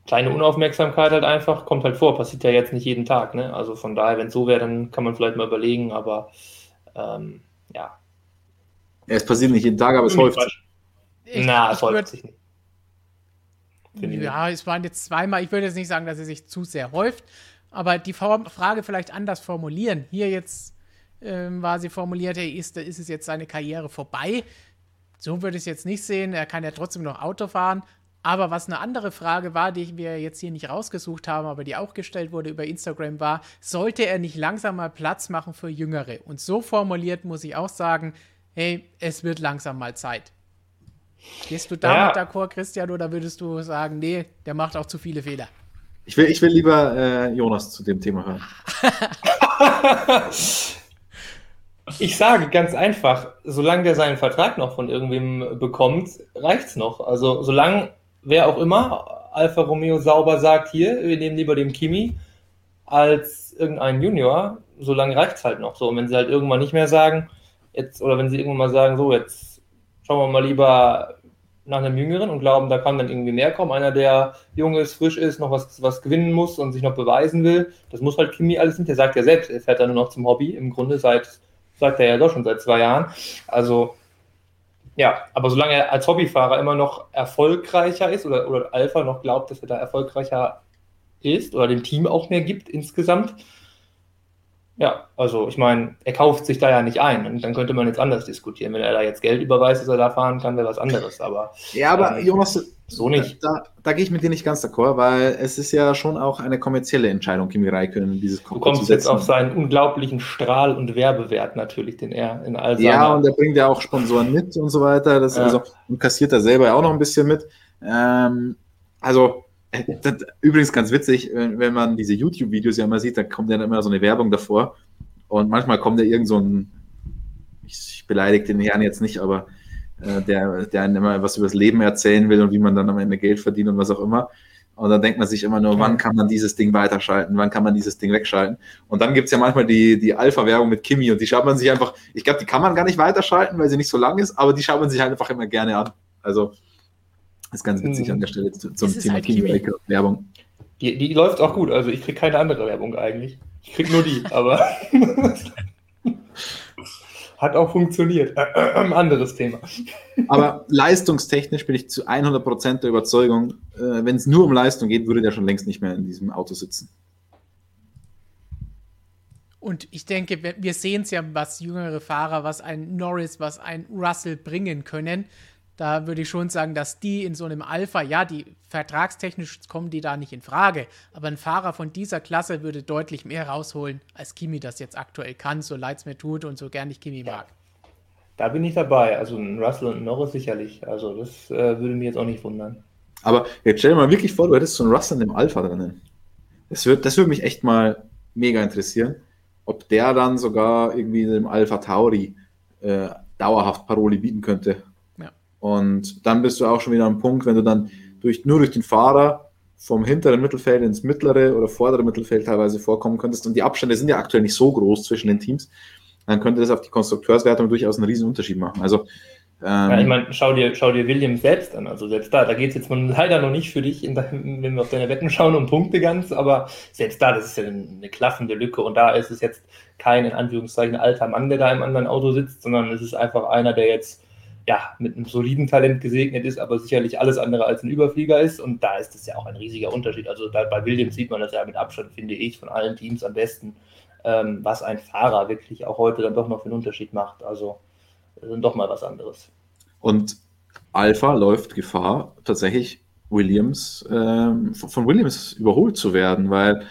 kleine Unaufmerksamkeit halt einfach, kommt halt vor, passiert ja jetzt nicht jeden Tag, ne? Also von daher, wenn es so wäre, dann kann man vielleicht mal überlegen, aber ähm, ja. Ja, es passiert nicht jeden Tag, aber es häuft sich. Ich- Na, ich es häuft sich nicht. Ja, es waren jetzt zweimal. Ich würde jetzt nicht sagen, dass es sich zu sehr häuft, aber die Form, Frage vielleicht anders formulieren. Hier jetzt ähm, war sie formuliert, hey, ist, ist es jetzt seine Karriere vorbei? So würde ich es jetzt nicht sehen. Er kann ja trotzdem noch Auto fahren. Aber was eine andere Frage war, die wir jetzt hier nicht rausgesucht haben, aber die auch gestellt wurde über Instagram, war, sollte er nicht langsam mal Platz machen für Jüngere? Und so formuliert muss ich auch sagen, hey, es wird langsam mal Zeit. Gehst du damit Ja. d'accord, Christian, oder würdest du sagen, nee, der macht auch zu viele Fehler? Ich will, ich will lieber äh, Jonas zu dem Thema hören. Ich sage ganz einfach, solange der seinen Vertrag noch von irgendwem bekommt, reicht's noch. Also solange wer auch immer Alfa Romeo sauber sagt, hier, wir nehmen lieber den Kimi als irgendeinen Junior, solange reicht's halt noch. So, und wenn sie halt irgendwann nicht mehr sagen, jetzt, oder wenn sie irgendwann mal sagen, so, jetzt schauen wir mal lieber nach einem Jüngeren und glauben, da kann dann irgendwie mehr kommen. Einer, der jung ist, frisch ist, noch was, was gewinnen muss und sich noch beweisen will. Das muss halt Kimi alles nicht. Der sagt ja selbst, er fährt dann nur noch zum Hobby. Im Grunde seit, sagt er ja doch schon seit zwei Jahren. Also, ja, aber solange er als Hobbyfahrer immer noch erfolgreicher ist oder, oder Alpha noch glaubt, dass er da erfolgreicher ist oder dem Team auch mehr gibt insgesamt, ja, also ich meine, er kauft sich da ja nicht ein und dann könnte man jetzt anders diskutieren. Wenn er da jetzt Geld überweist, dass er da fahren kann, wäre was anderes, aber Ja, aber Ähm, Jonas, so nicht. Da, da gehe ich mit dir nicht ganz d'accord, weil es ist ja schon auch eine kommerzielle Entscheidung, Kimi Räikkönen dieses Du Cockpit kommst jetzt auf seinen unglaublichen Strahl- und Werbewert natürlich, den er in all seiner... Ja, und er bringt ja auch Sponsoren mit und so weiter. Das Ja. also, und kassiert er selber ja auch noch ein bisschen mit. Ähm, also, das, übrigens ganz witzig, wenn, wenn man diese YouTube-Videos ja immer sieht, da kommt ja immer so eine Werbung davor. Und manchmal kommt ja irgend so ein, ich, beleidige den Herrn jetzt nicht, aber äh, der, der einem immer was über das Leben erzählen will und wie man dann am Ende Geld verdient und was auch immer. Und dann denkt man sich immer nur, wann kann man dieses Ding weiterschalten, wann kann man dieses Ding wegschalten. Und dann gibt es ja manchmal die, die Alpha-Werbung mit Kimi und die schaut man sich einfach, ich glaube, die kann man gar nicht weiterschalten, weil sie nicht so lang ist, aber die schaut man sich halt einfach immer gerne an. Also, ist ganz witzig Mhm. an der Stelle zu- zum Thema halt. Räikkönen Werbung. Die, die läuft auch gut, also ich kriege keine andere Werbung eigentlich. Ich kriege nur die, aber hat auch funktioniert. Anderes Thema. Aber leistungstechnisch bin ich zu 100% der Überzeugung, äh, wenn es nur um Leistung geht, würde der schon längst nicht mehr in diesem Auto sitzen. Und ich denke, wir sehen es ja, was jüngere Fahrer, was ein Norris, was ein Russell bringen können. Da würde ich schon sagen, dass die in so einem Alpha, ja, die vertragstechnisch kommen die da nicht in Frage, aber ein Fahrer von dieser Klasse würde deutlich mehr rausholen, als Kimi das jetzt aktuell kann, so leid es mir tut und so gern ich Kimi mag. Da bin ich dabei. Also ein Russell und ein Norris sicherlich. Also das äh, würde mich jetzt auch nicht wundern. Aber jetzt stell dir mal wirklich vor, du hättest so einen Russell im Alpha drinnen. Das würde das würd mich echt mal mega interessieren, ob der dann sogar irgendwie in dem Alpha Tauri äh, dauerhaft Paroli bieten könnte. Und dann bist du auch schon wieder am Punkt, wenn du dann durch, nur durch den Fahrer vom hinteren Mittelfeld ins mittlere oder vordere Mittelfeld teilweise vorkommen könntest. Und die Abstände sind ja aktuell nicht so groß zwischen den Teams. Dann könnte das auf die Konstrukteurswertung durchaus einen riesen Unterschied machen. Also ähm, ja, ich meine, schau dir, schau dir Williams selbst an. Also selbst da, da geht es jetzt leider noch nicht für dich, dein, wenn wir auf deine Wetten schauen, um Punkte ganz, aber selbst da, das ist ja eine klaffende Lücke und da ist es jetzt kein, in Anführungszeichen, alter Mann, der da im anderen Auto sitzt, sondern es ist einfach einer, der jetzt ja, mit einem soliden Talent gesegnet ist, aber sicherlich alles andere als ein Überflieger ist. Und da ist es ja auch ein riesiger Unterschied. Also da, bei Williams sieht man das ja mit Abstand, finde ich, von allen Teams am besten, ähm, was ein Fahrer wirklich auch heute dann doch noch für einen Unterschied macht. Also dann doch mal was anderes. Und Alpha läuft Gefahr, tatsächlich Williams, ähm, von Williams überholt zu werden, weil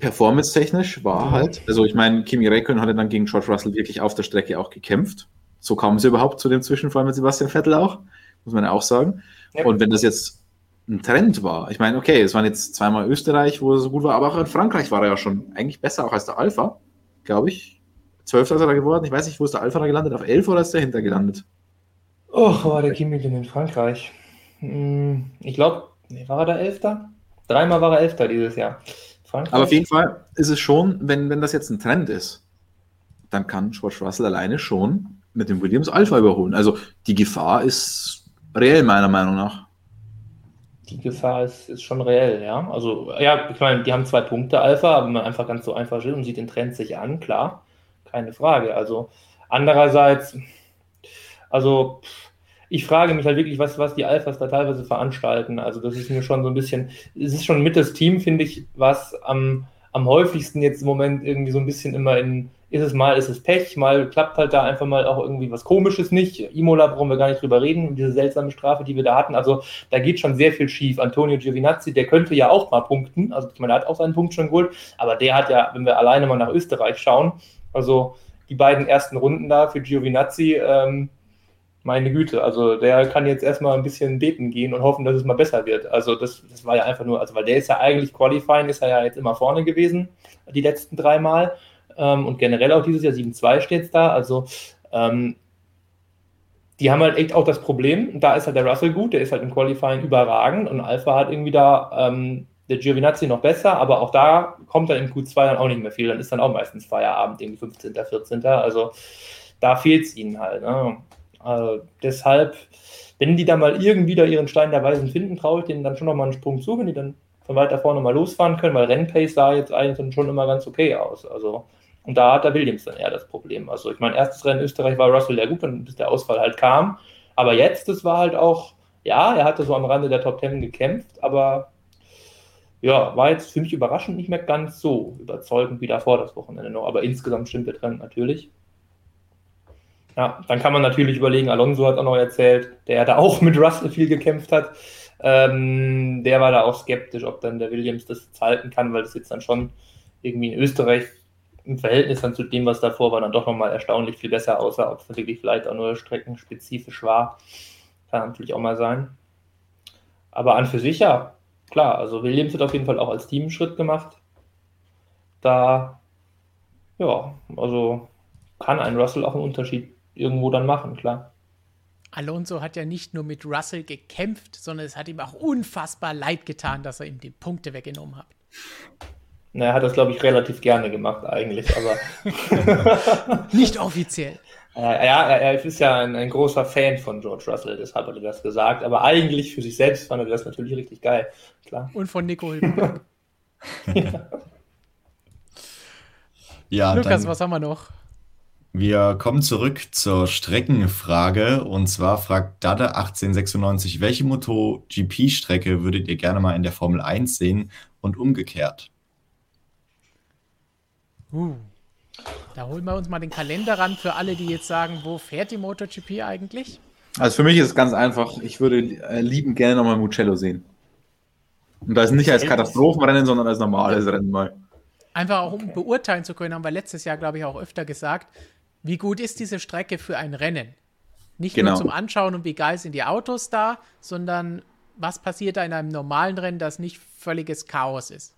performance-technisch war halt, also ich meine, Kimi Räikkönen hatte dann gegen George Russell wirklich auf der Strecke auch gekämpft. So kam sie überhaupt zu dem Zwischenfall mit Sebastian Vettel auch, muss man ja auch sagen. Ja. Und wenn das jetzt ein Trend war, ich meine, okay, es waren jetzt zweimal Österreich, wo er so gut war, aber auch in Frankreich war er ja schon eigentlich besser auch als der Alpha, glaube ich. Zwölfter ist er da geworden. Ich weiß nicht, wo ist der Alpha da gelandet? Auf elf oder ist der hinter gelandet? Oh, war der Kimi denn in Frankreich? Hm, ich glaube, nee, war er da Elfter? Dreimal war er Elfter dieses Jahr. Frankreich. Aber auf jeden Fall ist es schon, wenn, wenn das jetzt ein Trend ist, dann kann George Russell alleine schon mit dem Williams Alpha überholen. Also die Gefahr ist reell, meiner Meinung nach. Die Gefahr ist, ist schon reell, ja. Also, ja, ich meine, die haben zwei Punkte Alpha, aber man einfach ganz so einfach steht und sieht den Trend sich an, klar keine Frage. Also andererseits, also ich frage mich halt wirklich, was, was die Alphas da teilweise veranstalten. Also das ist mir schon so ein bisschen, es ist schon mit das Team, finde ich, was am, am häufigsten jetzt im Moment irgendwie so ein bisschen immer in, ist es mal, ist es Pech, mal klappt halt da einfach mal auch irgendwie was Komisches nicht. Imola brauchen wir gar nicht drüber reden, diese seltsame Strafe, die wir da hatten. Also da geht schon sehr viel schief. Antonio Giovinazzi, der könnte ja auch mal punkten. Also ich meine, er hat auch seinen Punkt schon geholt, aber der hat ja, wenn wir alleine mal nach Österreich schauen, also die beiden ersten Runden da für Giovinazzi, ähm, meine Güte, also der kann jetzt erstmal ein bisschen beten gehen und hoffen, dass es mal besser wird. Also das, das war ja einfach nur, also weil der ist ja eigentlich Qualifying, ist er ja jetzt immer vorne gewesen, die letzten drei Mal. Ähm, und generell auch dieses Jahr 7-2 steht es da. Also ähm, die haben halt echt auch das Problem, da ist halt der Russell gut, der ist halt im Qualifying überragend und Alpha hat irgendwie da ähm, der Giovinazzi noch besser, aber auch da kommt dann im Q2 dann auch nicht mehr viel. Dann ist dann auch meistens Feierabend, irgendwie 15., 14. Also da fehlt es ihnen halt. Ne? Also deshalb, wenn die da mal irgendwie da ihren Stein der Weisen finden, traue ich denen dann schon nochmal einen Sprung zu, wenn die dann von weiter vorne mal losfahren können, weil Rennpace sah jetzt eigentlich dann schon immer ganz okay aus. Also, und da hat der Williams dann eher das Problem. Also ich mein erstes Rennen in Österreich war Russell ja gut, bis der Ausfall halt kam. Aber jetzt, das war halt auch, ja, er hatte so am Rande der Top Ten gekämpft, aber ja, war jetzt für mich überraschend nicht mehr ganz so überzeugend wie davor das Wochenende noch, aber insgesamt stimmt der Trend natürlich. Ja, dann kann man natürlich überlegen, Alonso hat auch noch erzählt, der da auch mit Russell viel gekämpft hat. Ähm, der war da auch skeptisch, ob dann der Williams das halten kann, weil das jetzt dann schon irgendwie in Österreich im Verhältnis dann zu dem, was davor war, dann doch nochmal erstaunlich viel besser aussah, ob es wirklich vielleicht auch nur streckenspezifisch war. Kann natürlich auch mal sein. Aber an für sich ja, klar, also Williams hat auf jeden Fall auch als Team einen Schritt gemacht. Da, ja, also kann ein Russell auch einen Unterschied irgendwo dann machen, klar. Alonso hat ja nicht nur mit Russell gekämpft, sondern es hat ihm auch unfassbar leid getan, dass er ihm die Punkte weggenommen hat. Na, er hat das, glaube ich, relativ gerne gemacht eigentlich, aber. nicht offiziell. Ja, er ist ja ein, ein, großer Fan von George Russell, deshalb hat er das gesagt. Aber eigentlich für sich selbst fand er das natürlich richtig geil. Klar. Und von Nico Hülkenberg. ja. ja. Lukas, was haben wir noch? Wir kommen zurück zur Streckenfrage. Und zwar fragt Dada 1896, welche MotoGP-Strecke würdet ihr gerne mal in der Formel 1 sehen und umgekehrt? Uh. Da holen wir uns mal den Kalender ran für alle, die jetzt sagen, wo fährt die MotoGP eigentlich? Also für mich ist es ganz einfach, ich würde äh, lieben gerne nochmal Mugello sehen. Und das nicht als Katastrophenrennen, sondern als normales Rennen mal. Einfach auch um beurteilen zu können, haben wir letztes Jahr, glaube ich, auch öfter gesagt, wie gut ist diese Strecke für ein Rennen? Nicht genau. nur zum Anschauen und wie geil sind die Autos da, sondern was passiert da in einem normalen Rennen, das nicht völliges Chaos ist.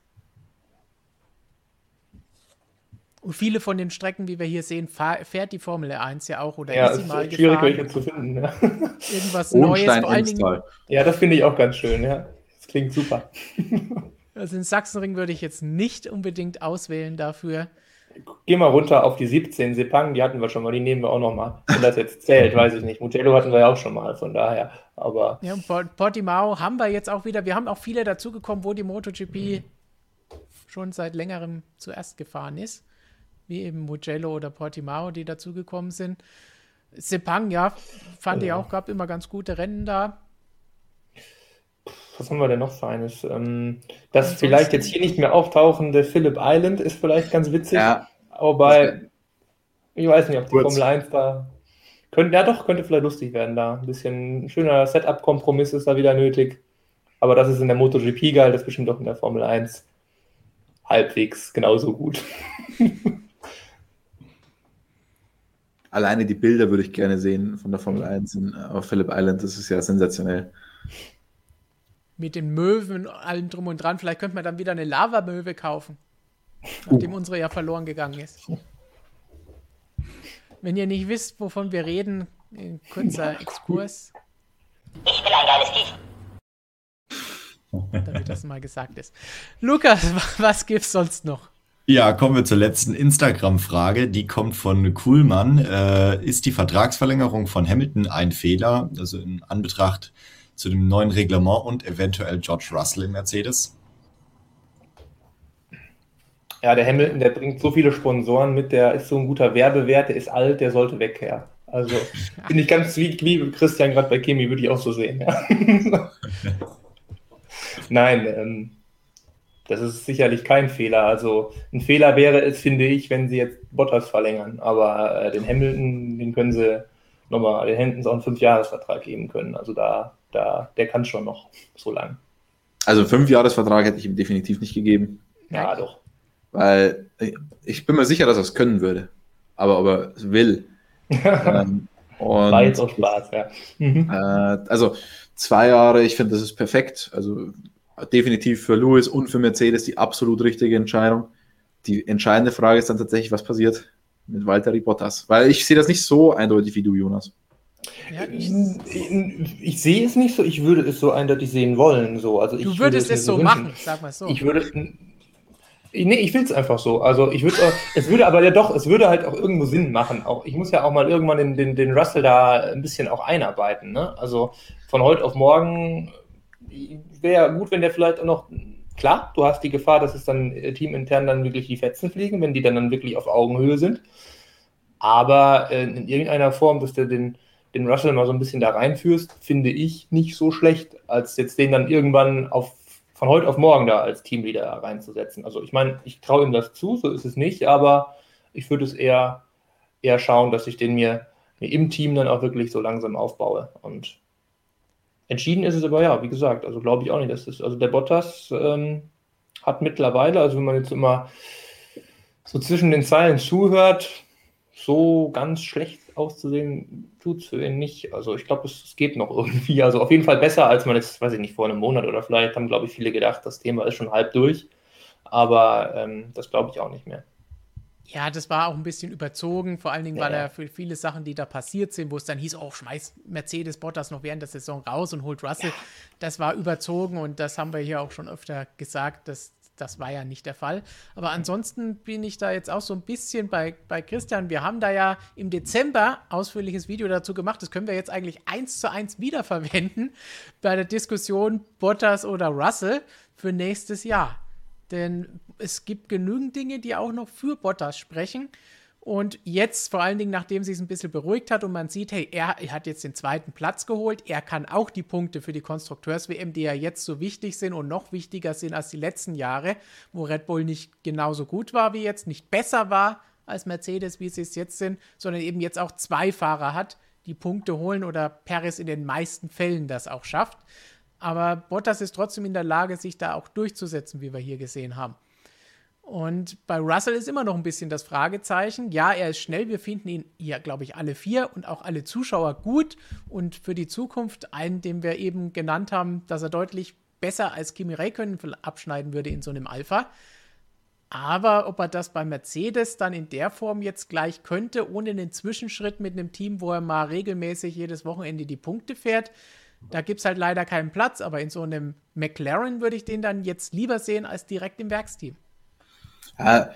Und viele von den Strecken, wie wir hier sehen, fährt die Formel 1 ja auch oder ja, ist sie mal ist schwierig, welche zu finden. Ja. Irgendwas Neues, vor allen Dingen. Ja, das finde ich auch ganz schön, ja. Das klingt super. Also den Sachsenring würde ich jetzt nicht unbedingt auswählen dafür. Geh mal runter auf die 17 Sepang, die hatten wir schon mal, die nehmen wir auch noch mal. Wenn das jetzt zählt, weiß ich nicht. Mugello hatten wir ja auch schon mal, von daher. Aber ja, und Portimao haben wir jetzt auch wieder. Wir haben auch viele dazugekommen, wo die MotoGP schon seit längerem zuerst gefahren ist. Wie eben Mugello oder Portimao, die dazugekommen sind. Sepang, ja, fand ja. ich auch, gab immer ganz gute Rennen da was haben wir denn noch für eines? Ähm, das Ansonsten vielleicht jetzt hier nicht mehr auftauchende Phillip Island ist vielleicht ganz witzig. Ja. Aber bei, ich weiß nicht, ob die Formel 1 da. Könnte, ja, doch, könnte vielleicht lustig werden da. Ein bisschen schöner Setup-Kompromiss ist da wieder nötig. Aber das ist in der MotoGP geil, das ist bestimmt auch in der Formel 1 halbwegs genauso gut. Alleine die Bilder würde ich gerne sehen von der Formel 1 in, auf Phillip Island. Das ist ja sensationell mit den Möwen und allem drum und dran. Vielleicht könnte man dann wieder eine Lavamöwe kaufen, nachdem uh. unsere ja verloren gegangen ist. Wenn ihr nicht wisst, wovon wir reden, ein kurzer Exkurs. Ich will ein geiles Viech. Damit das mal gesagt ist. Lukas, was gibt's sonst noch? Ja, kommen wir zur letzten Instagram-Frage. Die kommt von Kuhlmann. Äh, ist die Vertragsverlängerung von Hamilton ein Fehler? Also in Anbetracht zu dem neuen Reglement und eventuell George Russell in Mercedes? Ja, der Hamilton, der bringt so viele Sponsoren mit, der ist so ein guter Werbewert, der ist alt, der sollte weg, ja. Also bin ich ganz wie, wie Christian gerade bei Chemie, würde ich auch so sehen. Ja. Nein, ähm, das ist sicherlich kein Fehler. Also ein Fehler wäre es, finde ich, wenn sie jetzt Bottas verlängern. Aber äh, den Hamilton, den können sie nochmal, den Hamilton auch einen Fünfjahresvertrag geben können. Also da da, der kann schon noch so lang. Also einen Fünfjahresvertrag hätte ich ihm definitiv nicht gegeben. Ja, doch. Weil ich bin mir sicher, dass er es können würde. Aber ob er es will. ähm, und, War jetzt auch Spaß, ja. Mhm. Äh, also zwei Jahre, ich finde, das ist perfekt. Also definitiv für Lewis und für Mercedes die absolut richtige Entscheidung. Die entscheidende Frage ist dann tatsächlich, was passiert mit Walter Bottas. Weil ich sehe das nicht so eindeutig wie du, Jonas. Ja, ich, ich, ich, sehe es nicht so, ich würde es so eindeutig sehen wollen. So. Also du würdest würde es, es so machen, sag mal so. Ich würde. Nee, ich will es einfach so. Also ich würde es würde aber ja doch, es würde halt auch irgendwo Sinn machen. Auch, ich muss ja auch mal irgendwann den, den, den Russell da ein bisschen auch einarbeiten. Ne? Also von heute auf morgen wäre gut, wenn der vielleicht auch noch. Klar, du hast die Gefahr, dass es dann äh, teamintern dann wirklich die Fetzen fliegen, wenn die dann, dann wirklich auf Augenhöhe sind. Aber äh, in irgendeiner Form, dass der den, den Russell mal so ein bisschen da reinführst, finde ich nicht so schlecht, als jetzt den dann irgendwann auf, von heute auf morgen da als Teamleader reinzusetzen. Also ich meine, ich traue ihm das zu, so ist es nicht, aber ich würde es eher, eher schauen, dass ich den mir, mir im Team dann auch wirklich so langsam aufbaue. Und entschieden ist es aber ja, wie gesagt, also glaube ich auch nicht, dass das, also der Bottas ähm, hat mittlerweile, also wenn man jetzt immer so zwischen den Zeilen zuhört, so ganz schlecht auszusehen tut es für ihn nicht. Also ich glaube, es, es, geht noch irgendwie. Also auf jeden Fall besser, als man jetzt, weiß ich nicht, vor einem Monat oder vielleicht haben, glaube ich, viele gedacht, das Thema ist schon halb durch. Aber ähm, das glaube ich auch nicht mehr. Ja, das war auch ein bisschen überzogen, vor allen Dingen, ja, weil er für viele Sachen, die da passiert sind, wo es dann hieß, oh, schmeißt Mercedes Bottas noch während der Saison raus und holt Russell. Ja. Das war überzogen und das haben wir hier auch schon öfter gesagt, dass das war ja nicht der Fall. Aber ansonsten bin ich da jetzt auch so ein bisschen bei, bei Christian. Wir haben da ja im Dezember ausführliches Video dazu gemacht. Das können wir jetzt eigentlich eins zu eins wiederverwenden bei der Diskussion Bottas oder Russell für nächstes Jahr. Denn es gibt genügend Dinge, die auch noch für Bottas sprechen. Und jetzt, vor allen Dingen, nachdem sich es ein bisschen beruhigt hat und man sieht, hey, er, hat jetzt den zweiten Platz geholt, er kann auch die Punkte für die Konstrukteurs-WM, die ja jetzt so wichtig sind und noch wichtiger sind als die letzten Jahre, wo Red Bull nicht genauso gut war wie jetzt, nicht besser war als Mercedes, wie sie es jetzt sind, sondern eben jetzt auch zwei Fahrer hat, die Punkte holen oder Perez in den meisten Fällen das auch schafft. Aber Bottas ist trotzdem in der Lage, sich da auch durchzusetzen, wie wir hier gesehen haben. Und bei Russell ist immer noch ein bisschen das Fragezeichen. Ja, er ist schnell. Wir finden ihn ja, glaube ich, alle vier und auch alle Zuschauer gut. Und für die Zukunft einen, den wir eben genannt haben, dass er deutlich besser als Kimi Räikkönen abschneiden würde in so einem Alpha. Aber ob er das bei Mercedes dann in der Form jetzt gleich könnte, ohne einen Zwischenschritt mit einem Team, wo er mal regelmäßig jedes Wochenende die Punkte fährt, da gibt es halt leider keinen Platz. Aber in so einem McLaren würde ich den dann jetzt lieber sehen als direkt im Werksteam. Ja,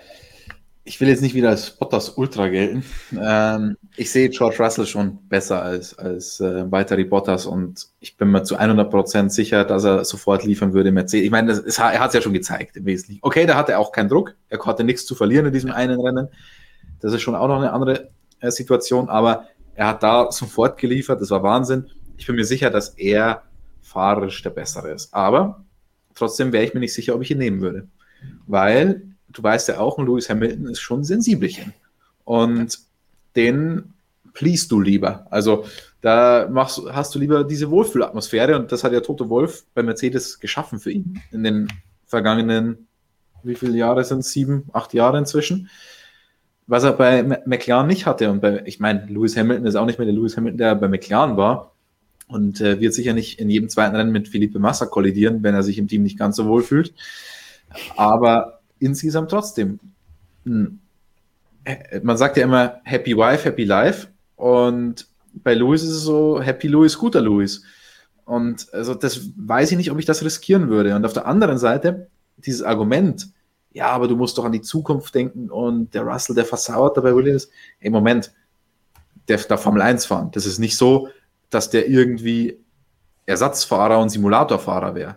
ich will jetzt nicht wieder als Bottas Ultra gelten. Ähm, ich sehe George Russell schon besser als, als äh, weitere Bottas und ich bin mir zu 100% sicher, dass er sofort liefern würde Mercedes. Ich meine, das ist, er hat es ja schon gezeigt im Wesentlichen. Okay, da hatte er auch keinen Druck. Er hatte nichts zu verlieren in diesem einen Rennen. Das ist schon auch noch eine andere äh, Situation, aber er hat da sofort geliefert. Das war Wahnsinn. Ich bin mir sicher, dass er fahrerisch der Bessere ist. Aber trotzdem wäre ich mir nicht sicher, ob ich ihn nehmen würde. Weil du weißt ja auch, Lewis Hamilton ist schon sensibelchen. Und den please du lieber. Also da machst, hast du lieber diese Wohlfühlatmosphäre und das hat ja Toto Wolf bei Mercedes geschaffen für ihn in den vergangenen, wie viele Jahre sind es? Sieben, acht Jahre inzwischen. Was er bei McLaren nicht hatte. Und bei, ich meine, Lewis Hamilton ist auch nicht mehr der Lewis Hamilton, der bei McLaren war. Und äh, wird sicher nicht in jedem zweiten Rennen mit Felipe Massa kollidieren, wenn er sich im Team nicht ganz so wohl fühlt. Aber insgesamt trotzdem. Hm, man sagt ja immer Happy Wife, Happy Life. Und bei Louis ist es so Happy Louis, guter Louis. Und also das weiß ich nicht, ob ich das riskieren würde. Und auf der anderen Seite, dieses Argument, ja, aber du musst doch an die Zukunft denken und der Russell, der versauert dabei Williams. Im Moment, der darf Formel 1 fahren. Das ist nicht so, dass der irgendwie Ersatzfahrer und Simulatorfahrer wäre.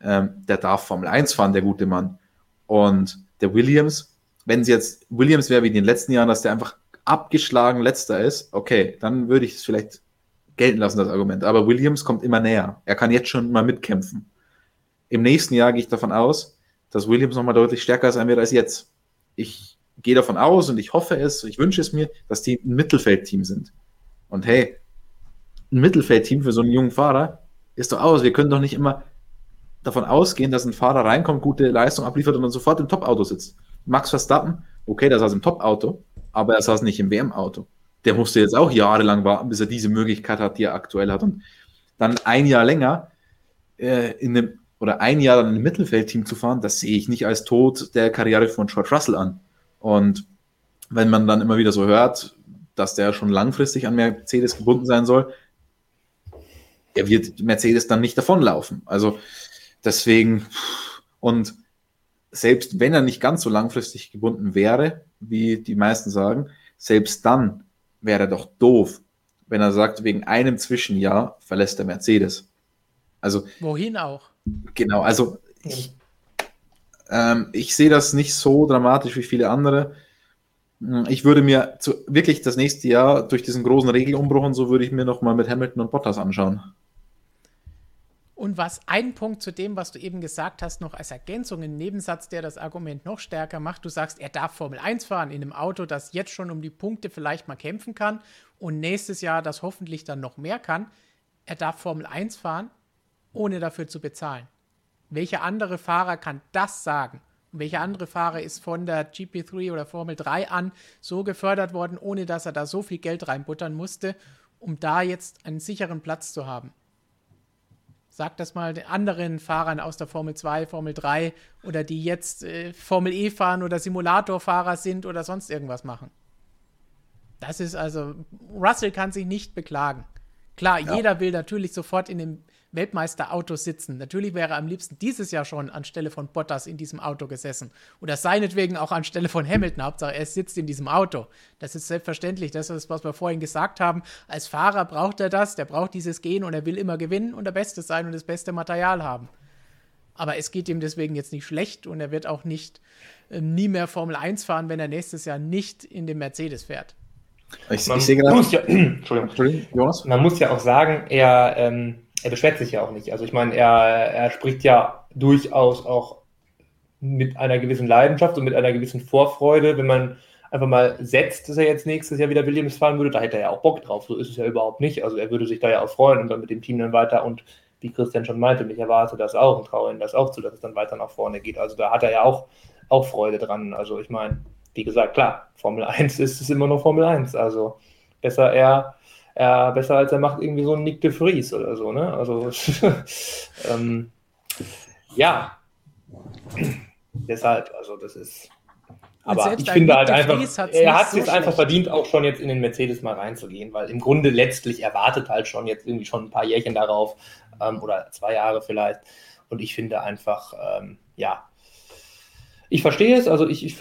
Ähm, der darf Formel 1 fahren, der gute Mann. Und der Williams, wenn es jetzt Williams wäre wie in den letzten Jahren, dass der einfach abgeschlagen letzter ist, okay, dann würde ich es vielleicht gelten lassen, das Argument. Aber Williams kommt immer näher. Er kann jetzt schon mal mitkämpfen. Im nächsten Jahr gehe ich davon aus, dass Williams nochmal deutlich stärker sein wird als jetzt. Ich gehe davon aus und ich hoffe es, ich wünsche es mir, dass die ein Mittelfeldteam sind. Und hey, ein Mittelfeldteam für so einen jungen Fahrer ist doch aus. Wir können doch nicht immer davon ausgehen, dass ein Fahrer reinkommt, gute Leistung abliefert und dann sofort im Top-Auto sitzt. Max Verstappen, okay, der saß im Top-Auto, aber er saß nicht im WM-Auto. Der musste jetzt auch jahrelang warten, bis er diese Möglichkeit hat, die er aktuell hat. Und dann ein Jahr länger äh, in einem, oder ein Jahr dann im Mittelfeldteam zu fahren, das sehe ich nicht als Tod der Karriere von George Russell an. Und wenn man dann immer wieder so hört, dass der schon langfristig an Mercedes gebunden sein soll, er wird Mercedes dann nicht davonlaufen. Also Deswegen, und selbst wenn er nicht ganz so langfristig gebunden wäre, wie die meisten sagen, selbst dann wäre er doch doof, wenn er sagt, wegen einem Zwischenjahr verlässt er Mercedes. Also. Wohin auch? Genau, also ich, ähm, ich sehe das nicht so dramatisch wie viele andere. Ich würde mir zu, wirklich das nächste Jahr durch diesen großen Regelumbruch und so würde ich mir nochmal mit Hamilton und Bottas anschauen. Und was ein Punkt zu dem, was du eben gesagt hast, noch als Ergänzung, ein Nebensatz, der das Argument noch stärker macht. Du sagst, er darf Formel 1 fahren in einem Auto, das jetzt schon um die Punkte vielleicht mal kämpfen kann und nächstes Jahr das hoffentlich dann noch mehr kann. Er darf Formel 1 fahren, ohne dafür zu bezahlen. Welcher andere Fahrer kann das sagen? Welcher andere Fahrer ist von der GP3 oder Formel 3 an so gefördert worden, ohne dass er da so viel Geld reinbuttern musste, um da jetzt einen sicheren Platz zu haben? Sag das mal den anderen Fahrern aus der Formel 2, Formel 3 oder die jetzt äh, Formel E fahren oder Simulatorfahrer sind oder sonst irgendwas machen. Das ist also, Russell kann sich nicht beklagen. Klar, ja. jeder will natürlich sofort in dem Weltmeisterauto sitzen. Natürlich wäre er am liebsten dieses Jahr schon anstelle von Bottas in diesem Auto gesessen. Oder seinetwegen auch anstelle von Hamilton. Hauptsache, er sitzt in diesem Auto. Das ist selbstverständlich. Das ist, was wir vorhin gesagt haben. Als Fahrer braucht er das. Der braucht dieses Gehen und er will immer gewinnen und der Beste sein und das beste Material haben. Aber es geht ihm deswegen jetzt nicht schlecht und er wird auch nicht äh, nie mehr Formel 1 fahren, wenn er nächstes Jahr nicht in dem Mercedes fährt. Ich, man, ich sehe gerade. Ja, Entschuldigung, Jonas. Man muss ja auch sagen, er. Ähm er beschwert sich ja auch nicht. Also ich meine, er, er spricht ja durchaus auch mit einer gewissen Leidenschaft und mit einer gewissen Vorfreude, wenn man einfach mal setzt, dass er jetzt nächstes Jahr wieder Williams fahren würde, da hätte er ja auch Bock drauf. So ist es ja überhaupt nicht. Also er würde sich da ja auch freuen und dann mit dem Team dann weiter und wie Christian schon meinte, ich erwarte das auch und traue ihm das auch zu, dass es dann weiter nach vorne geht. Also da hat er ja auch, auch Freude dran. Also ich meine, wie gesagt, klar, Formel 1 ist es immer noch Formel 1. Also besser er, er besser als er macht irgendwie so einen Nick de Vries oder so, ne? Also ähm, ja. Deshalb, also das ist. Aber ich finde halt einfach, er hat es so jetzt einfach verdient, auch schon jetzt in den Mercedes mal reinzugehen, weil im Grunde letztlich erwartet halt schon jetzt irgendwie schon ein paar Jährchen darauf ähm, oder zwei Jahre vielleicht. Und ich finde einfach, ähm, ja, ich verstehe es, also ich, ich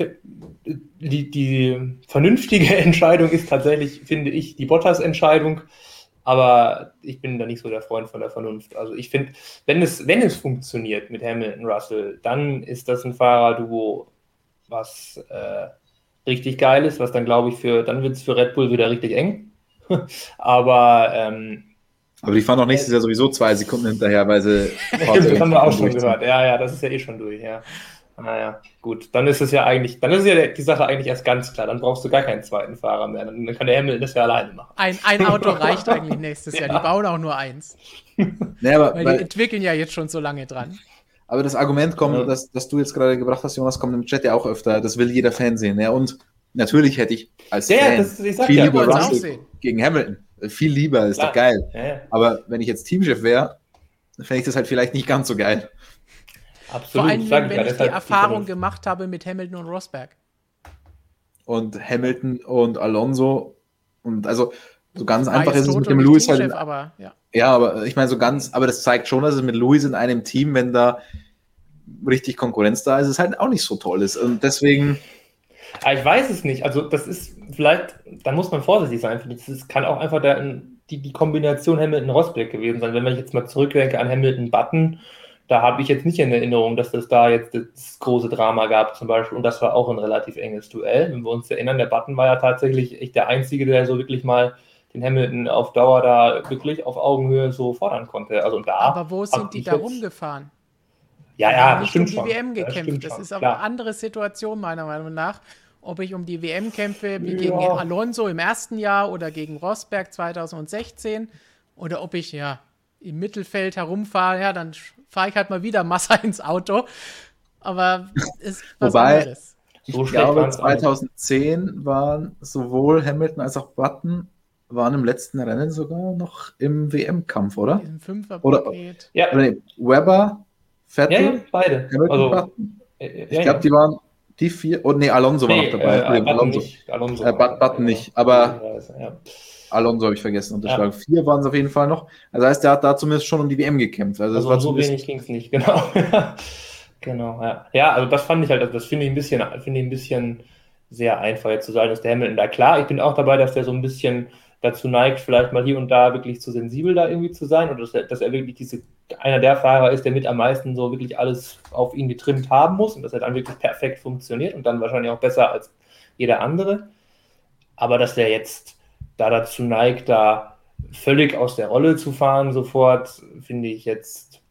die, die vernünftige Entscheidung ist tatsächlich, finde ich, die Bottas-Entscheidung. Aber ich bin da nicht so der Freund von der Vernunft. Also ich finde, wenn es, wenn es funktioniert mit Hamilton Russell, dann ist das ein Fahrerduo, was äh, richtig geil ist, was dann glaube ich für, dann wird es für Red Bull wieder richtig eng. Aber ähm, aber die fahren doch nächstes Jahr sowieso zwei Sekunden hinterher, weil sie. das haben wir auch schon gehört. Ja, ja, das ist ja eh schon durch, ja. Naja, gut, dann ist es ja eigentlich, dann ist ja die Sache eigentlich erst ganz klar. Dann brauchst du gar keinen zweiten Fahrer mehr. Dann, kann der Hamilton das ja alleine machen. Ein, ein Auto reicht eigentlich nächstes Jahr. Die bauen auch nur eins. Nee, aber, weil, weil die entwickeln ja jetzt schon so lange dran. Aber das Argument kommt, ja. das, das du jetzt gerade gebracht hast, Jonas, kommt im Chat ja auch öfter. Das will jeder Fan sehen. Ja, und natürlich hätte ich als ja, Fan das, viel ja, lieber Russell gegen Hamilton. Viel lieber, ist Klar. doch geil. Aber wenn ich jetzt Teamchef wäre, fände ich das halt vielleicht nicht ganz so geil. Absolut. Vor allem, wenn ja, ich die Erfahrung gemacht habe mit Hamilton und Rosberg. Und Hamilton und Alonso. Und also so ganz War einfach ist es mit dem Lewis halt. Aber, ja. ja, aber ich meine, so ganz, aber das zeigt schon, dass es mit Lewis in einem Team, wenn da richtig Konkurrenz da ist, es halt auch nicht so toll ist. Und deswegen. ich weiß es nicht. Also, das ist vielleicht, da muss man vorsichtig sein. Das kann auch einfach der, die, die Kombination Hamilton-Rosberg gewesen sein. Wenn man jetzt mal zurückdenke an Hamilton-Button, da habe ich jetzt nicht in Erinnerung, dass es da jetzt das große Drama gab zum Beispiel. Und das war auch ein relativ enges Duell. Wenn wir uns erinnern, der Button war ja tatsächlich echt der Einzige, der so wirklich mal den Hamilton auf Dauer da wirklich auf Augenhöhe so fordern konnte. Also da Aber wo sind die da rumgefahren? Ja, ja, das stimmt um die schon. WM gekämpft. Das, das ist aber eine andere Situation meiner Meinung nach. Ob ich um die WM kämpfe wie ja. gegen Alonso im ersten Jahr oder gegen Rosberg 2016 oder ob ich ja im Mittelfeld herumfahre, ja, dann fahre ich halt mal wieder Massa ins Auto. Aber ist was Wobei, anderes. Ich so glaube, 2010 waren sowohl Hamilton als auch Button waren im letzten Rennen sogar noch im WM-Kampf, oder? Im Fünfer oder, ja. oder nee, Weber, Vettel, ja, ja, beide. Hamilton, also, Button. Ich glaube, die waren die vier. Oh, nee, Alonso nee, war noch dabei. Äh, Button Alonso. Nicht, Alonso äh, Button nicht, aber Alonso habe ich vergessen unterschlagen. Ja. Vier waren es auf jeden Fall noch. Also heißt, der hat da zumindest schon um die WM gekämpft. Also, also so wenig ging es nicht, genau. genau, ja. Ja, also das fand ich halt, also das finde ich ein bisschen, finde ich ein bisschen sehr einfach jetzt zu sagen, dass der Hamilton da klar, ich bin auch dabei, dass der so ein bisschen dazu neigt, vielleicht mal hier und da wirklich zu sensibel da irgendwie zu sein oder dass er, dass er wirklich diese, einer der Fahrer ist, der mit am meisten so wirklich alles auf ihn getrimmt haben muss und dass er dann wirklich perfekt funktioniert und dann wahrscheinlich auch besser als jeder andere. Aber dass der jetzt da dazu neigt, da völlig aus der Rolle zu fahren sofort, finde ich jetzt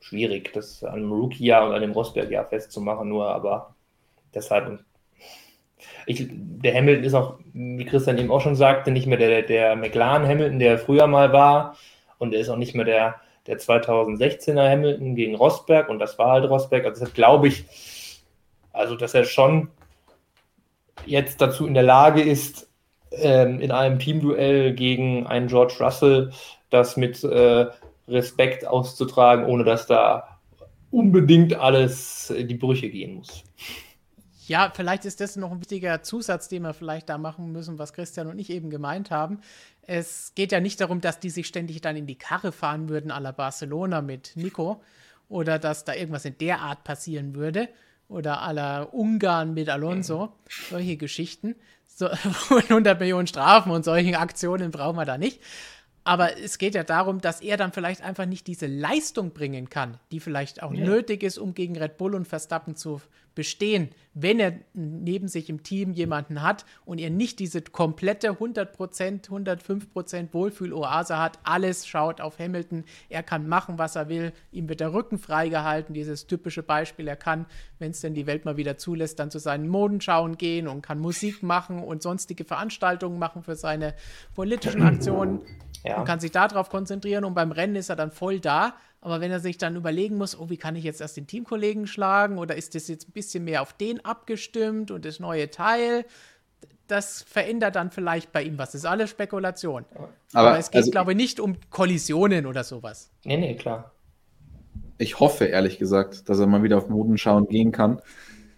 schwierig, das an einem Rookie-Jahr und an dem Rosberg-Jahr festzumachen, nur aber deshalb. Ich, der Hamilton ist auch, wie Christian eben auch schon sagte, nicht mehr der, der McLaren Hamilton, der früher mal war und er ist auch nicht mehr der, der 2016er Hamilton gegen Rosberg und das war halt Rosberg. Also glaube ich, also dass er schon jetzt dazu in der Lage ist, ähm, in einem Teamduell gegen einen George Russell das mit äh, Respekt auszutragen, ohne dass da unbedingt alles in die Brüche gehen muss. Ja, vielleicht ist das noch ein wichtiger Zusatz, den wir vielleicht da machen müssen, was Christian und ich eben gemeint haben. Es geht ja nicht darum, dass die sich ständig dann in die Karre fahren würden, à la Barcelona mit Nico, oder dass da irgendwas in der Art passieren würde, oder à la Ungarn mit Alonso, solche Geschichten, so 100 Millionen Strafen und solche Aktionen brauchen wir da nicht. Aber es geht ja darum, dass er dann vielleicht einfach nicht diese Leistung bringen kann, die vielleicht auch ja. nötig ist, um gegen Red Bull und Verstappen zu bestehen, wenn er neben sich im Team jemanden hat und er nicht diese komplette 100%, 105% Wohlfühl-Oase hat, alles schaut auf Hamilton, er kann machen, was er will, ihm wird der Rücken freigehalten, dieses typische Beispiel, er kann, wenn es denn die Welt mal wieder zulässt, dann zu seinen Modenschauen gehen und kann Musik machen und sonstige Veranstaltungen machen für seine politischen Aktionen ja. und kann sich darauf konzentrieren und beim Rennen ist er dann voll da. Aber wenn er sich dann überlegen muss, oh, wie kann ich jetzt erst den Teamkollegen schlagen oder ist das jetzt ein bisschen mehr auf den abgestimmt und das neue Teil, das verändert dann vielleicht bei ihm was. Das ist alles Spekulation. Aber, Aber es geht, also, glaube ich, nicht um Kollisionen oder sowas. Nee, nee, klar. Ich hoffe, ehrlich gesagt, dass er mal wieder auf Moden schauen gehen kann.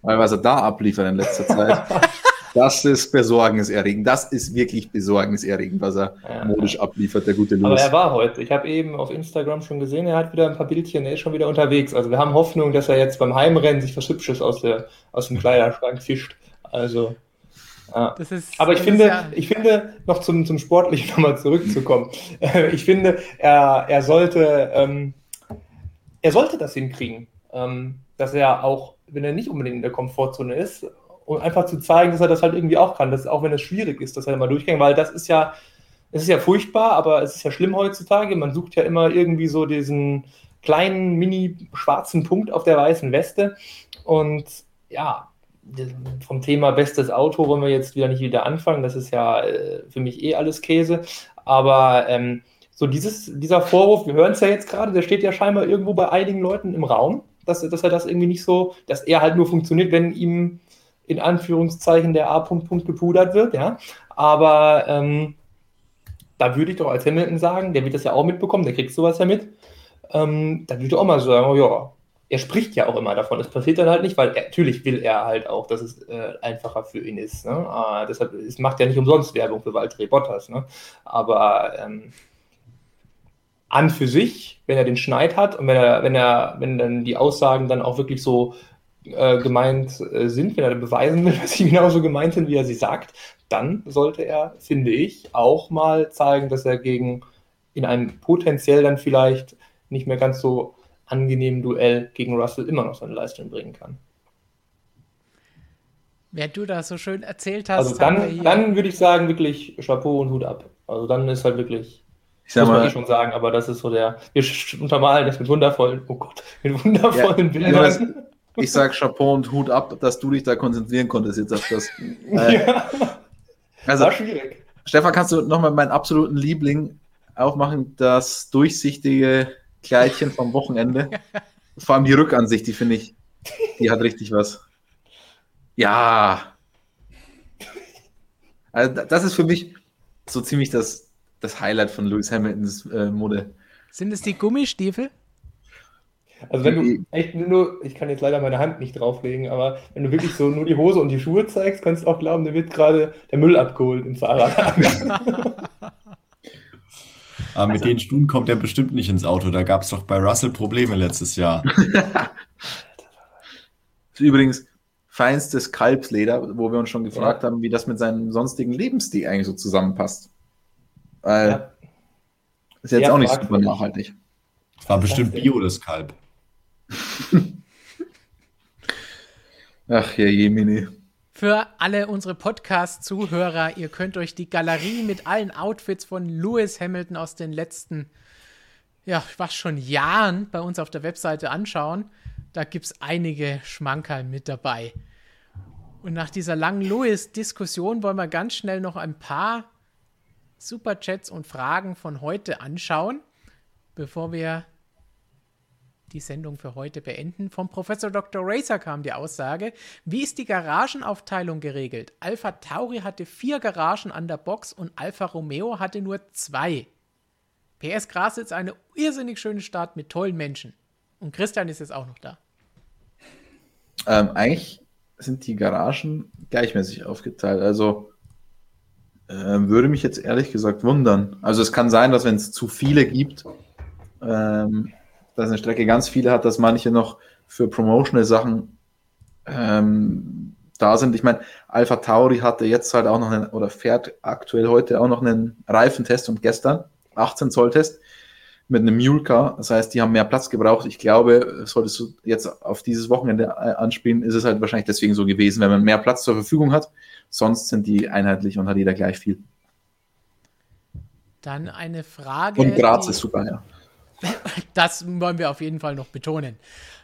Weil was er da abliefert in letzter Zeit. Das ist besorgniserregend. Das ist wirklich besorgniserregend, was er ja. modisch abliefert, der gute Lewis. Aber er war heute. Ich habe eben auf Instagram schon gesehen, er hat wieder ein paar Bildchen, er ist schon wieder unterwegs. Also wir haben Hoffnung, dass er jetzt beim Heimrennen sich was Hübsches aus, der, aus dem Kleiderschrank fischt. Also. Ja. Ist, Aber ich finde, ja ich finde, noch zum, zum Sportlichen nochmal zurückzukommen. ich finde, er, er sollte, ähm, er sollte das hinkriegen, ähm, dass er auch, wenn er nicht unbedingt in der Komfortzone ist, und einfach zu zeigen, dass er das halt irgendwie auch kann, dass auch wenn es schwierig ist, dass er mal durchgängt, weil das ist ja, es ist ja furchtbar, aber es ist ja schlimm heutzutage. Man sucht ja immer irgendwie so diesen kleinen, mini schwarzen Punkt auf der weißen Weste. Und ja, vom Thema bestes Auto wollen wir jetzt wieder nicht wieder anfangen. Das ist ja äh, für mich eh alles Käse. Aber ähm, so dieses, dieser Vorwurf, wir hören es ja jetzt gerade, der steht ja scheinbar irgendwo bei einigen Leuten im Raum, dass, dass er das irgendwie nicht so, dass er halt nur funktioniert, wenn ihm in Anführungszeichen der A-Punkt Punkt gepudert wird, ja. Aber ähm, da würde ich doch als Hamilton sagen, der wird das ja auch mitbekommen, der kriegt sowas ja mit. Ähm, da würde ich auch mal sagen, oh ja, er spricht ja auch immer davon. Es passiert dann halt nicht, weil er, natürlich will er halt auch, dass es äh, einfacher für ihn ist. Ne? Ah, deshalb es macht ja nicht umsonst Werbung für Valtteri Bottas. Ne? Aber ähm, an für sich, wenn er den Schneid hat und wenn er, wenn er, wenn dann die Aussagen dann auch wirklich so äh, gemeint äh, sind, wenn er beweisen will, dass sie genauso gemeint sind, wie er sie sagt, dann sollte er, finde ich, auch mal zeigen, dass er gegen in einem potenziell dann vielleicht nicht mehr ganz so angenehmen Duell gegen Russell immer noch seine Leistung bringen kann. Wer du da so schön erzählt hast. Also dann, dann würde ich sagen, wirklich Chapeau und Hut ab. Also dann ist halt wirklich ich sag muss man eh schon sagen, aber das ist so der, wir untermalen das mit wundervollen, oh Gott, mit wundervollen ja, Bildern ich sage Chapeau und Hut ab, dass du dich da konzentrieren konntest jetzt auf das. Äh, ja. Also, War schwierig. Stefan, kannst du nochmal meinen absoluten Liebling aufmachen, das durchsichtige Kleidchen vom Wochenende? Vor allem die Rückansicht, die finde ich, die hat richtig was. Ja. Also das ist für mich so ziemlich das, das Highlight von Lewis Hamiltons äh, Mode. Sind es die Gummistiefel? Also wenn du echt nur, ich kann jetzt leider meine Hand nicht drauflegen, aber wenn du wirklich so nur die Hose und die Schuhe zeigst, kannst du auch glauben, da wird gerade der Müll abgeholt im Fahrrad. aber mit also, den Stunden kommt er bestimmt nicht ins Auto. Da gab es doch bei Russell Probleme letztes Jahr. Übrigens feinstes Kalbsleder, wo wir uns schon gefragt ja. haben, wie das mit seinem sonstigen Lebensstil eigentlich so zusammenpasst. Weil ja. ist jetzt Sehr auch nicht super nachhaltig. Es war bestimmt Bio, das Kalb. Ach ja, Jemini. Für alle unsere Podcast-Zuhörer, ihr könnt euch die Galerie mit allen Outfits von Lewis Hamilton aus den letzten, ja, was schon Jahren bei uns auf der Webseite anschauen. Da gibt es einige Schmankerl mit dabei. Und nach dieser langen Lewis-Diskussion wollen wir ganz schnell noch ein paar Superchats und Fragen von heute anschauen, bevor wir die Sendung für heute beenden. Vom Professor Dr. Racer kam die Aussage, wie ist die Garagenaufteilung geregelt? Alpha Tauri hatte vier Garagen an der Box und Alfa Romeo hatte nur zwei. PS Gras ist eine irrsinnig schöne Stadt mit tollen Menschen. Und Christian ist jetzt auch noch da. Ähm, eigentlich sind die Garagen gleichmäßig aufgeteilt. Also äh, würde mich jetzt ehrlich gesagt wundern. Also es kann sein, dass wenn es zu viele gibt, ähm, dass eine Strecke ganz viele hat, dass manche noch für promotional Sachen ähm, da sind. Ich meine, Alpha Tauri hatte jetzt halt auch noch einen, oder fährt aktuell heute auch noch einen Reifentest und gestern. 18 Zoll Test mit einem Mule-Car. Das heißt, die haben mehr Platz gebraucht. Ich glaube, solltest du jetzt auf dieses Wochenende äh, anspielen, ist es halt wahrscheinlich deswegen so gewesen, wenn man mehr Platz zur Verfügung hat. Sonst sind die einheitlich und hat jeder gleich viel. Dann eine Frage. Und Graz ist super, ja. Das wollen wir auf jeden Fall noch betonen.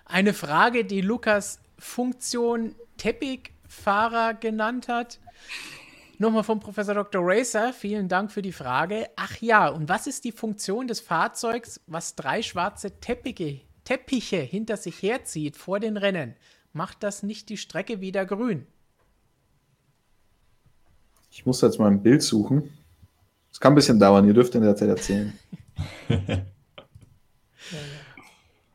Eine Frage, die Lukas Funktion Teppich-Fahrer genannt hat. Nochmal vom Professor Dr. Racer, vielen Dank für die Frage. Ach ja, und was ist die Funktion des Fahrzeugs, was drei schwarze Teppiche, Teppiche hinter sich herzieht vor den Rennen? Macht das nicht die Strecke wieder grün? Ich muss jetzt mal ein Bild suchen. Es kann ein bisschen dauern, ihr dürft in der Zeit erzählen.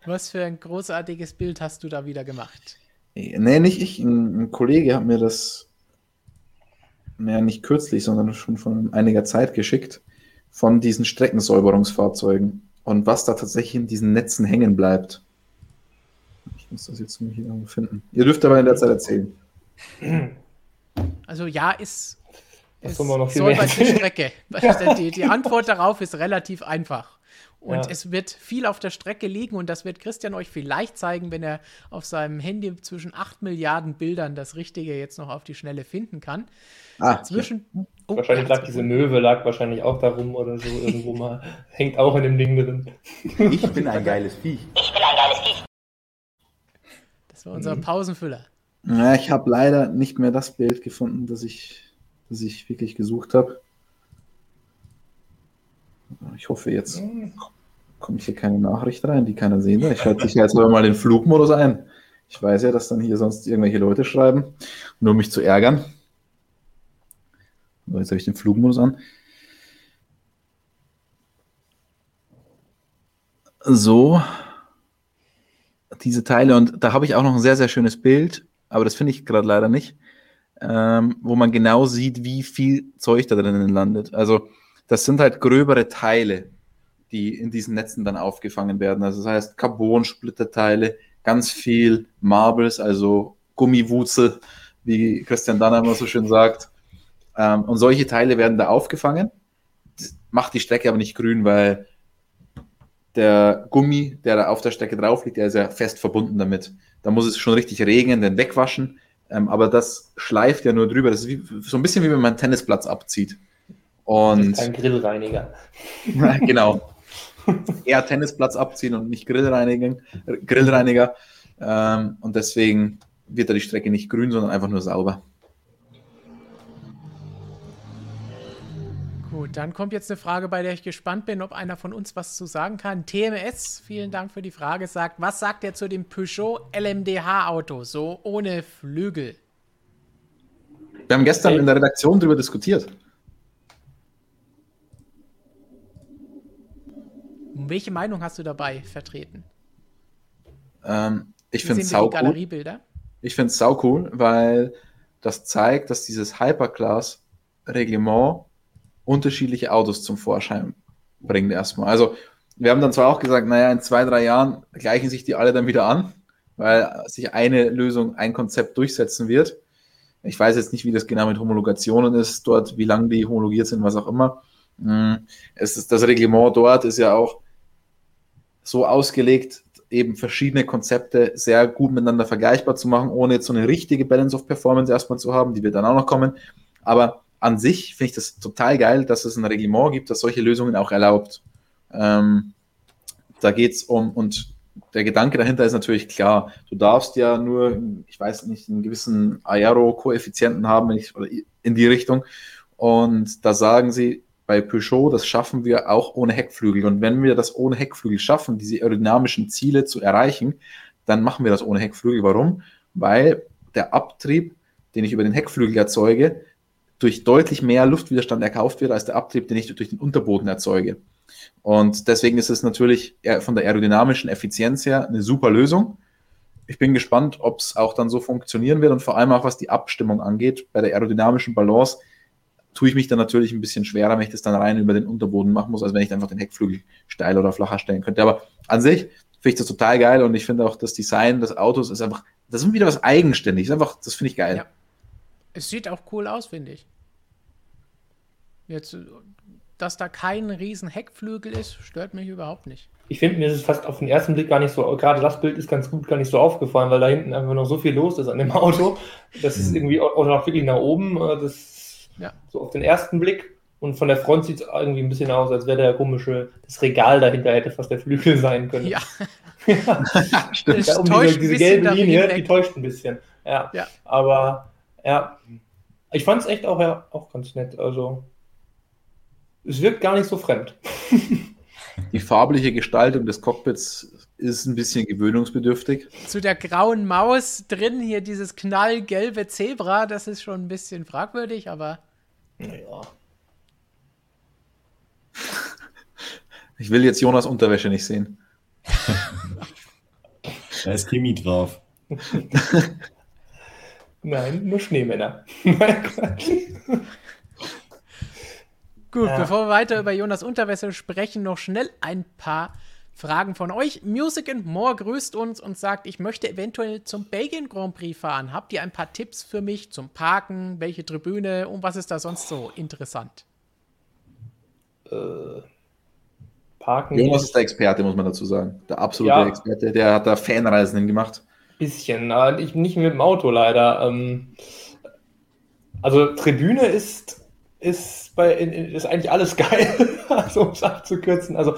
Was für ein großartiges Bild hast du da wieder gemacht? Nee, nicht ich. Ein, ein Kollege hat mir das, naja, nicht kürzlich, sondern schon von einiger Zeit geschickt, von diesen Streckensäuberungsfahrzeugen und was da tatsächlich in diesen Netzen hängen bleibt. Ich muss das jetzt nur hier irgendwo finden. Ihr dürft aber in der Zeit erzählen. Also ja, ist, ist noch viel säubert die Strecke. Die, die Antwort darauf ist relativ einfach. Und ja. es wird viel auf der Strecke liegen und das wird Christian euch vielleicht zeigen, wenn er auf seinem Handy zwischen 8 Milliarden Bildern das Richtige jetzt noch auf die Schnelle finden kann. Ah, zwischen, ja. oh, wahrscheinlich lag diese Möwe, lag wahrscheinlich auch darum oder so irgendwo mal. Hängt auch in dem Ding drin. Ich bin ein geiles Viech. Ich bin ein geiles Viech. Das war unser mhm. Pausenfüller. Ja, ich habe leider nicht mehr das Bild gefunden, das ich, das ich wirklich gesucht habe. Ich hoffe, jetzt kommt hier keine Nachricht rein, die keiner sehen will. Ich schalte sich jetzt mal den Flugmodus ein. Ich weiß ja, dass dann hier sonst irgendwelche Leute schreiben, nur um mich zu ärgern. So, jetzt habe ich den Flugmodus an. So, diese Teile. Und da habe ich auch noch ein sehr, sehr schönes Bild, aber das finde ich gerade leider nicht, ähm, wo man genau sieht, wie viel Zeug da drinnen landet. Also das sind halt gröbere Teile, die in diesen Netzen dann aufgefangen werden. Also das heißt Carbon-Splitterteile, ganz viel Marbles, also Gummiwurzel, wie Christian Danner immer so schön sagt. Ähm, und solche Teile werden da aufgefangen. Das macht die Strecke aber nicht grün, weil der Gummi, der da auf der Strecke drauf liegt, der ist ja fest verbunden damit. Da muss es schon richtig regnen, den wegwaschen. Ähm, aber das schleift ja nur drüber. Das ist wie, so ein bisschen wie wenn man einen Tennisplatz abzieht. Und ein Grillreiniger. genau. Eher Tennisplatz abziehen und nicht Grillreiniger. Grillreiniger. Ähm, und deswegen wird da die Strecke nicht grün, sondern einfach nur sauber. Gut, dann kommt jetzt eine Frage, bei der ich gespannt bin, ob einer von uns was zu sagen kann. TMS, vielen Dank für die Frage, sagt, was sagt er zu dem Peugeot LMDH-Auto, so ohne Flügel? Wir haben gestern in der Redaktion darüber diskutiert. Welche Meinung hast du dabei vertreten? Ähm, ich finde es sau cool. Ich finde es sau cool, weil das zeigt, dass dieses Hyperclass-Reglement unterschiedliche Autos zum Vorschein bringt erstmal. Also wir haben dann zwar auch gesagt, naja, in zwei, drei Jahren gleichen sich die alle dann wieder an, weil sich eine Lösung, ein Konzept durchsetzen wird. Ich weiß jetzt nicht, wie das genau mit Homologationen ist dort, wie lange die homologiert sind, was auch immer. Hm, es ist, das Reglement dort ist ja auch so ausgelegt, eben verschiedene Konzepte sehr gut miteinander vergleichbar zu machen, ohne jetzt so eine richtige Balance of Performance erstmal zu haben, die wird dann auch noch kommen. Aber an sich finde ich das total geil, dass es ein Reglement gibt, das solche Lösungen auch erlaubt. Ähm, da geht es um, und der Gedanke dahinter ist natürlich klar, du darfst ja nur, ich weiß nicht, einen gewissen Aero-Koeffizienten haben, ich, oder in die Richtung. Und da sagen sie, bei Peugeot, das schaffen wir auch ohne Heckflügel. Und wenn wir das ohne Heckflügel schaffen, diese aerodynamischen Ziele zu erreichen, dann machen wir das ohne Heckflügel. Warum? Weil der Abtrieb, den ich über den Heckflügel erzeuge, durch deutlich mehr Luftwiderstand erkauft wird, als der Abtrieb, den ich durch den Unterboden erzeuge. Und deswegen ist es natürlich von der aerodynamischen Effizienz her eine super Lösung. Ich bin gespannt, ob es auch dann so funktionieren wird und vor allem auch was die Abstimmung angeht. Bei der aerodynamischen Balance tue ich mich dann natürlich ein bisschen schwerer, wenn ich das dann rein über den Unterboden machen muss, als wenn ich einfach den Heckflügel steil oder flacher stellen könnte. Aber an sich finde ich das total geil und ich finde auch das Design des Autos ist einfach, das ist wieder was Eigenständiges. Einfach, das finde ich geil. Ja. Es sieht auch cool aus, finde ich. Jetzt dass da kein riesen Heckflügel ist, stört mich überhaupt nicht. Ich finde, mir ist es fast auf den ersten Blick gar nicht so, gerade das Bild ist ganz gut, gar nicht so aufgefallen, weil da hinten einfach noch so viel los ist an dem Auto. Das ist irgendwie auch noch wirklich nach oben. äh, Das Ja. so auf den ersten Blick. Und von der Front sieht es irgendwie ein bisschen aus, als wäre der komische, das Regal dahinter hätte fast der Flügel sein können. Ja, Stimmt. Es Ja, um täuscht diese, diese gelbe Linie, die täuscht ein bisschen. Ja. Ja. Aber ja, ich fand es echt auch, ja, auch ganz nett. Also es wirkt gar nicht so fremd. Die farbliche Gestaltung des Cockpits ist ein bisschen gewöhnungsbedürftig. zu der grauen Maus drin hier dieses knallgelbe Zebra, das ist schon ein bisschen fragwürdig, aber Naja. Ich will jetzt Jonas Unterwäsche nicht sehen. Da ist Chemie drauf. Nein, nur Schneemänner. Gut, Ja. bevor wir weiter über Jonas Unterwäsche sprechen, noch schnell ein paar Fragen von euch. Music and More grüßt uns und sagt, ich möchte eventuell zum Belgien Grand Prix fahren. Habt ihr ein paar Tipps für mich zum Parken? Welche Tribüne und was ist da sonst so interessant? äh, Parken Jonas ist der Experte, muss man dazu sagen. Der absolute Ja. Experte. Der hat da Fanreisen hingemacht. bisschen, aber ich, nicht mit dem Auto leider. Ähm, also Tribüne ist, ist, bei, in, ist eigentlich alles geil, also um es abzukürzen. Also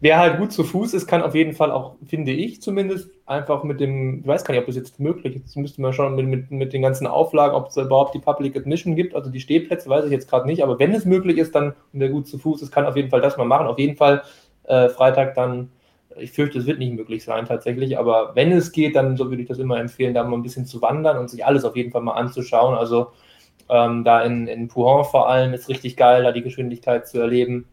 wer halt gut zu Fuß ist, kann auf jeden Fall auch, finde ich zumindest, einfach mit dem, ich weiß gar nicht, ob das jetzt möglich ist, müsste man schauen mit, mit, mit den ganzen Auflagen, ob es überhaupt die Public Admission gibt, also die Stehplätze, weiß ich jetzt gerade nicht, aber wenn es möglich ist, dann, und wer gut zu Fuß ist, kann auf jeden Fall das mal machen. Auf jeden Fall äh, Freitag dann ich fürchte, es wird nicht möglich sein tatsächlich, aber wenn es geht, dann so würde ich das immer empfehlen, da mal ein bisschen zu wandern und sich alles auf jeden Fall mal anzuschauen. Also ähm, da in, in Pouhon vor allem ist richtig geil, da die Geschwindigkeit zu erleben.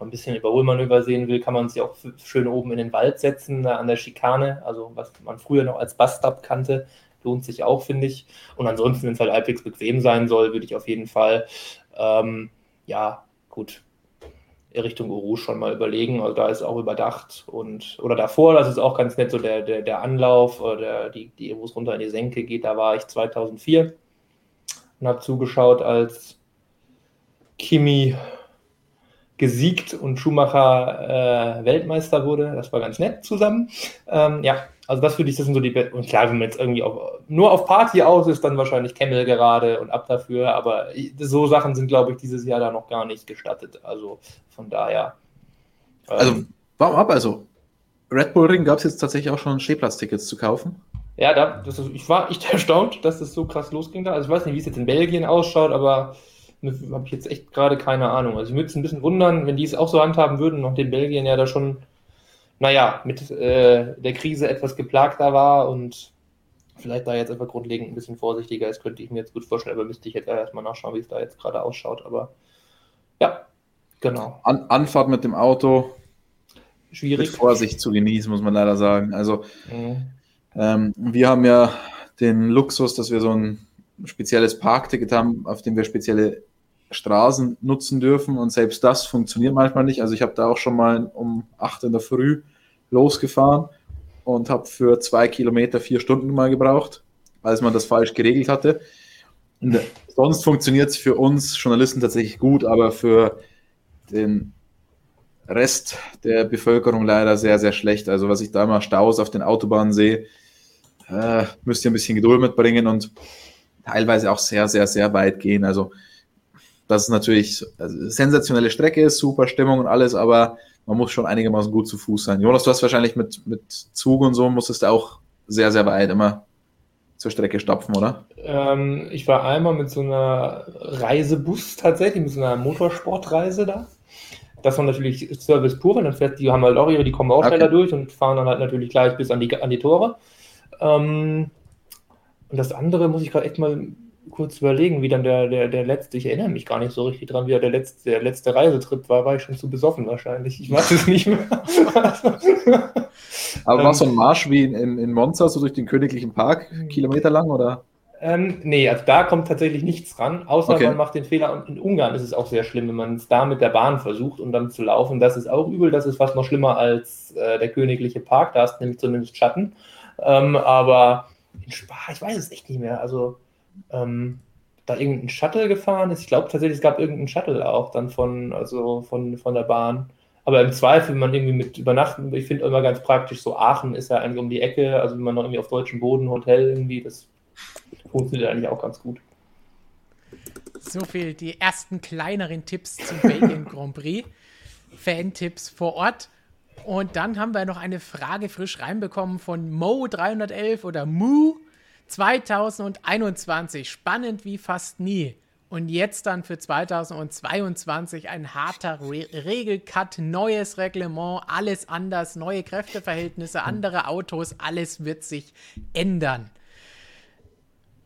Ein bisschen Überholmanöver sehen will, kann man sich auch schön oben in den Wald setzen, da an der Schikane, also was man früher noch als Bus-Stop kannte, lohnt sich auch, finde ich. Und ansonsten, wenn es halt halbwegs bequem sein soll, würde ich auf jeden Fall, ähm, ja, gut, Richtung Uru schon mal überlegen. Also da ist auch überdacht und oder davor, das ist auch ganz nett, so der, der, der Anlauf oder die, die, wo es runter in die Senke geht, da war ich 2004 und habe zugeschaut, als Kimi gesiegt und Schumacher äh, Weltmeister wurde. Das war ganz nett zusammen. Ähm, ja, also das würde ich, das sind so die Be Und klar, wenn man jetzt irgendwie auf, nur auf Party aus ist, dann wahrscheinlich Camel gerade und ab dafür. Aber so Sachen sind, glaube ich, dieses Jahr da noch gar nicht gestattet. Also von daher. ähm, Also, warum ab? Also, Red Bull Ring gab es jetzt tatsächlich auch schon Stehplatztickets zu kaufen. Ja, da, ist, ich war echt erstaunt, dass das so krass losging da. Also ich weiß nicht, wie es jetzt in Belgien ausschaut, aber habe ich jetzt echt gerade keine Ahnung. Also ich würde es ein bisschen wundern, wenn die es auch so handhaben würden, nachdem Belgien ja da schon, naja, mit äh, der Krise etwas geplagter war und vielleicht da jetzt einfach grundlegend ein bisschen vorsichtiger ist, könnte ich mir jetzt gut vorstellen, aber müsste ich jetzt erstmal nachschauen, wie es da jetzt gerade ausschaut. Aber ja, genau. An Anfahrt mit dem Auto mit Schwierig. Vorsicht zu genießen, muss man leider sagen. Also, Mhm. ähm, wir haben ja den Luxus, dass wir so ein spezielles Parkticket haben, auf dem wir spezielle Straßen nutzen dürfen und selbst das funktioniert manchmal nicht. Also ich habe da auch schon mal um 8 in der Früh losgefahren und habe für zwei Kilometer vier Stunden mal gebraucht, als man das falsch geregelt hatte. Und äh, sonst funktioniert es für uns Journalisten tatsächlich gut, aber für den Rest der Bevölkerung leider sehr, sehr schlecht. Also was ich da mal Staus auf den Autobahnen sehe, äh, müsst ihr ein bisschen Geduld mitbringen und teilweise auch sehr, sehr, sehr weit gehen. Also das ist natürlich also, sensationelle Strecke, super Stimmung und alles, aber man muss schon einigermaßen gut zu Fuß sein. Jonas, du hast wahrscheinlich mit, mit Zug und so, musstest du auch sehr, sehr weit immer zur Strecke stapfen, oder? Ähm, ich war einmal mit so einer Reisebus tatsächlich, mit so einer Motorsportreise da. Das war natürlich Service pur, weil dann fährt, die haben halt auch ihre, die kommen auch Okay. schneller durch und fahren dann halt natürlich gleich bis an die, an die Tore. Ähm, und das andere muss ich gerade echt mal kurz überlegen, wie dann der, der, der letzte, ich erinnere mich gar nicht so richtig dran, wie der letzte, der letzte Reisetrip war, war ich schon zu besoffen wahrscheinlich. Ich weiß es nicht mehr. Aber Ähm, war so ein Marsch wie in, in, in Monza, so durch den königlichen Park, Kilometer lang, oder? Ähm, nee, also da kommt tatsächlich nichts ran, außer Okay. man macht den Fehler. Und in Ungarn ist es auch sehr schlimm, wenn man es da mit der Bahn versucht und dann zu laufen. Das ist auch übel. Das ist fast noch schlimmer als äh, der königliche Park. Da hast du nämlich zumindest Schatten. Ähm, aber in Spa, ich weiß es echt nicht mehr. Also ähm, da irgendein Shuttle gefahren ist. Ich glaube tatsächlich, es gab irgendeinen Shuttle auch dann von, also von, von der Bahn. Aber im Zweifel, wenn man irgendwie mit übernachten, ich finde immer ganz praktisch, so Aachen ist ja eigentlich um die Ecke, also wenn man noch irgendwie auf deutschem Boden Hotel irgendwie, das funktioniert eigentlich auch ganz gut. So viel die ersten kleineren Tipps zum Belgien Grand Prix. Fan-Tipps vor Ort. Und dann haben wir noch eine Frage frisch reinbekommen von Mo311 oder Mu 2021. Spannend wie fast nie. Und jetzt dann für 2022 ein harter Re Regelcut, neues Reglement, alles anders, neue Kräfteverhältnisse, andere Autos, alles wird sich ändern.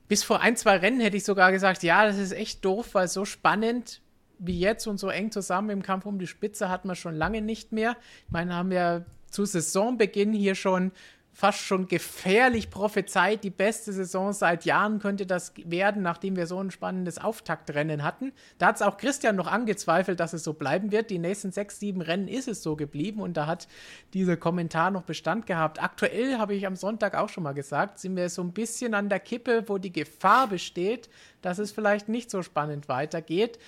Bis vor ein, zwei Rennen hätte ich sogar gesagt, ja, das ist echt doof, weil so spannend wie jetzt und so eng zusammen im Kampf um die Spitze hat man schon lange nicht mehr. Ich meine, haben wir zu Saisonbeginn hier schon fast schon gefährlich prophezeit. Die beste Saison seit Jahren könnte das werden, nachdem wir so ein spannendes Auftaktrennen hatten. Da hat es auch Christian noch angezweifelt, dass es so bleiben wird. Die nächsten sechs, sieben Rennen ist es so geblieben und da hat dieser Kommentar noch Bestand gehabt. Aktuell habe ich am Sonntag auch schon mal gesagt, sind wir so ein bisschen an der Kippe, wo die Gefahr besteht, dass es vielleicht nicht so spannend weitergeht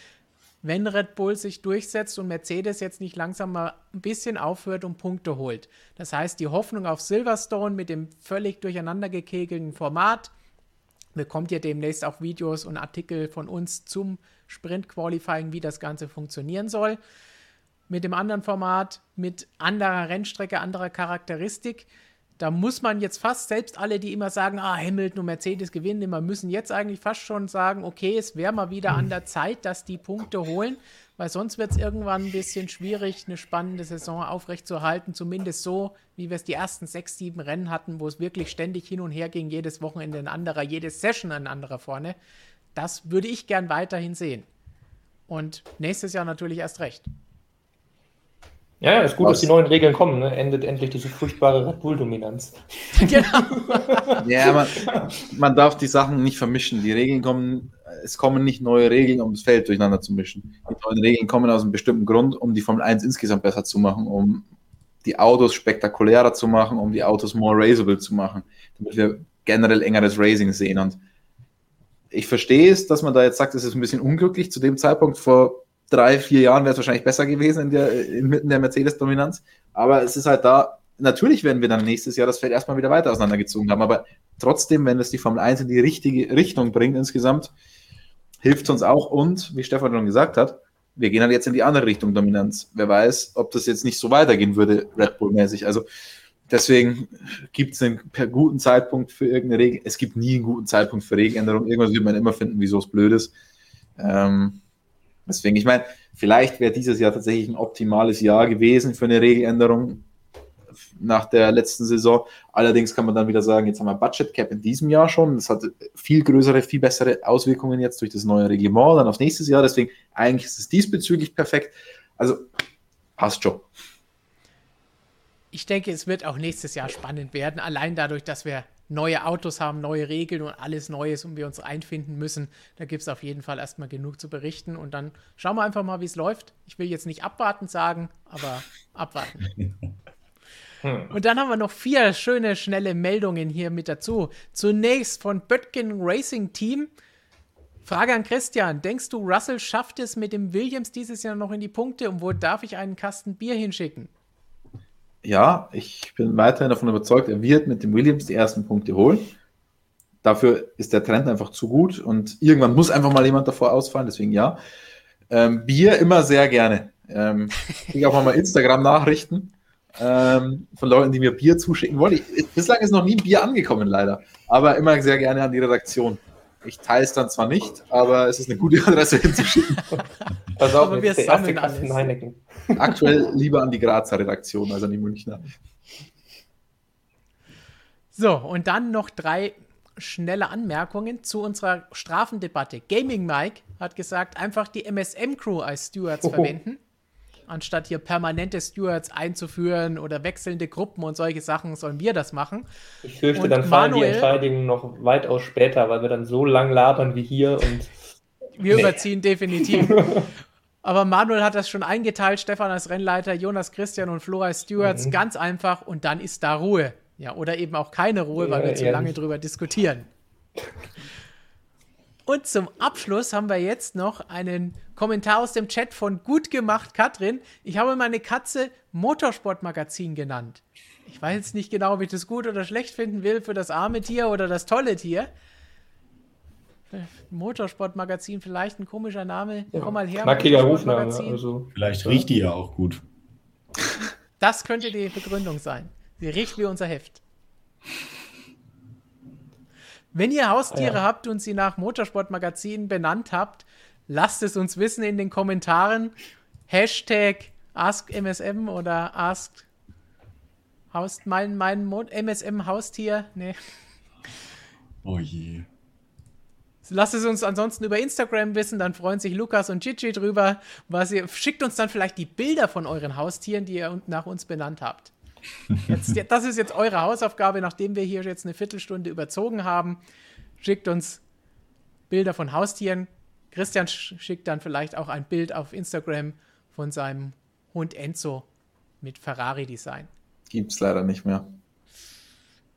wenn Red Bull sich durchsetzt und Mercedes jetzt nicht langsam mal ein bisschen aufhört und Punkte holt. Das heißt, die Hoffnung auf Silverstone mit dem völlig durcheinander gekegelten Format bekommt ihr demnächst auch Videos und Artikel von uns zum Sprint Qualifying, wie das Ganze funktionieren soll. Mit dem anderen Format, mit anderer Rennstrecke, anderer Charakteristik da muss man jetzt fast, selbst alle, die immer sagen, ah, Hamilton und Mercedes gewinnen immer, müssen jetzt eigentlich fast schon sagen, okay, es wäre mal wieder an der Zeit, dass die Punkte holen, weil sonst wird es irgendwann ein bisschen schwierig, eine spannende Saison aufrechtzuerhalten, zumindest so, wie wir es die ersten sechs, sieben Rennen hatten, wo es wirklich ständig hin und her ging, jedes Wochenende ein anderer, jede Session ein anderer vorne. Das würde ich gern weiterhin sehen. Und nächstes Jahr natürlich erst recht. Ja, ist gut, dass die neuen Regeln kommen. Ne? Endet endlich diese furchtbare Red Bull-Dominanz. genau. ja, man, man, darf die Sachen nicht vermischen. Die Regeln kommen, es kommen nicht neue Regeln, um das Feld durcheinander zu mischen. Die neuen Regeln kommen aus einem bestimmten Grund, um die Formel 1 insgesamt besser zu machen, um die Autos spektakulärer zu machen, um die Autos more raceable zu machen, damit wir generell engeres Racing sehen. Und ich verstehe es, dass man da jetzt sagt, es ist ein bisschen unglücklich. Zu dem Zeitpunkt vor drei, vier Jahren wäre es wahrscheinlich besser gewesen in der, inmitten der Mercedes-Dominanz. Aber es ist halt da, natürlich werden wir dann nächstes Jahr das Feld erstmal wieder weiter auseinandergezogen haben. Aber trotzdem, wenn es die Formel 1 in die richtige Richtung bringt insgesamt, hilft es uns auch. Und, wie Stefan schon gesagt hat, wir gehen halt jetzt in die andere Richtung Dominanz. Wer weiß, ob das jetzt nicht so weitergehen würde, Red Bull-mäßig. Also deswegen gibt es einen per guten Zeitpunkt für irgendeine Regel. Es gibt nie einen guten Zeitpunkt für Regeländerung. Irgendwas wird man immer finden, wieso es blöd ist. Ähm, Deswegen, ich meine, vielleicht wäre dieses Jahr tatsächlich ein optimales Jahr gewesen für eine Regeländerung nach der letzten Saison. Allerdings kann man dann wieder sagen, jetzt haben wir Budget Cap in diesem Jahr schon. Das hat viel größere, viel bessere Auswirkungen jetzt durch das neue Reglement dann aufs nächste Jahr. Deswegen eigentlich ist es diesbezüglich perfekt. Also passt schon. Ich denke, es wird auch nächstes Jahr spannend werden, allein dadurch, dass wir neue Autos haben, neue Regeln und alles Neues und wir uns einfinden müssen. Da gibt es auf jeden Fall erstmal genug zu berichten und dann schauen wir einfach mal, wie es läuft. Ich will jetzt nicht abwarten sagen, aber abwarten. Hm. Und dann haben wir noch vier schöne, schnelle Meldungen hier mit dazu. Zunächst von Böttgen Racing Team. Frage an Christian: Denkst du, Russell schafft es mit dem Williams dieses Jahr noch in die Punkte und wo darf ich einen Kasten Bier hinschicken? Ja, ich bin weiterhin davon überzeugt, er wird mit dem Williams die ersten Punkte holen. Dafür ist der Trend einfach zu gut und irgendwann muss einfach mal jemand davor ausfallen, deswegen ja. Ähm, Bier immer sehr gerne. Ähm, ich kriege auch mal Instagram-Nachrichten ähm, von Leuten, die mir Bier zuschicken wollen. Ich, bislang ist noch nie ein Bier angekommen, leider. Aber immer sehr gerne an die Redaktion. Ich teile es dann zwar nicht, aber es ist eine gute Adresse hinzuschicken. Pass auf, aber wir erste Kasten Heineken. Aktuell lieber an die Grazer Redaktion als an die Münchner. So, und dann noch drei schnelle Anmerkungen zu unserer Strafendebatte. Gaming Mike hat gesagt, einfach die MSM-Crew als Stewards Oho. verwenden, anstatt hier permanente Stewards einzuführen oder wechselnde Gruppen und solche Sachen, sollen wir das machen. Ich fürchte, und dann fallen Manuel, die Entscheidungen noch weitaus später, weil wir dann so lang labern wie hier und. Wir nee. überziehen definitiv. Aber Manuel hat das schon eingeteilt, Stefan als Rennleiter, Jonas Christian und Flora Stewards, mhm. ganz einfach und dann ist da Ruhe. Ja, oder eben auch keine Ruhe, weil wir zu lange drüber diskutieren. Und zum Abschluss haben wir jetzt noch einen Kommentar aus dem Chat von Gut gemacht Katrin. Ich habe meine Katze Motorsportmagazin genannt. Ich weiß jetzt nicht genau, ob ich das gut oder schlecht finden will für das arme Tier oder das tolle Tier. Motorsportmagazin, vielleicht ein komischer Name. Ja, Komm mal her. Knackiger Rufname. Also, Vielleicht riecht die ja auch gut. Das könnte die Begründung sein. Sie riecht wie unser Heft. Wenn ihr Haustiere Ja. habt und sie nach Motorsportmagazinen benannt habt, lasst es uns wissen in den Kommentaren. Hashtag AskMSM oder Ask Haus, mein, mein Mo MSM Haustier. Nee. Oh je. Lasst es uns ansonsten über Instagram wissen, dann freuen sich Lukas und Gigi drüber. Was ihr, schickt uns dann vielleicht die Bilder von euren Haustieren, die ihr nach uns benannt habt. Jetzt, das ist jetzt eure Hausaufgabe, nachdem wir hier jetzt eine Viertelstunde überzogen haben. Schickt uns Bilder von Haustieren. Christian sch- schickt dann vielleicht auch ein Bild auf Instagram von seinem Hund Enzo mit Ferrari-Design. Gibt's leider nicht mehr.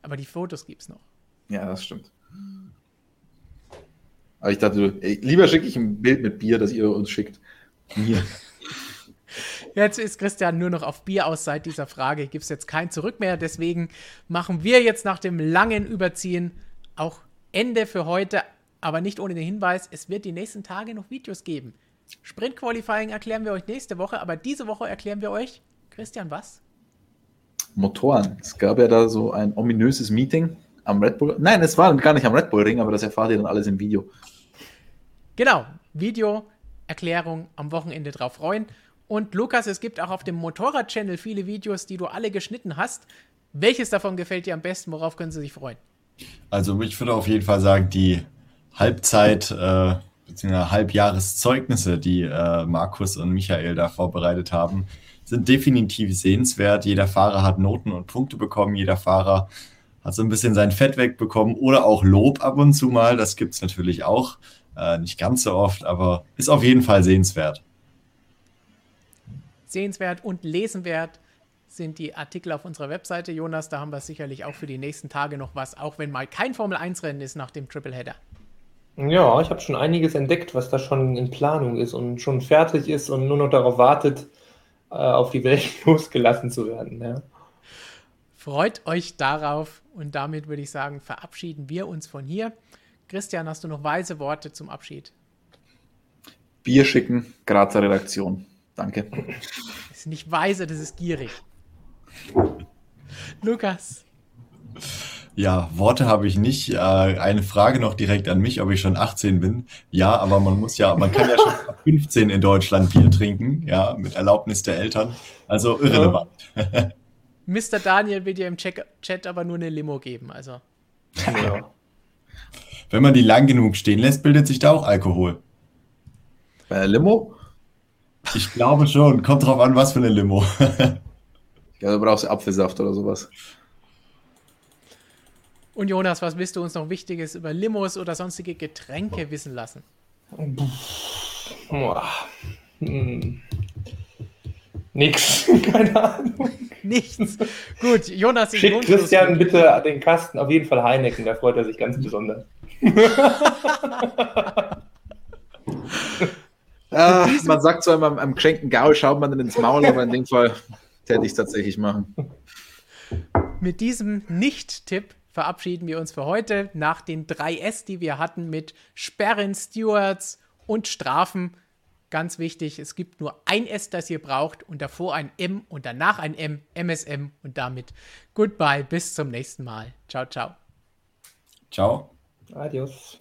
Aber die Fotos gibt's noch. Ja, das stimmt. Aber ich dachte, ey, lieber schicke ich ein Bild mit Bier, das ihr uns schickt. Mir. Jetzt ist Christian nur noch auf Bier aus seit dieser Frage. Gibt es jetzt kein Zurück mehr. Deswegen machen wir jetzt nach dem langen Überziehen auch Ende für heute. Aber nicht ohne den Hinweis, es wird die nächsten Tage noch Videos geben. Sprint Qualifying erklären wir euch nächste Woche, aber diese Woche erklären wir euch, Christian, was? Motoren. Es gab ja da so ein ominöses Meeting am Red Bull. Nein, es war gar nicht am Red Bull Ring, aber das erfahrt ihr dann alles im Video. Genau, Video, Erklärung am Wochenende drauf freuen. Und Lukas, es gibt auch auf dem Motorrad-Channel viele Videos, die du alle geschnitten hast. Welches davon gefällt dir am besten? Worauf können sie sich freuen? Also ich würde auf jeden Fall sagen, die Halbzeit äh, bzw. Halbjahreszeugnisse, die äh, Markus und Michael da vorbereitet haben, sind definitiv sehenswert. Jeder Fahrer hat Noten und Punkte bekommen, jeder Fahrer hat so ein bisschen sein Fett wegbekommen oder auch Lob ab und zu mal. Das gibt es natürlich auch. Äh, nicht ganz so oft, aber ist auf jeden Fall sehenswert. Sehenswert und lesenwert sind die Artikel auf unserer Webseite. Jonas, da haben wir sicherlich auch für die nächsten Tage noch was, auch wenn mal kein Formel-1-Rennen ist nach dem Tripleheader. Ja, ich habe schon einiges entdeckt, was da schon in Planung ist und schon fertig ist und nur noch darauf wartet, äh, auf die Welt losgelassen zu werden. Ja. Freut euch darauf und damit würde ich sagen, verabschieden wir uns von hier. Christian, hast du noch weise Worte zum Abschied? Bier schicken, Grazer Redaktion. Danke. Das ist nicht weise, das ist gierig. Lukas, Ja, Worte habe ich nicht. Äh, eine Frage noch direkt an mich, ob ich schon 18 bin. Ja, aber man muss ja, man kann ja schon ab 15 in Deutschland Bier trinken, ja, mit Erlaubnis der Eltern. Also irrelevant. Mr. Daniel will dir im Check Chat aber nur eine Limo geben. Also, Ja. Wenn man die lang genug stehen lässt, bildet sich da auch Alkohol. Bei der Limo? Ich glaube schon. Kommt drauf an, was für eine Limo. Ja, du brauchst Apfelsaft oder sowas. und Jonas, was willst du uns noch Wichtiges über Limos oder sonstige Getränke wissen lassen? Boah. Hm. Nix, keine Ahnung. Nichts. Gut, Jonas ist Schickt Wunschlos- Christian bitte den Kasten auf jeden Fall Heineken, da freut er sich ganz besonders. Ah, man sagt so immer, am geschenkten Gaul schaut man dann ins Maul, aber in dem Fall hätte ich es tatsächlich machen. Mit diesem Nicht-Tipp verabschieden wir uns für heute nach den drei S, die wir hatten mit Sperren, Stewards und Strafen. Ganz wichtig, es gibt nur ein S, das ihr braucht und davor ein M und danach ein M, MSM und damit Goodbye, bis zum nächsten Mal. Ciao, ciao. Ciao. Adios.